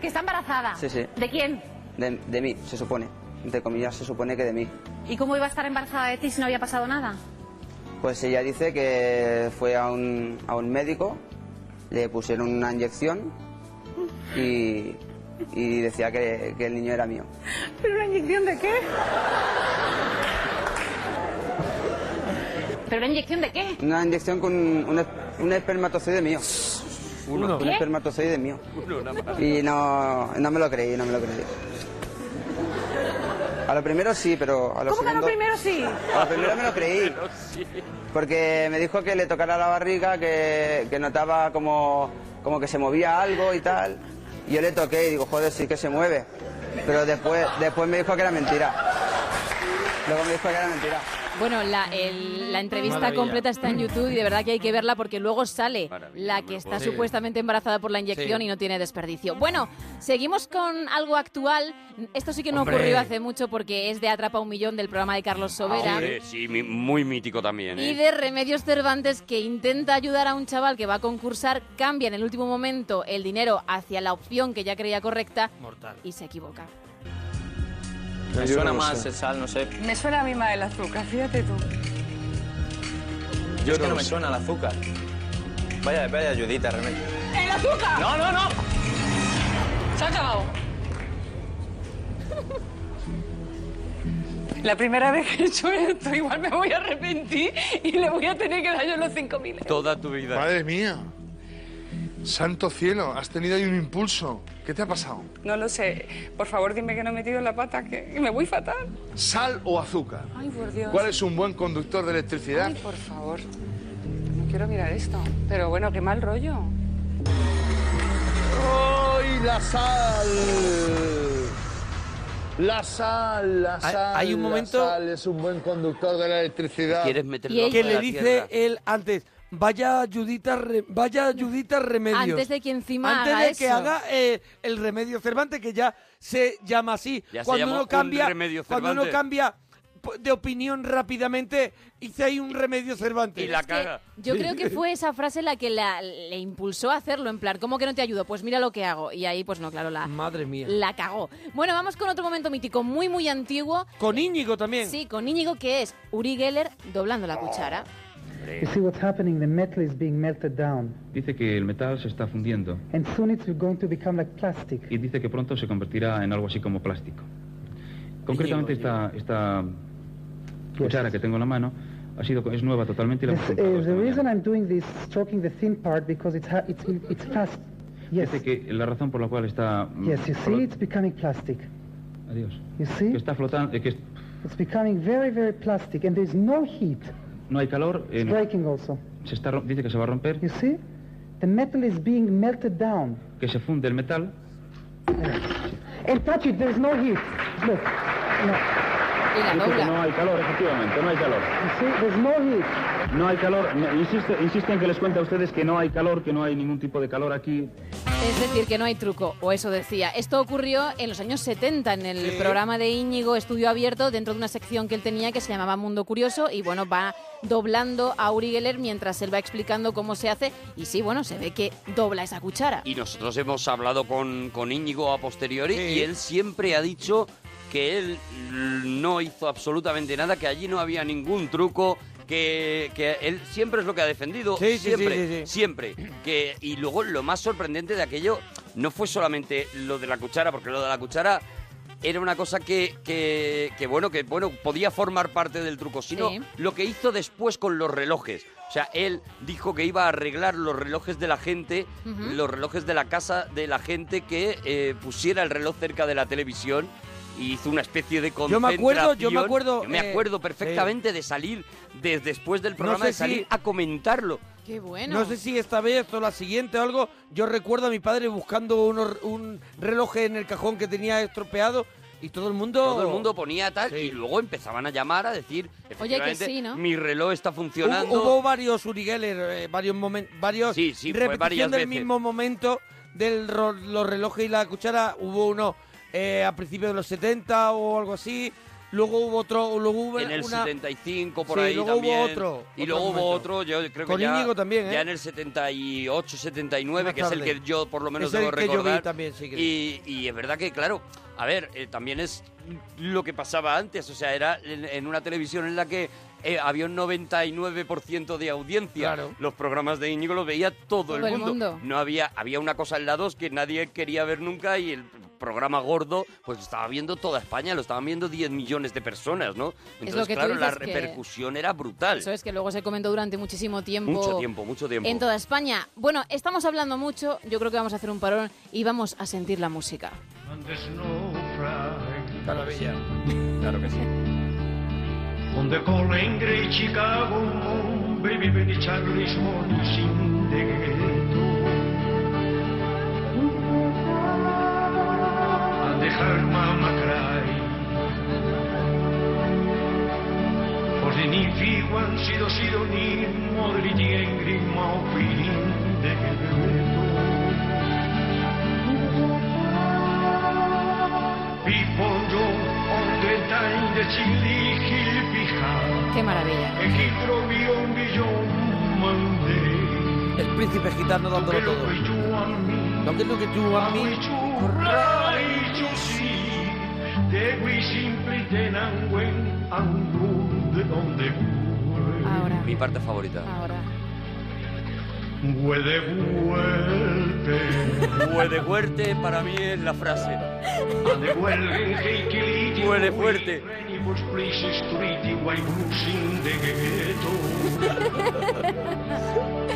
Que está embarazada. Sí, sí. ¿De quién? De, de mí, se supone. Entre comillas, se supone que de mí. ¿Y cómo iba a estar embarazada de ti si no había pasado nada? Pues ella dice que fue a un, a un médico, le pusieron una inyección [laughs] y, y decía que, que el niño era mío. ¿Pero una inyección de qué? ¿Pero una inyección de qué? Una inyección con un, un espermatozoide mío. Uno. Un espermatozoide mío. Uno, nada más. Y no, no me lo creí, no me lo creí. A lo primero sí, pero a lo ¿Cómo que segundo... no primero sí? A lo primero me lo creí. [laughs] Porque me dijo que le tocara la barriga, que, que notaba como, como que se movía algo y tal. Y yo le toqué y digo, joder, sí que se mueve. Pero después, después me dijo que era mentira. Luego me dijo que era mentira. Bueno, la, el- la entrevista Maravilla. completa está en YouTube y de verdad que hay que verla porque luego sale la que está puedo supuestamente embarazada por la inyección Sí. y no tiene desperdicio. Bueno, seguimos con algo actual. Esto sí que no Hombre. ocurrió hace mucho porque es de Atrapa un Millón del programa de Carlos Sobera. Hombre, sí, mi- muy mítico también. ¿eh? Y de Remedios Cervantes, que intenta ayudar a un chaval que va a concursar, cambia en el último momento el dinero hacia la opción que ya creía correcta y se equivoca. Me Yo suena no más sé. el sal, no sé. Me suena a mí más el azúcar, fíjate tú. Yo es que no me sé. suena el azúcar. Vaya, vaya ayudita, remedio. ¡El azúcar! No, no, no. Se ha acabado. La primera vez que he hecho esto, igual me voy a arrepentir y le voy a tener que dar yo los 5.000. Toda tu vida. Madre mía. Santo cielo, has tenido ahí un impulso. ¿Qué te ha pasado? No lo sé. Por favor, dime que no he metido la pata, que me voy fatal. ¿Sal o azúcar? Ay, por Dios. ¿Cuál es un buen conductor de electricidad? Ay, por favor. No quiero mirar esto. Pero bueno, qué mal rollo. ¡Ay, la sal! La sal, la Hay- sal. hay un la momento- sal es un buen conductor de la electricidad. ¿Quieres meterlo de le la dice tierra? él antes, vaya Judita, Re- vaya Judita Remedios. Antes de que encima Antes haga de que eso. haga eh, el remedio Cervantes, que ya se llama así. Ya se cuando llamó uno un cambia, Remedio cuando uno cambia de opinión rápidamente, hice ahí un remedio Cervantes. Y la caga. Yo creo que fue esa frase la que la- le impulsó a hacerlo, en plan, ¿cómo que no te ayudo? Pues mira lo que hago. Y ahí, pues no, claro, la, Madre mía. la cagó. Bueno, vamos con otro momento mítico, muy, muy antiguo. Con Íñigo también. Sí, con Íñigo, que es Uri Geller doblando la cuchara. You see what's happening? The metal is being melted down, Dice que el metal se está fundiendo and soon it's going to become like plastic. y dice que pronto se convertirá en algo así como plástico. Concretamente esta, esta cuchara que tengo en la mano ha sido, es nueva totalmente y la This, uh, the reason I'm doing this, stroking the thin part, because it's ha- it's it's fast. Yes, Dice que la razón por la cual está... mm, yes. You see, it's becoming plastic. Adiós. You see, Que está flotando, eh, que es- it's becoming very, very plastic, and there's no heat. No hay calor, eh, It's breaking also. se está, dice que se va a romper, You see, the metal is being melted down. que se funde el metal And touch it. There's no heat. Look. No. Y la Dice que dobla. no hay calor, efectivamente, no hay calor. There's no heat. No hay calor, no, insiste, insiste en que les cuente a ustedes que no hay calor, que no hay ningún tipo de calor aquí. Es decir, que no hay truco, o eso decía. Esto ocurrió en los años 70 en el programa de Íñigo Estudio Abierto, dentro de una sección que él tenía que se llamaba Mundo Curioso, y bueno, va doblando a Uri Geller mientras él va explicando cómo se hace, y sí, bueno, se ve que dobla esa cuchara. Y nosotros hemos hablado con, con Íñigo a posteriori y él siempre ha dicho que él no hizo absolutamente nada, que allí no había ningún truco, que, que él siempre es lo que ha defendido, Sí, siempre, sí, sí, sí. siempre. Que, y luego lo más sorprendente de aquello no fue solamente lo de la cuchara, porque lo de la cuchara era una cosa que, que, que, bueno, que bueno, podía formar parte del truco, sino Sí. lo que hizo después con los relojes. O sea, él dijo que iba a arreglar los relojes de la gente, los relojes de la casa de la gente que eh, pusiera el reloj cerca de la televisión hizo una especie de Yo concentración. me acuerdo, yo me acuerdo, Yo me eh, acuerdo perfectamente de salir de- después del programa sé de salir si- a comentarlo. Qué bueno. No sé si esta vez o la siguiente o algo. Yo recuerdo a mi padre buscando unos- un reloj en el cajón que tenía estropeado y todo el mundo. Todo el mundo ponía tal y luego empezaban a llamar a decir, Oye, que sí, ¿no? mi reloj está funcionando. Hubo, hubo varios Uri Geller, eh, varios momentos, varios Sí, sí, fue repetición varias del veces. mismo momento del ro- los relojes y la cuchara. Hubo uno eh, a principios de los 70 o algo así. Luego hubo otro, luego hubo en el una 75 por Sí, ahí luego hubo también. otro, y luego hubo otro, yo creo que Con ya, Íñigo también, ¿eh? ya en el 78, 79, Más que es el que yo por lo menos Es el debo que yo vi recordar. también, sí, creo. y, y es verdad que, claro, a ver, eh, también es lo que pasaba antes, o sea, era en, en una televisión en la que eh, había un 99% de audiencia. Claro. Los programas de Íñigo los veía todo, Todo el, el mundo. mundo. No había, había una cosa en la 2 que nadie quería ver nunca y el programa gordo, pues lo estaba viendo toda España, lo estaban viendo 10 millones de personas, ¿no? Entonces, lo que tú claro, la repercusión era brutal. Eso es que luego se comentó durante muchísimo tiempo. Mucho tiempo, mucho tiempo. En toda España. Bueno, estamos hablando mucho, yo creo que vamos a hacer un parón y vamos a sentir la música. Maravilla. Claro que sí. On the calling great Chicago, baby, baby, Charlie's morning in the ghetto. And mama cry. For the figuan sido sido ni modriti en grima o fin de Piponjo on Qué maravilla. El príncipe gitano dándolo todo. Lo que lo que tú a mí. Ahora. Mi parte favorita. Ahora. Puede vuelte. Huele fuerte para mí es la frase. Huele fuerte. Striti guai blusin de ghetto. [laughs]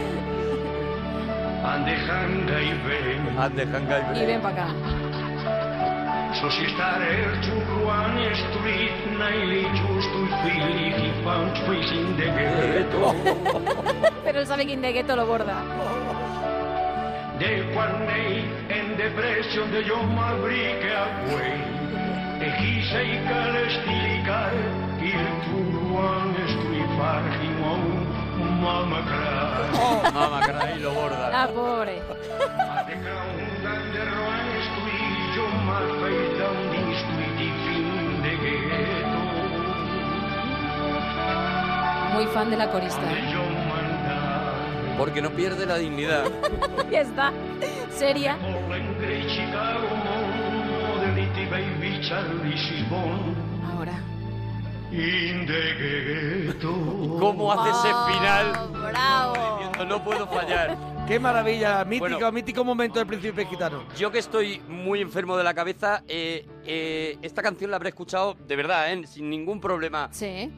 Ande hanga i ven. Ande hanga Y ven para acá. So si stare ciurruan e street naili giusto i figli chi fan facing de ghetto. [laughs] Pero él sabe que Indegueto lo borda. De quan nei en depression de jo m'abrique a quei. E chi sei Mamá, caray, lo borda. Ah, pobre. Ghetto. Muy fan de la corista. ¿eh? Porque no pierde la dignidad. [laughs] ya está. Seria. ¿Cómo hace ese final? ¡Bravo! Diciendo, No puedo fallar. Qué maravilla, mítico, Bueno. mítico momento del príncipe gitano. Yo que estoy muy enfermo de la cabeza, eh, eh, esta canción la habré escuchado de verdad, ¿eh? sin ningún problema. Sí.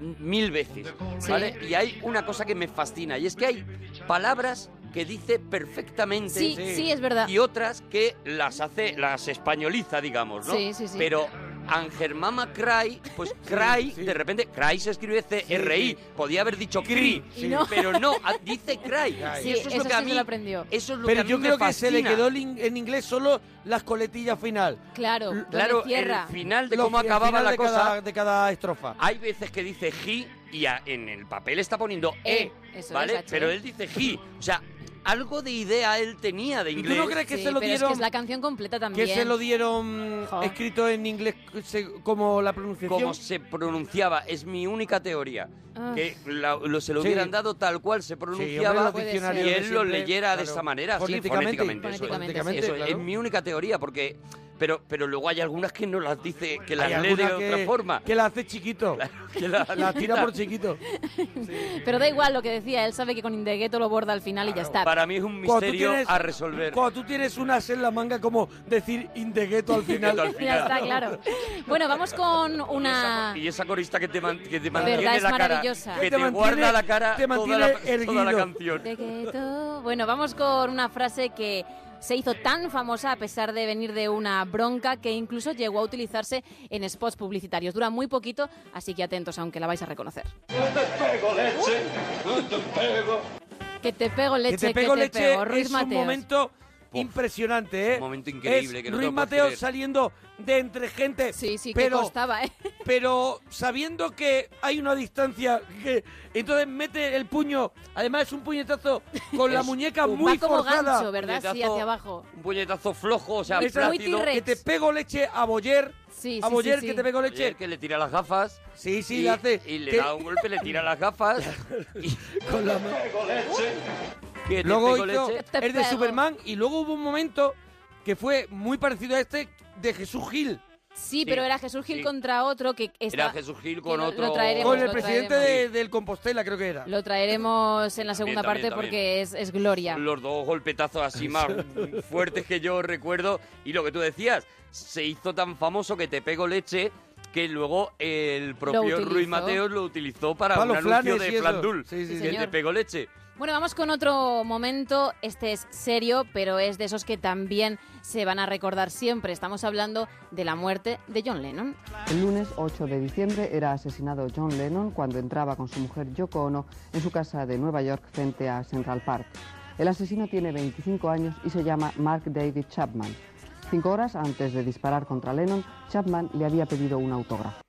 Mil veces, ¿vale? Y hay una cosa que me fascina, y es que hay palabras que dice perfectamente Sí, sí, es verdad. y otras que las hace, las españoliza, digamos, ¿no? Sí, sí, sí. Pero Angermama Cry, pues Cry, de repente, Cry se escribe C-R-I, podía haber dicho Cri, pero no, dice [laughs] Cry. Sí, y eso es lo que a mí, se lo aprendió. eso es lo Pero que a yo mí me creo que se le quedó en inglés solo las coletillas final. Claro, Claro, el final de Lo- cómo acababa la de cosa. cada- de cada estrofa. Hay veces que dice he y a- en el papel está poniendo e, E, eso ¿vale? es, H. Pero él dice he. O sea, algo de idea él tenía de ¿Y tú inglés. no crees que Sí, se lo pero es dieron? que es la canción completa también. que se lo dieron Jo. escrito en inglés se- como la pronunciación. Como se pronunciaba, es mi única teoría. Ah. Que la- lo, se lo Sí. hubieran dado tal cual se pronunciaba y él lo leyera de esa manera, sí, fonéticamente. fonéticamente. eso es. Fonéticamente, Eso sí. es, claro. mi única teoría, porque. Pero, pero luego hay algunas que no las dice, que las lee de otra forma. que la hace chiquito. [laughs] que la- [laughs] La tira por chiquito. [laughs] Pero da igual lo que decía, él sabe que con Indegueto lo borda al final y ya está. Para mí es un misterio tienes- a resolver. Cuando tú tienes unas en la manga como decir indegueto al final. Al Ya final. está, claro. Bueno, vamos con una... Y esa corista que te, man- que te Verdad, mantiene es la cara, maravillosa. que Que te, te mantiene- guarda la cara te toda mantiene la, toda la canción. Indegueto. Bueno, vamos con una frase que se hizo tan famosa a pesar de venir de una bronca que incluso llegó a utilizarse en spots publicitarios. Dura muy poquito, así que atentos, aunque la vais a reconocer. pego leche, te pego. Que te pego leche, que te pego leche pego. Ruiz es Mateos. un momento impresionante, ¿eh? Un momento increíble Es que no puedes Mateo creer. saliendo de entre gente. Sí, sí, que pero, costaba, ¿eh? [laughs] Pero sabiendo que hay una distancia, que entonces mete el puño, además es un puñetazo con la Es muñeca un- muy Va como forzada. gancho, ¿verdad? Sí, hacia abajo. Un puñetazo flojo, o sea, Muy- muy plácido. Que te pego leche a Boyer. Sí, a sí, Boyer sí, que te pego leche. Que le tira las gafas. Sí, sí, y, le hace. Y le que- da un golpe, le tira las gafas. y [laughs] con la ma- [laughs] que Luego hizo leche. El de pego. Superman y luego hubo un momento que fue muy parecido a este de Jesús Gil. Sí, pero era Jesús Gil sí. contra otro que está... Era Jesús Gil con otro. lo traeremos, Con el lo presidente de- del Compostela, creo que era. Lo traeremos en la segunda también, parte también. porque es, es gloria. Los dos golpetazos así [laughs] más fuertes que yo recuerdo. Y lo que tú decías, se hizo tan famoso que te pego leche que luego el propio. Ruiz Mateos lo utilizó para Para un anuncio de. Flandul. Sí, sí, Sí, que señor. te pego leche. Bueno, vamos con otro momento. Este es serio, pero es de esos que también se van a recordar siempre. Estamos hablando de la muerte de John Lennon. El lunes 8 de diciembre era asesinado John Lennon cuando entraba con su mujer Yoko Ono en su casa de Nueva York frente a Central Park. El asesino tiene 25 años y se llama Mark David Chapman. Cinco horas antes de disparar contra Lennon, Chapman le había pedido un autógrafo.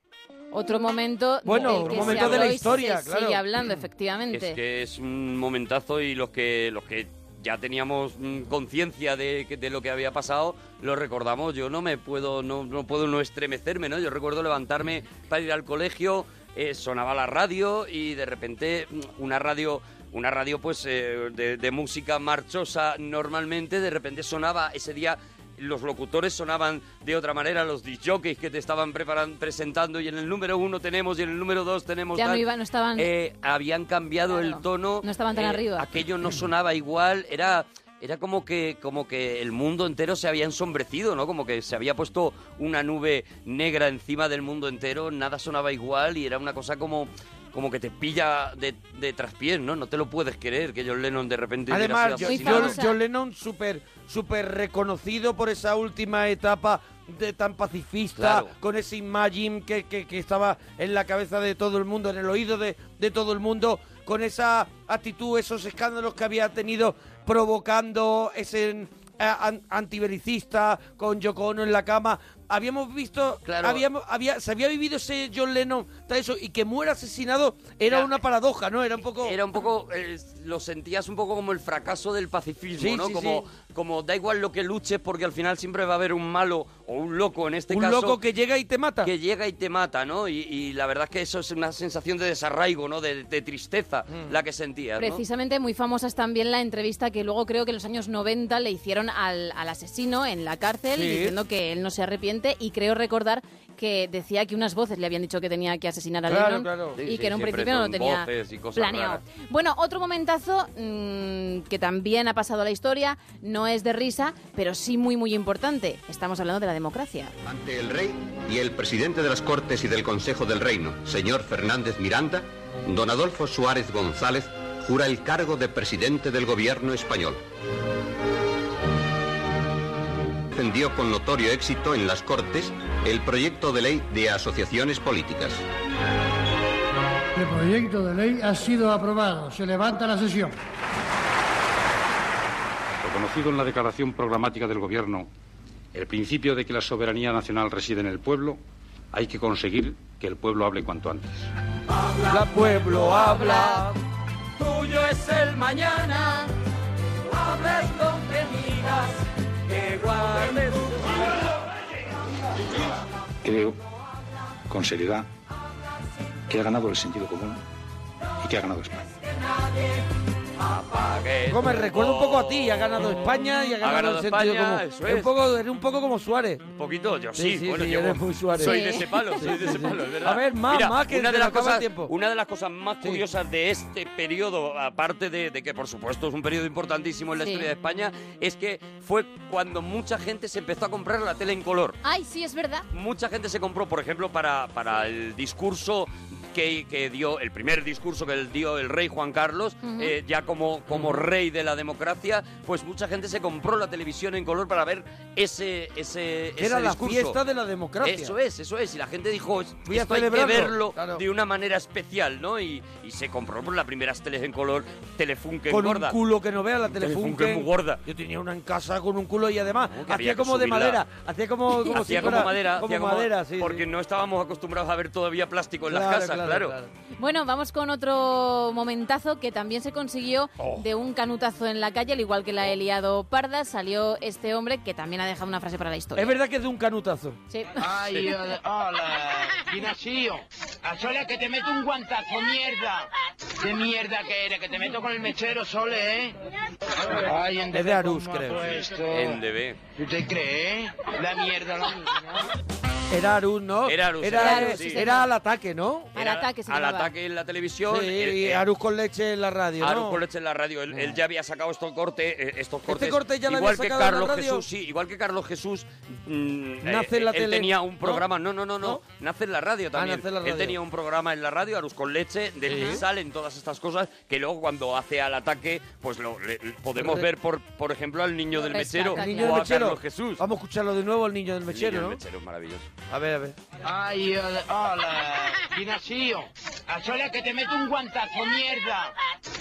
Otro momento Bueno, un momento de la historia, se claro. sigue hablando, efectivamente. Es que es un momentazo y los que los que ya teníamos mm, conciencia de, que- de lo que había pasado, lo recordamos. Yo no me puedo, no, no puedo no estremecerme, ¿no? Yo recuerdo levantarme para ir al colegio, eh, sonaba la radio y de repente mm, una radio, una radio pues eh, de, de música marchosa normalmente, de repente sonaba ese día. Los locutores sonaban de otra manera, los disjockeys que te estaban preparan, presentando y en el número uno tenemos y en el número dos tenemos Ya no tal. iba- no estaban- Eh, habían cambiado el tono. No estaban tan eh, arriba. Aquello no sonaba igual, era era como que como que el mundo entero se había ensombrecido, ¿no? Como que se había puesto una nube negra encima del mundo entero, nada sonaba igual y era una cosa como como que te pilla de, de traspiés, ¿no? No te lo puedes creer que John Lennon de repente hubiera Además, sido John, asesinado. John- John Lennon súper súper reconocido por esa última etapa de tan pacifista, Claro. con ese Imagine que, que- que estaba en la cabeza de todo el mundo, en el oído de, de todo el mundo, con esa actitud, esos escándalos que había tenido provocando ese eh, an- antibelicista con Yoko Ono en la cama. Habíamos visto, Claro. habíamos, había, se había vivido ese John Lennon, tal eso, y que muera asesinado era Ya. una paradoja, ¿no? Era un poco... Era un poco, eh, lo sentías un poco como el fracaso del pacifismo, Sí, ¿no? sí, como, sí. como da igual lo que luches porque al final siempre va a haber un malo o un loco en este un caso. loco que llega y te mata. Que llega y te mata, ¿no? Y, y la verdad es que eso es una sensación de desarraigo, ¿no? De, de tristeza Mm. la que sentías, ¿no? Precisamente muy famosa es también la entrevista que luego creo que en los años 90 le hicieron al, al asesino en la cárcel Sí. diciendo que él no se arrepiente y creo recordar que decía que unas voces le habían dicho que tenía que asesinar a Claro, Lennon claro. Sí, y sí, que en un principio no lo tenía planeado. raras. Bueno, otro momentazo mm, que también ha pasado a la historia, no es de risa, pero sí muy muy importante. Estamos hablando de la democracia. Ante el rey y el presidente de las Cortes y del Consejo del Reino, señor Fernández Miranda, don Adolfo Suárez González jura el cargo de presidente del gobierno español. Defendió con notorio éxito en las Cortes el proyecto de ley de asociaciones políticas. El proyecto de ley ha sido aprobado. Se levanta la sesión. Reconocido en la declaración programática del Gobierno el principio de que la soberanía nacional reside en el pueblo, hay que conseguir que el pueblo hable cuanto antes. Habla pueblo, habla. Tuyo es el mañana, hables lo que Creo, con seriedad, que ha ganado el sentido común y que ha ganado España. Como me recuerda un poco a ti, ha ganado España y ha ganado, ganado el sentido España, común. eso Es un poco, eres un poco como Suárez. Un poquito, yo sí, Sí, sí, bueno, sí, llevo- eres muy Suárez. soy de ese palo, soy de ese sí. palo, es verdad. A ver, más, Mira, más, que una de las cosas, tiempo. una de las cosas más curiosas de este periodo, aparte de, de que por supuesto es un periodo importantísimo en la Sí. historia de España, es que fue cuando mucha gente se empezó a comprar la tele en color. Ay, sí, es verdad. Mucha gente se compró, por ejemplo, para, para el discurso que, que dio, el primer discurso que dio el rey Juan Carlos, Ujú. eh, ya como, como rey de la democracia, pues mucha gente se compró la televisión en color para ver ese, ese, Que era ese la discurso. fiesta de la democracia. Eso es, eso es. Y la gente dijo, Voy a esto hay que celebrarlo". verlo Claro. de una manera especial, ¿no? Y, y se compró por las primeras teles en color, Telefunken Con gorda. un culo que no vea la Telefunken Telefunken. muy gorda. Yo tenía una en casa con un culo y además que hacía como de madera. Hacía como, como [laughs] hacía si como fuera- madera, como hacía como- madera, sí. porque no estábamos acostumbrados a ver todavía plástico en las Claro, casas, claro. Bueno, vamos con otro momentazo que también se consiguió Oh. de un canutazo en la calle, al igual que la he liado parda, salió este hombre que también ha dejado una frase para la historia. Es verdad que es de un canutazo. Sí. Ay, hola, hola, Ignacio. A sola que te meto un guantazo, mierda. ¿Qué mierda que eres? Que te meto con el mechero, Sole, ¿eh? Ay, en Es de Arús, creo. En DB. ¿Usted cree? La mierda, la Era Arús, ¿no? Era Arús, Era, era sí. era al ataque, ¿no? Al ataque se Al llamaba. ataque en la televisión. Sí, el- y el- Arús con leche en la radio, Arús ¿no? con leche en la radio. Él, él ya había sacado estos cortes, eh, estos cortes. corte ya lo igual había que sacado en la Carlos radio? Jesús, sí, igual que Carlos Jesús. mm, Nace eh, en la él tele. tenía un ¿No? programa. No, no, no, no. ¿No? Nace en la radio también. nace en la Él tenía un programa en la radio, Arús con leche, del que salen todas estas cosas que luego cuando hace al ataque, pues lo le- podemos Re- ver por, por ejemplo al niño del mechero El niño o del a mechero. Carlos Jesús. Vamos a escucharlo de nuevo, el niño del El mechero, niño ¿no? del mechero es maravilloso. A ver, a ver. Ay, hola, hola, A sola que te meto un guantazo, mierda.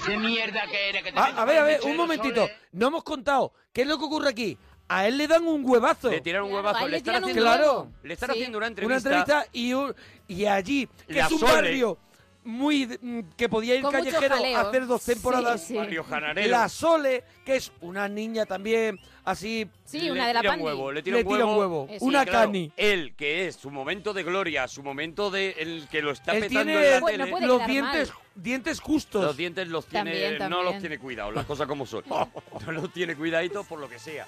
¿Qué mierda que eres? Que te Ah, meto a ver, a ver, un momentito. Sole. No hemos contado. ¿Qué es lo que ocurre aquí? a él le dan un huevazo. Le tiran un huevazo, le le están haciendo, Claro. le están Sí. haciendo una Una entrevista. entrevista y, un- y allí, que La es un Sole. barrio muy mm, que podía ir Con callejero a hacer dos Sí, temporadas. sí. Janarero. La Sole, que es una niña también así. Sí, una de la tira un huevo, le tira Le un tira un huevo. Una claro, cani. Él, que es su momento de gloria, su momento de el que lo está Él petando tiene en la Bueno, tele. puede los dientes, mal. dientes justos. Los dientes los tiene, También, no los tiene cuidado, las cosas como son. [laughs] No los tiene cuidadito por lo que sea.